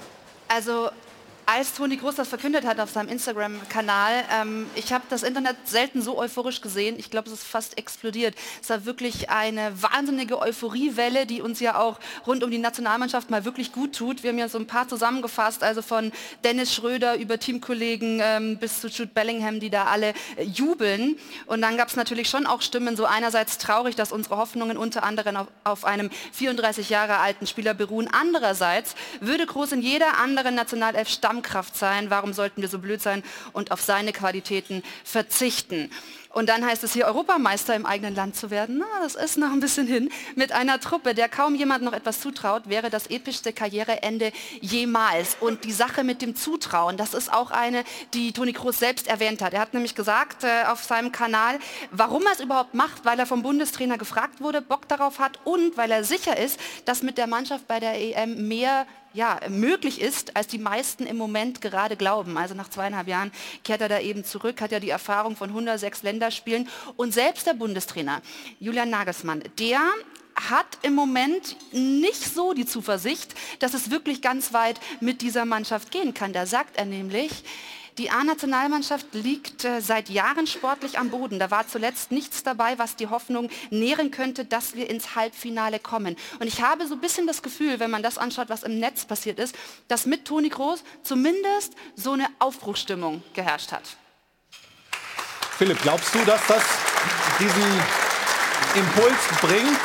Also als Toni Groß das verkündet hat auf seinem Instagram-Kanal, ähm, ich habe das Internet selten so euphorisch gesehen. Ich glaube, es ist fast explodiert. Es war wirklich eine wahnsinnige Euphoriewelle, die uns ja auch rund um die Nationalmannschaft mal wirklich gut tut. Wir haben ja so ein paar zusammengefasst, also von Dennis Schröder über Teamkollegen ähm, bis zu Jude Bellingham, die da alle äh, jubeln. Und dann gab es natürlich schon auch Stimmen, so einerseits traurig, dass unsere Hoffnungen unter anderem auf, auf einem 34 Jahre alten Spieler beruhen. Andererseits würde Groß in jeder anderen Nationalelf Stammkraft sein. Warum sollten wir so blöd sein und auf seine Qualitäten verzichten? Und dann heißt es hier, Europameister im eigenen Land zu werden. Na, das ist noch ein bisschen hin. Mit einer Truppe, der kaum jemand noch etwas zutraut, wäre das epischste Karriereende jemals. Und die Sache mit dem Zutrauen, das ist auch eine, die Toni Kroos selbst erwähnt hat. Er hat nämlich gesagt äh, auf seinem Kanal, warum er es überhaupt macht, weil er vom Bundestrainer gefragt wurde, Bock darauf hat und weil er sicher ist, dass mit der Mannschaft bei der EM mehr ja, möglich ist, als die meisten im Moment gerade glauben. Also nach zweieinhalb Jahren kehrt er da eben zurück, hat ja die Erfahrung von 106 Länderspielen und selbst der Bundestrainer Julian Nagelsmann, der hat im Moment nicht so die Zuversicht, dass es wirklich ganz weit mit dieser Mannschaft gehen kann. Da sagt er nämlich, die A-Nationalmannschaft liegt äh, seit Jahren sportlich am Boden. Da war zuletzt nichts dabei, was die Hoffnung nähren könnte, dass wir ins Halbfinale kommen. Und ich habe so ein bisschen das Gefühl, wenn man das anschaut, was im Netz passiert ist, dass mit Toni Groß zumindest so eine Aufbruchstimmung geherrscht hat. Philipp, glaubst du, dass das diesen Impuls bringt,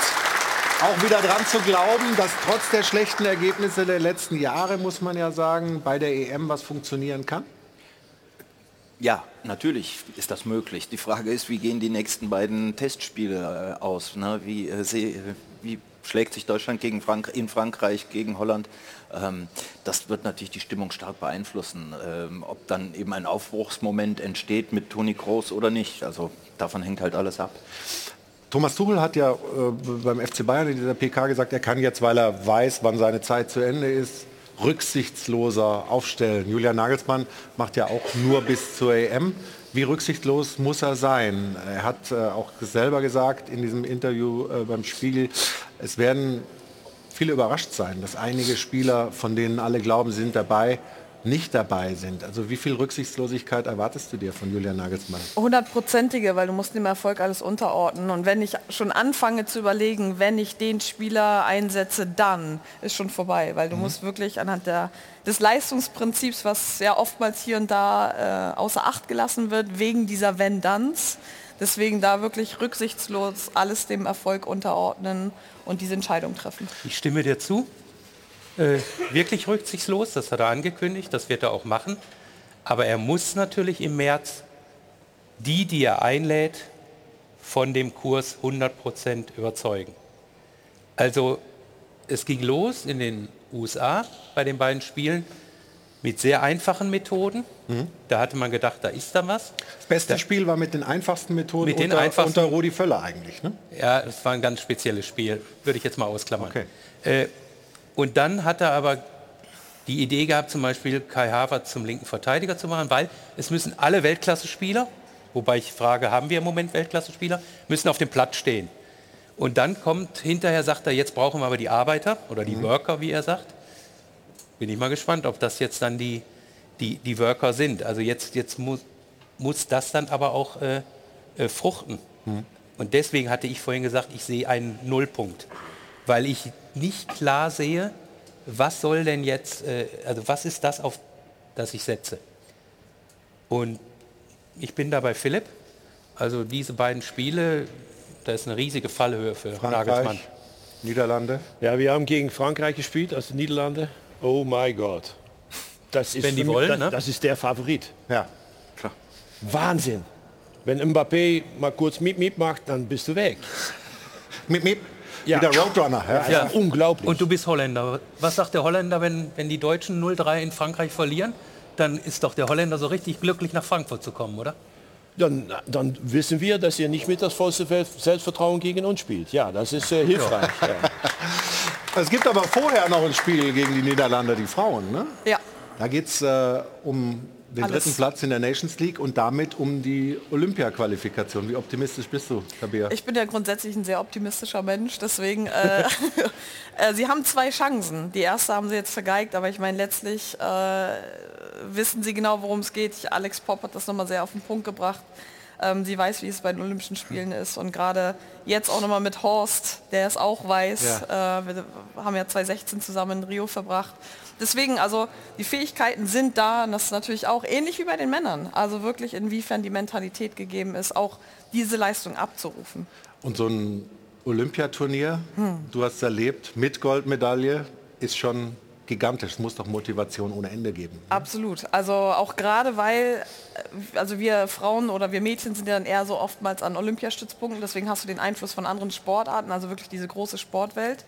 auch wieder dran zu glauben, dass trotz der schlechten Ergebnisse der letzten Jahre, muss man ja sagen, bei der EM was funktionieren kann? Ja, natürlich ist das möglich. Die Frage ist, wie gehen die nächsten beiden Testspiele äh, aus? Ne? Wie, äh, seh- wie schlägt sich Deutschland gegen Frank in Frankreich, gegen Holland? Ähm, das wird natürlich die Stimmung stark beeinflussen. Ähm, ob dann eben ein Aufbruchsmoment entsteht mit Toni Kroos oder nicht. Also davon hängt halt alles ab. Thomas Tuchel hat ja äh, beim FC Bayern in dieser PK gesagt, er kann jetzt, weil er weiß, wann seine Zeit zu Ende ist, rücksichtsloser aufstellen. Julian Nagelsmann macht ja auch nur bis zur EM. Wie rücksichtslos muss er sein? Er hat äh, auch selber gesagt in diesem Interview äh, beim Spiegel, es werden viele überrascht sein, dass einige Spieler, von denen alle glauben, sie sind dabei, nicht dabei sind. Also wie viel Rücksichtslosigkeit erwartest du dir von Julian Nagelsmann? Hundertprozentige, weil du musst dem Erfolg alles unterordnen. Und wenn ich schon anfange zu überlegen, wenn ich den Spieler einsetze, dann ist schon vorbei. Weil du Mhm. musst wirklich anhand der, des Leistungsprinzips, was ja oftmals hier und da äh, außer Acht gelassen wird, wegen dieser Wenn-Danns, deswegen da wirklich rücksichtslos alles dem Erfolg unterordnen und diese Entscheidung treffen. Ich stimme dir zu. Äh, wirklich rücksichtslos, das hat er angekündigt, das wird er auch machen. Aber er muss natürlich im März die, die er einlädt, von dem Kurs 100% überzeugen. Also es ging los in den USA bei den beiden Spielen mit sehr einfachen Methoden. Da hatte man gedacht, da ist da was. Das beste Spiel war mit den einfachsten Methoden Mit den unter, einfachsten- unter Rudi Völler eigentlich. Ne? Ja, es war ein ganz spezielles Spiel, würde ich jetzt mal ausklammern. Äh, und dann hat er aber die Idee gehabt, zum Beispiel Kai Havertz zum linken Verteidiger zu machen, weil es müssen alle Weltklasse-Spieler, wobei ich frage, haben wir im Moment Weltklasse-Spieler, müssen auf dem Platz stehen. Und dann kommt hinterher, sagt er, jetzt brauchen wir aber die Arbeiter oder die Worker, wie er sagt. Bin ich mal gespannt, ob das jetzt dann die, die, die Worker sind. Also jetzt, jetzt muss, muss das dann aber auch äh, äh, fruchten. Und deswegen hatte ich vorhin gesagt, ich sehe einen Nullpunkt, weil ich nicht klar sehe, was soll denn jetzt, äh, also was ist das, auf das ich setze. Und ich bin da bei Philipp. Also diese beiden Spiele, da ist eine riesige Fallhöhe für Nagelsmann. Niederlande. Ja, wir haben gegen Frankreich gespielt, also Niederlande. Oh mein Gott. Das ist, Wenn die wollen, das, ne? das ist der Favorit. Ja, klar. Wahnsinn. Wenn Mbappé mal kurz Miep Miep macht, dann bist du weg. Miep Miep. Ja. Wieder Roadrunner. Ja. Ja, unglaublich. Und du bist Holländer. Was sagt der Holländer, wenn, wenn die Deutschen 0-3 in Frankreich verlieren? Dann ist doch der Holländer so richtig glücklich, nach Frankfurt zu kommen, oder? Dann, dann wissen wir, dass ihr nicht mit das vollste Selbstvertrauen gegen uns spielt. Ja, das ist äh, hilfreich. Ja. Es gibt aber vorher noch ein Spiel gegen die Niederlande, die Frauen. Ne? Ja. Da geht es äh, um den Alles. dritten Platz in der Nations League und damit um die Olympia-Qualifikation. Wie optimistisch bist du, Tabea? Ich bin ja grundsätzlich ein sehr optimistischer Mensch, deswegen, äh, äh, sie haben zwei Chancen. Die erste haben sie jetzt vergeigt, aber ich meine, letztlich äh, wissen sie genau, worum es geht. Ich, Alex Popp hat das nochmal sehr auf den Punkt gebracht. Ähm, sie weiß, wie es bei den Olympischen Spielen ist und gerade jetzt auch nochmal mit Horst, der es auch weiß. Äh, wir haben ja 2016 zusammen in Rio verbracht. Deswegen, also die Fähigkeiten sind da und das ist natürlich auch ähnlich wie bei den Männern. Also wirklich inwiefern die Mentalität gegeben ist, auch diese Leistung abzurufen. Und so ein Olympiaturnier, Hm. du hast es erlebt, mit Goldmedaille, ist schon gigantisch. Es muss doch Motivation ohne Ende geben. Absolut. Also auch gerade weil, äh, also wir Frauen oder wir Mädchen sind ja dann eher so oftmals an Olympiastützpunkten, deswegen hast du den Einfluss von anderen Sportarten, also wirklich diese große Sportwelt.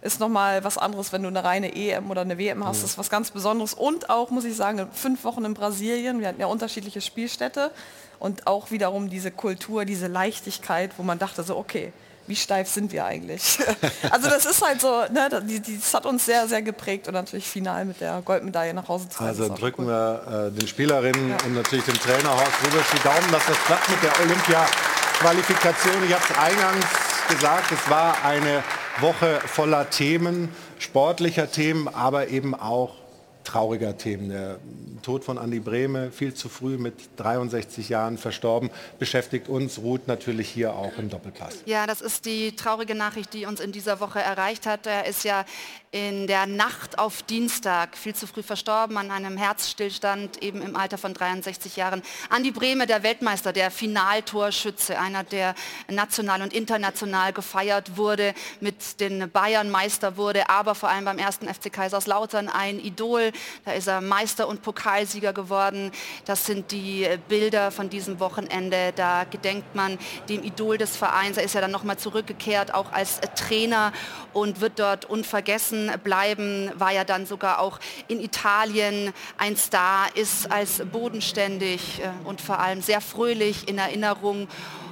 Ist nochmal was anderes, wenn du eine reine EM oder eine WM hast, das ist was ganz Besonderes. Und auch, muss ich sagen, fünf Wochen in Brasilien, wir hatten ja unterschiedliche Spielstätte und auch wiederum diese Kultur, diese Leichtigkeit, wo man dachte so, okay, wie steif sind wir eigentlich? also das ist halt so, ne, die, die, das hat uns sehr, sehr geprägt und natürlich final mit der Goldmedaille nach Hause zu Also drücken cool. wir äh, den Spielerinnen und natürlich dem Trainer Horst Rubisch die Daumen, dass das klappt mit der Olympia-Qualifikation. Ich habe es eingangs gesagt, es war eine Woche voller Themen, sportlicher Themen, aber eben auch trauriger Themen. Der Tod von Andi Brehme, viel zu früh mit 63 Jahren verstorben, beschäftigt uns, ruht natürlich hier auch im Doppelpass. Ja, das ist die traurige Nachricht, die uns in dieser Woche erreicht hat. Er ist ja in der Nacht auf Dienstag viel zu früh verstorben an einem Herzstillstand, eben im Alter von 63 Jahren. Andi Brehme, der Weltmeister, der Finaltorschütze, einer, der national und international gefeiert wurde, mit den Bayern Meister wurde, aber vor allem beim ersten FC Kaiserslautern ein Idol. Da ist er Meister und Pokalsieger geworden. Das sind die Bilder von diesem Wochenende. Da gedenkt man dem Idol des Vereins. Er ist ja dann nochmal zurückgekehrt, auch als Trainer und wird dort unvergessen bleiben, war ja dann sogar auch in Italien ein Star, ist als bodenständig äh, und vor allem sehr fröhlich in Erinnerung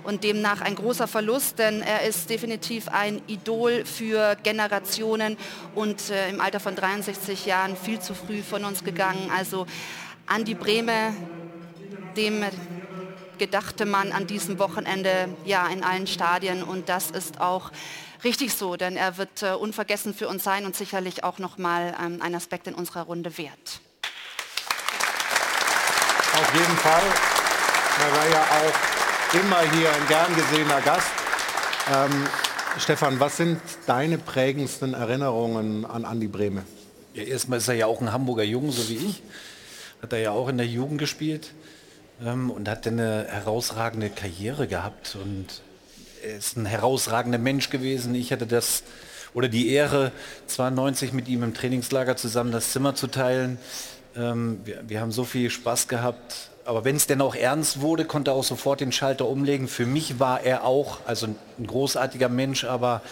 und demnach ein großer Verlust, denn er ist definitiv ein Idol für Generationen und äh, im Alter von 63 Jahren viel zu früh von uns gegangen. Also Andi Brehme, dem gedachte man an diesem Wochenende ja in allen Stadien und das ist auch richtig so, denn er wird äh, unvergessen für uns sein und sicherlich auch nochmal ähm, ein Aspekt in unserer Runde wert. Auf jeden Fall. Er war ja auch immer hier ein gern gesehener Gast. Ähm, Stefan, was sind deine prägendsten Erinnerungen an Andi Brehme? Ja, erstmal ist er ja auch ein Hamburger Jung, so wie ich. Hat er ja auch in der Jugend gespielt ähm, und hat eine herausragende Karriere gehabt. Und er ist ein herausragender Mensch gewesen. Ich hatte das oder die Ehre, 92 mit ihm im Trainingslager zusammen das Zimmer zu teilen. Ähm, wir, wir haben so viel Spaß gehabt. Aber wenn es denn auch ernst wurde, konnte er auch sofort den Schalter umlegen. Für mich war er auch, also ein großartiger Mensch, aber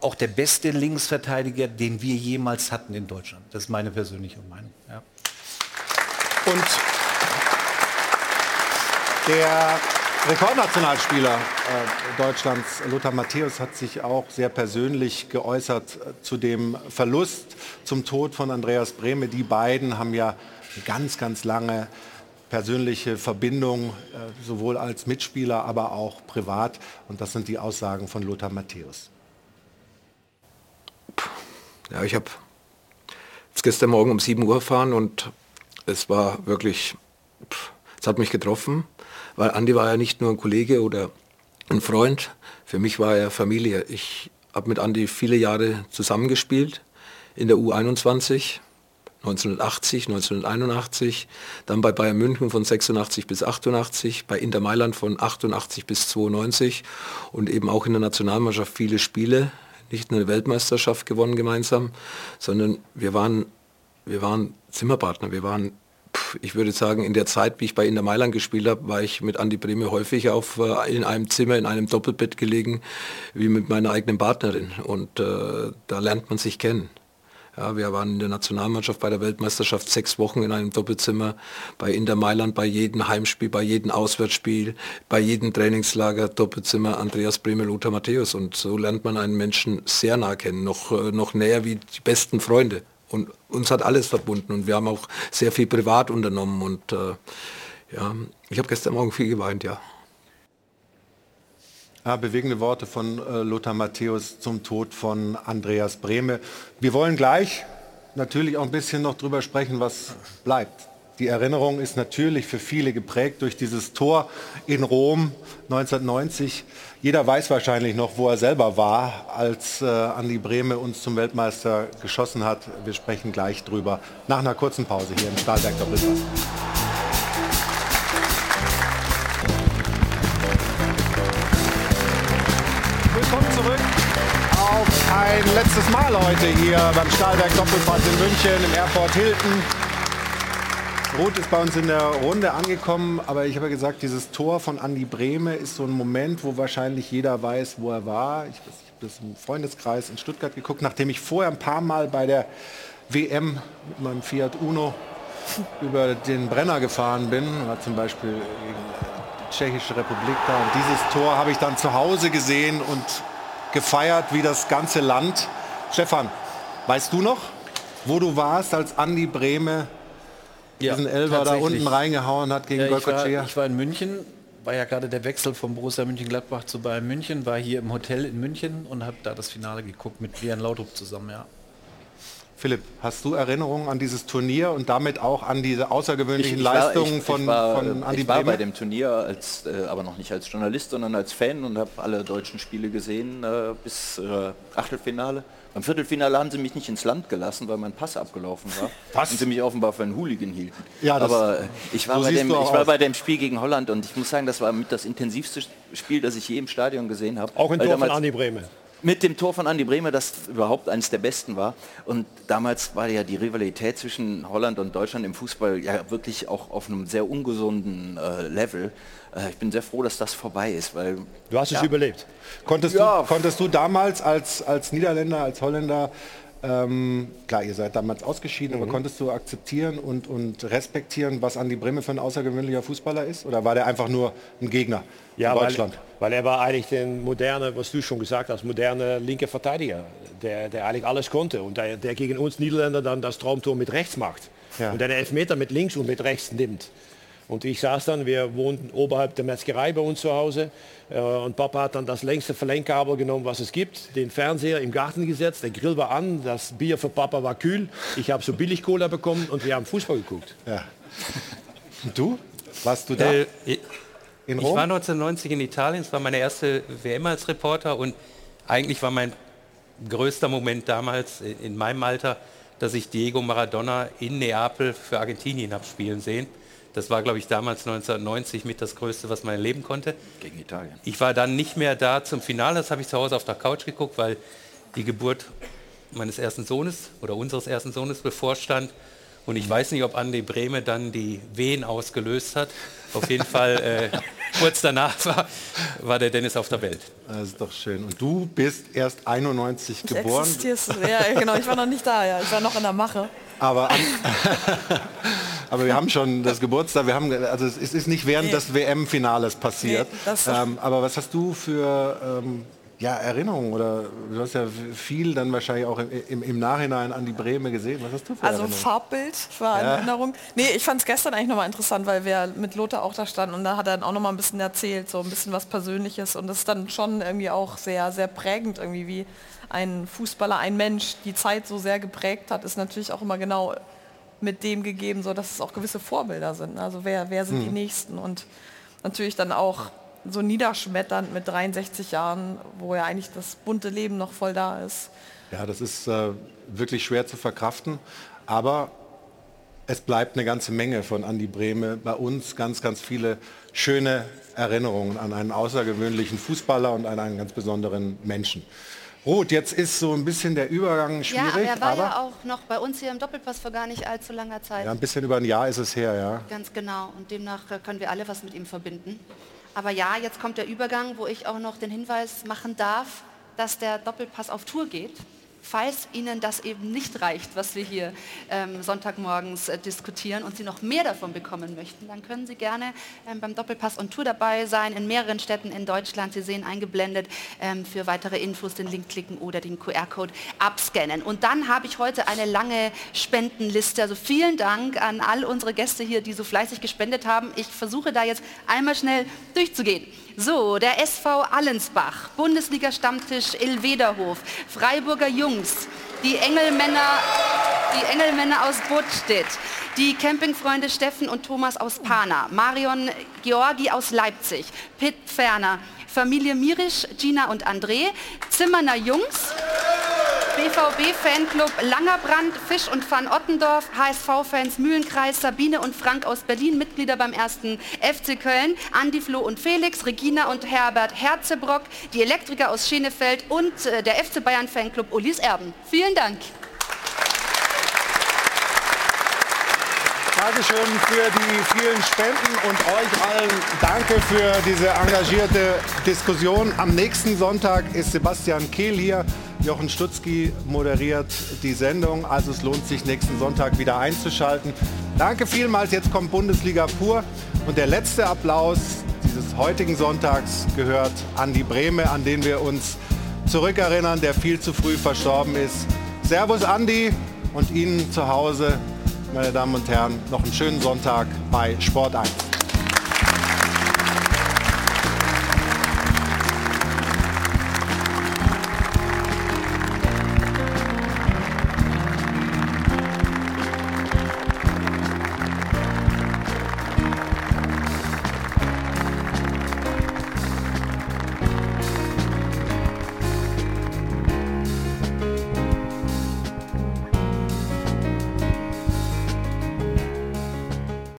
auch der beste Linksverteidiger, den wir jemals hatten in Deutschland. Das ist meine persönliche Meinung. Ja. Und der Rekordnationalspieler äh, Deutschlands, Lothar Matthäus, hat sich auch sehr persönlich geäußert äh, zu dem Verlust, zum Tod von Andreas Brehme. Die beiden haben ja ganz, ganz lange persönliche Verbindung, äh, sowohl als Mitspieler, aber auch privat. Und das sind die Aussagen von Lothar Matthäus. Ja, ich habe gestern Morgen um 7 Uhr gefahren und es war wirklich, es hat mich getroffen, weil Andi war ja nicht nur ein Kollege oder ein Freund, für mich war er Familie. Ich habe mit Andi viele Jahre zusammengespielt in der U21, 1980, 1981, dann bei Bayern München von 86 bis 88, bei Inter Mailand von 88 bis 92 und eben auch in der Nationalmannschaft viele Spiele, nicht nur eine Weltmeisterschaft gewonnen gemeinsam, sondern wir waren, wir waren Zimmerpartner, wir waren ich würde sagen, in der Zeit, wie ich bei Inter Mailand gespielt habe, war ich mit Andi Breme häufig auf, äh, in einem Zimmer, in einem Doppelbett gelegen, wie mit meiner eigenen Partnerin. Und äh, da lernt man sich kennen. Ja, wir waren in der Nationalmannschaft bei der Weltmeisterschaft sechs Wochen in einem Doppelzimmer, bei Inter Mailand, bei jedem Heimspiel, bei jedem Auswärtsspiel, bei jedem Trainingslager, Doppelzimmer, Andreas Breme, Lothar Matthäus. Und so lernt man einen Menschen sehr nah kennen, noch, äh, noch näher wie die besten Freunde. Und uns hat alles verbunden und wir haben auch sehr viel privat unternommen. Und äh, ja, ich habe gestern Morgen viel geweint, ja. Ja, bewegende Worte von äh, Lothar Matthäus zum Tod von Andreas Brehme. Wir wollen gleich natürlich auch ein bisschen noch drüber sprechen, was bleibt. Die Erinnerung ist natürlich für viele geprägt durch dieses Tor in Rom 1990. Jeder weiß wahrscheinlich noch, wo er selber war, als äh, Andi Brehme uns zum Weltmeister geschossen hat. Wir sprechen gleich drüber nach einer kurzen Pause hier im Stahlberg Doppelpass. Willkommen letztes Mal heute hier beim Stahlberg Doppelpass in München im Airport Hilton. Roth ist bei uns in der Runde angekommen, aber ich habe ja gesagt, dieses Tor von Andi Brehme ist so ein Moment, wo wahrscheinlich jeder weiß, wo er war. Ich, ich habe das im Freundeskreis in Stuttgart geguckt, nachdem ich vorher ein paar Mal bei der WM mit meinem Fiat Uno über den Brenner gefahren bin, war zum Beispiel gegen die Tschechische Republik da. Und dieses Tor habe ich dann zu Hause gesehen und gefeiert wie das ganze Land. Stefan, weißt du noch, wo du warst, als Andi Brehme diesen Elfer da unten reingehauen hat gegen ja, ich, war, ich war in München, war ja gerade der Wechsel von Borussia München-Gladbach zu Bayern München, war hier im Hotel in München und habe da das Finale geguckt mit Lian Laudrup zusammen, ja. Philipp, hast du Erinnerungen an dieses Turnier und damit auch an diese außergewöhnlichen war- Leistungen ich, von, ich war, von Andi ich war bei Bremer? dem Turnier, als, äh, aber noch nicht als Journalist, sondern als Fan und habe alle deutschen Spiele gesehen äh, bis äh, Achtelfinale. Beim Viertelfinale haben sie mich nicht ins Land gelassen, weil mein Pass abgelaufen war. Was? Und sie mich offenbar für einen Hooligan hielten. Ja, das- aber äh, ich war, so bei dem, ich war bei dem Spiel gegen Holland und ich muss sagen, das war mit das intensivste Spiel, das ich je im Stadion gesehen habe. Auch ein Tor von Andi Brehme. mit dem Tor von Andi Bremer, das überhaupt eines der besten war. Und damals war ja die Rivalität zwischen Holland und Deutschland im Fußball ja wirklich auch auf einem sehr ungesunden äh, Level. Äh, ich bin sehr froh, dass das vorbei ist, weil Du hast es ja, überlebt. Konntest, Ja. du, konntest du damals als, als Niederländer, als Holländer, ähm, klar, ihr seid damals ausgeschieden, Mhm. aber konntest du akzeptieren und, und respektieren, was Andi Bremme für ein außergewöhnlicher Fußballer ist? Oder war der einfach nur ein Gegner Ja, in weil, Deutschland? weil er war eigentlich der moderne, was du schon gesagt hast, moderne linke Verteidiger, der, der eigentlich alles konnte und der, der gegen uns Niederländer dann das Traumtor mit rechts macht Ja. und der den Elfmeter mit links und mit rechts nimmt. Und ich saß dann, wir wohnten oberhalb der Metzgerei bei uns zu Hause äh, und Papa hat dann das längste Verlängerkabel genommen, was es gibt, den Fernseher im Garten gesetzt, der Grill war an, das Bier für Papa war kühl, ich habe so billig Cola bekommen und wir haben Fußball geguckt. Ja. Und du? Warst du da? Äh, ich in ich Rom? war 1990 in Italien, es war meine erste WM als Reporter und eigentlich war mein größter Moment damals in, in meinem Alter, dass ich Diego Maradona in Neapel für Argentinien habe spielen sehen. Das war, glaube ich, damals 1990 mit das Größte, was man erleben konnte. gegen Italien. Ich war dann nicht mehr da zum Finale, das habe ich zu Hause auf der Couch geguckt, weil die Geburt meines ersten Sohnes oder unseres ersten Sohnes bevorstand. Und ich weiß nicht, ob Andi Brehme dann die Wehen ausgelöst hat. Auf jeden Fall äh, kurz danach war, war der Dennis auf der Welt. Das ist doch schön. Und du bist erst 91 Ich geboren. existierst du. Ja, genau, ich war noch nicht da, ja. Ich war noch in der Mache. Aber, an, aber wir haben schon das Geburtstag, wir haben, also es ist nicht während Nee. des WM-Finales passiert. Nee, ähm, aber was hast du für ähm, ja, Erinnerungen? Oder du hast ja viel dann wahrscheinlich auch im, im, im Nachhinein an die Breme gesehen. Was hast du für Also Erinnerungen? Farbbild war in Ja. Erinnerung. Nee, ich fand es gestern eigentlich nochmal interessant, weil wir mit Lothar auch da standen und da hat er dann auch nochmal ein bisschen erzählt, so ein bisschen was Persönliches und das ist dann schon irgendwie auch sehr, sehr prägend irgendwie, wie ein Fußballer, ein Mensch die Zeit so sehr geprägt hat, ist natürlich auch immer genau mit dem gegeben, so dass es auch gewisse Vorbilder sind. Also wer, wer sind die Mhm. Nächsten und natürlich dann auch so niederschmetternd mit 63 Jahren, wo ja eigentlich das bunte Leben noch voll da ist. Ja, das ist äh, wirklich schwer zu verkraften. Aber es bleibt eine ganze Menge von Andi Brehme. Bei uns ganz, ganz viele schöne Erinnerungen an einen außergewöhnlichen Fußballer und an einen ganz besonderen Menschen. Ruth, jetzt ist so ein bisschen der Übergang Ja, schwierig, aber er war aber ja auch noch bei uns hier im Doppelpass vor gar nicht allzu langer Zeit. ja, ein bisschen über ein Jahr ist es her, ja. Ganz genau. Und demnach äh, können wir alle was mit ihm verbinden. Aber ja, jetzt kommt der Übergang, wo ich auch noch den Hinweis machen darf, dass der Doppelpass auf Tour geht. Falls Ihnen das eben nicht reicht, was wir hier ähm, Sonntagmorgens äh, diskutieren und Sie noch mehr davon bekommen möchten, dann können Sie gerne ähm, beim Doppelpass on Tour dabei sein, in mehreren Städten in Deutschland. Sie sehen eingeblendet ähm, für weitere Infos den Link klicken oder den QR-Code abscannen. Und dann habe ich heute eine lange Spendenliste. Also vielen Dank an all unsere Gäste hier, die so fleißig gespendet haben. Ich versuche da jetzt einmal schnell durchzugehen. So, der SV Allensbach, Bundesliga-Stammtisch Ilvederhof, Freiburger Jungs, die Engelmänner, die Engelmänner aus Budstedt, die Campingfreunde Steffen und Thomas aus Pana, Marion Georgi aus Leipzig, Pitt Ferner, Familie Mirisch, Gina und André, Zimmerner Jungs, BVB-Fanclub Langerbrand, Fisch und Van Ottendorf, HSV-Fans Mühlenkreis, Sabine und Frank aus Berlin, Mitglieder beim ersten FC Köln, Andi, Flo und Felix, Regina und Herbert Herzebrock, die Elektriker aus Schenefeld und äh, der FC Bayern Fanclub Ulis Erben. Vielen Dank. Dankeschön für die vielen Spenden und euch allen danke für diese engagierte Diskussion. Am nächsten Sonntag ist Sebastian Kehl hier. Jochen Stutzki moderiert die Sendung, also es lohnt sich nächsten Sonntag wieder einzuschalten. Danke vielmals, jetzt kommt Bundesliga pur und der letzte Applaus dieses heutigen Sonntags gehört Andi Brehme, an den wir uns zurückerinnern, der viel zu früh verstorben ist. Servus Andi und Ihnen zu Hause meine Damen und Herren, noch einen schönen Sonntag bei Sport 1.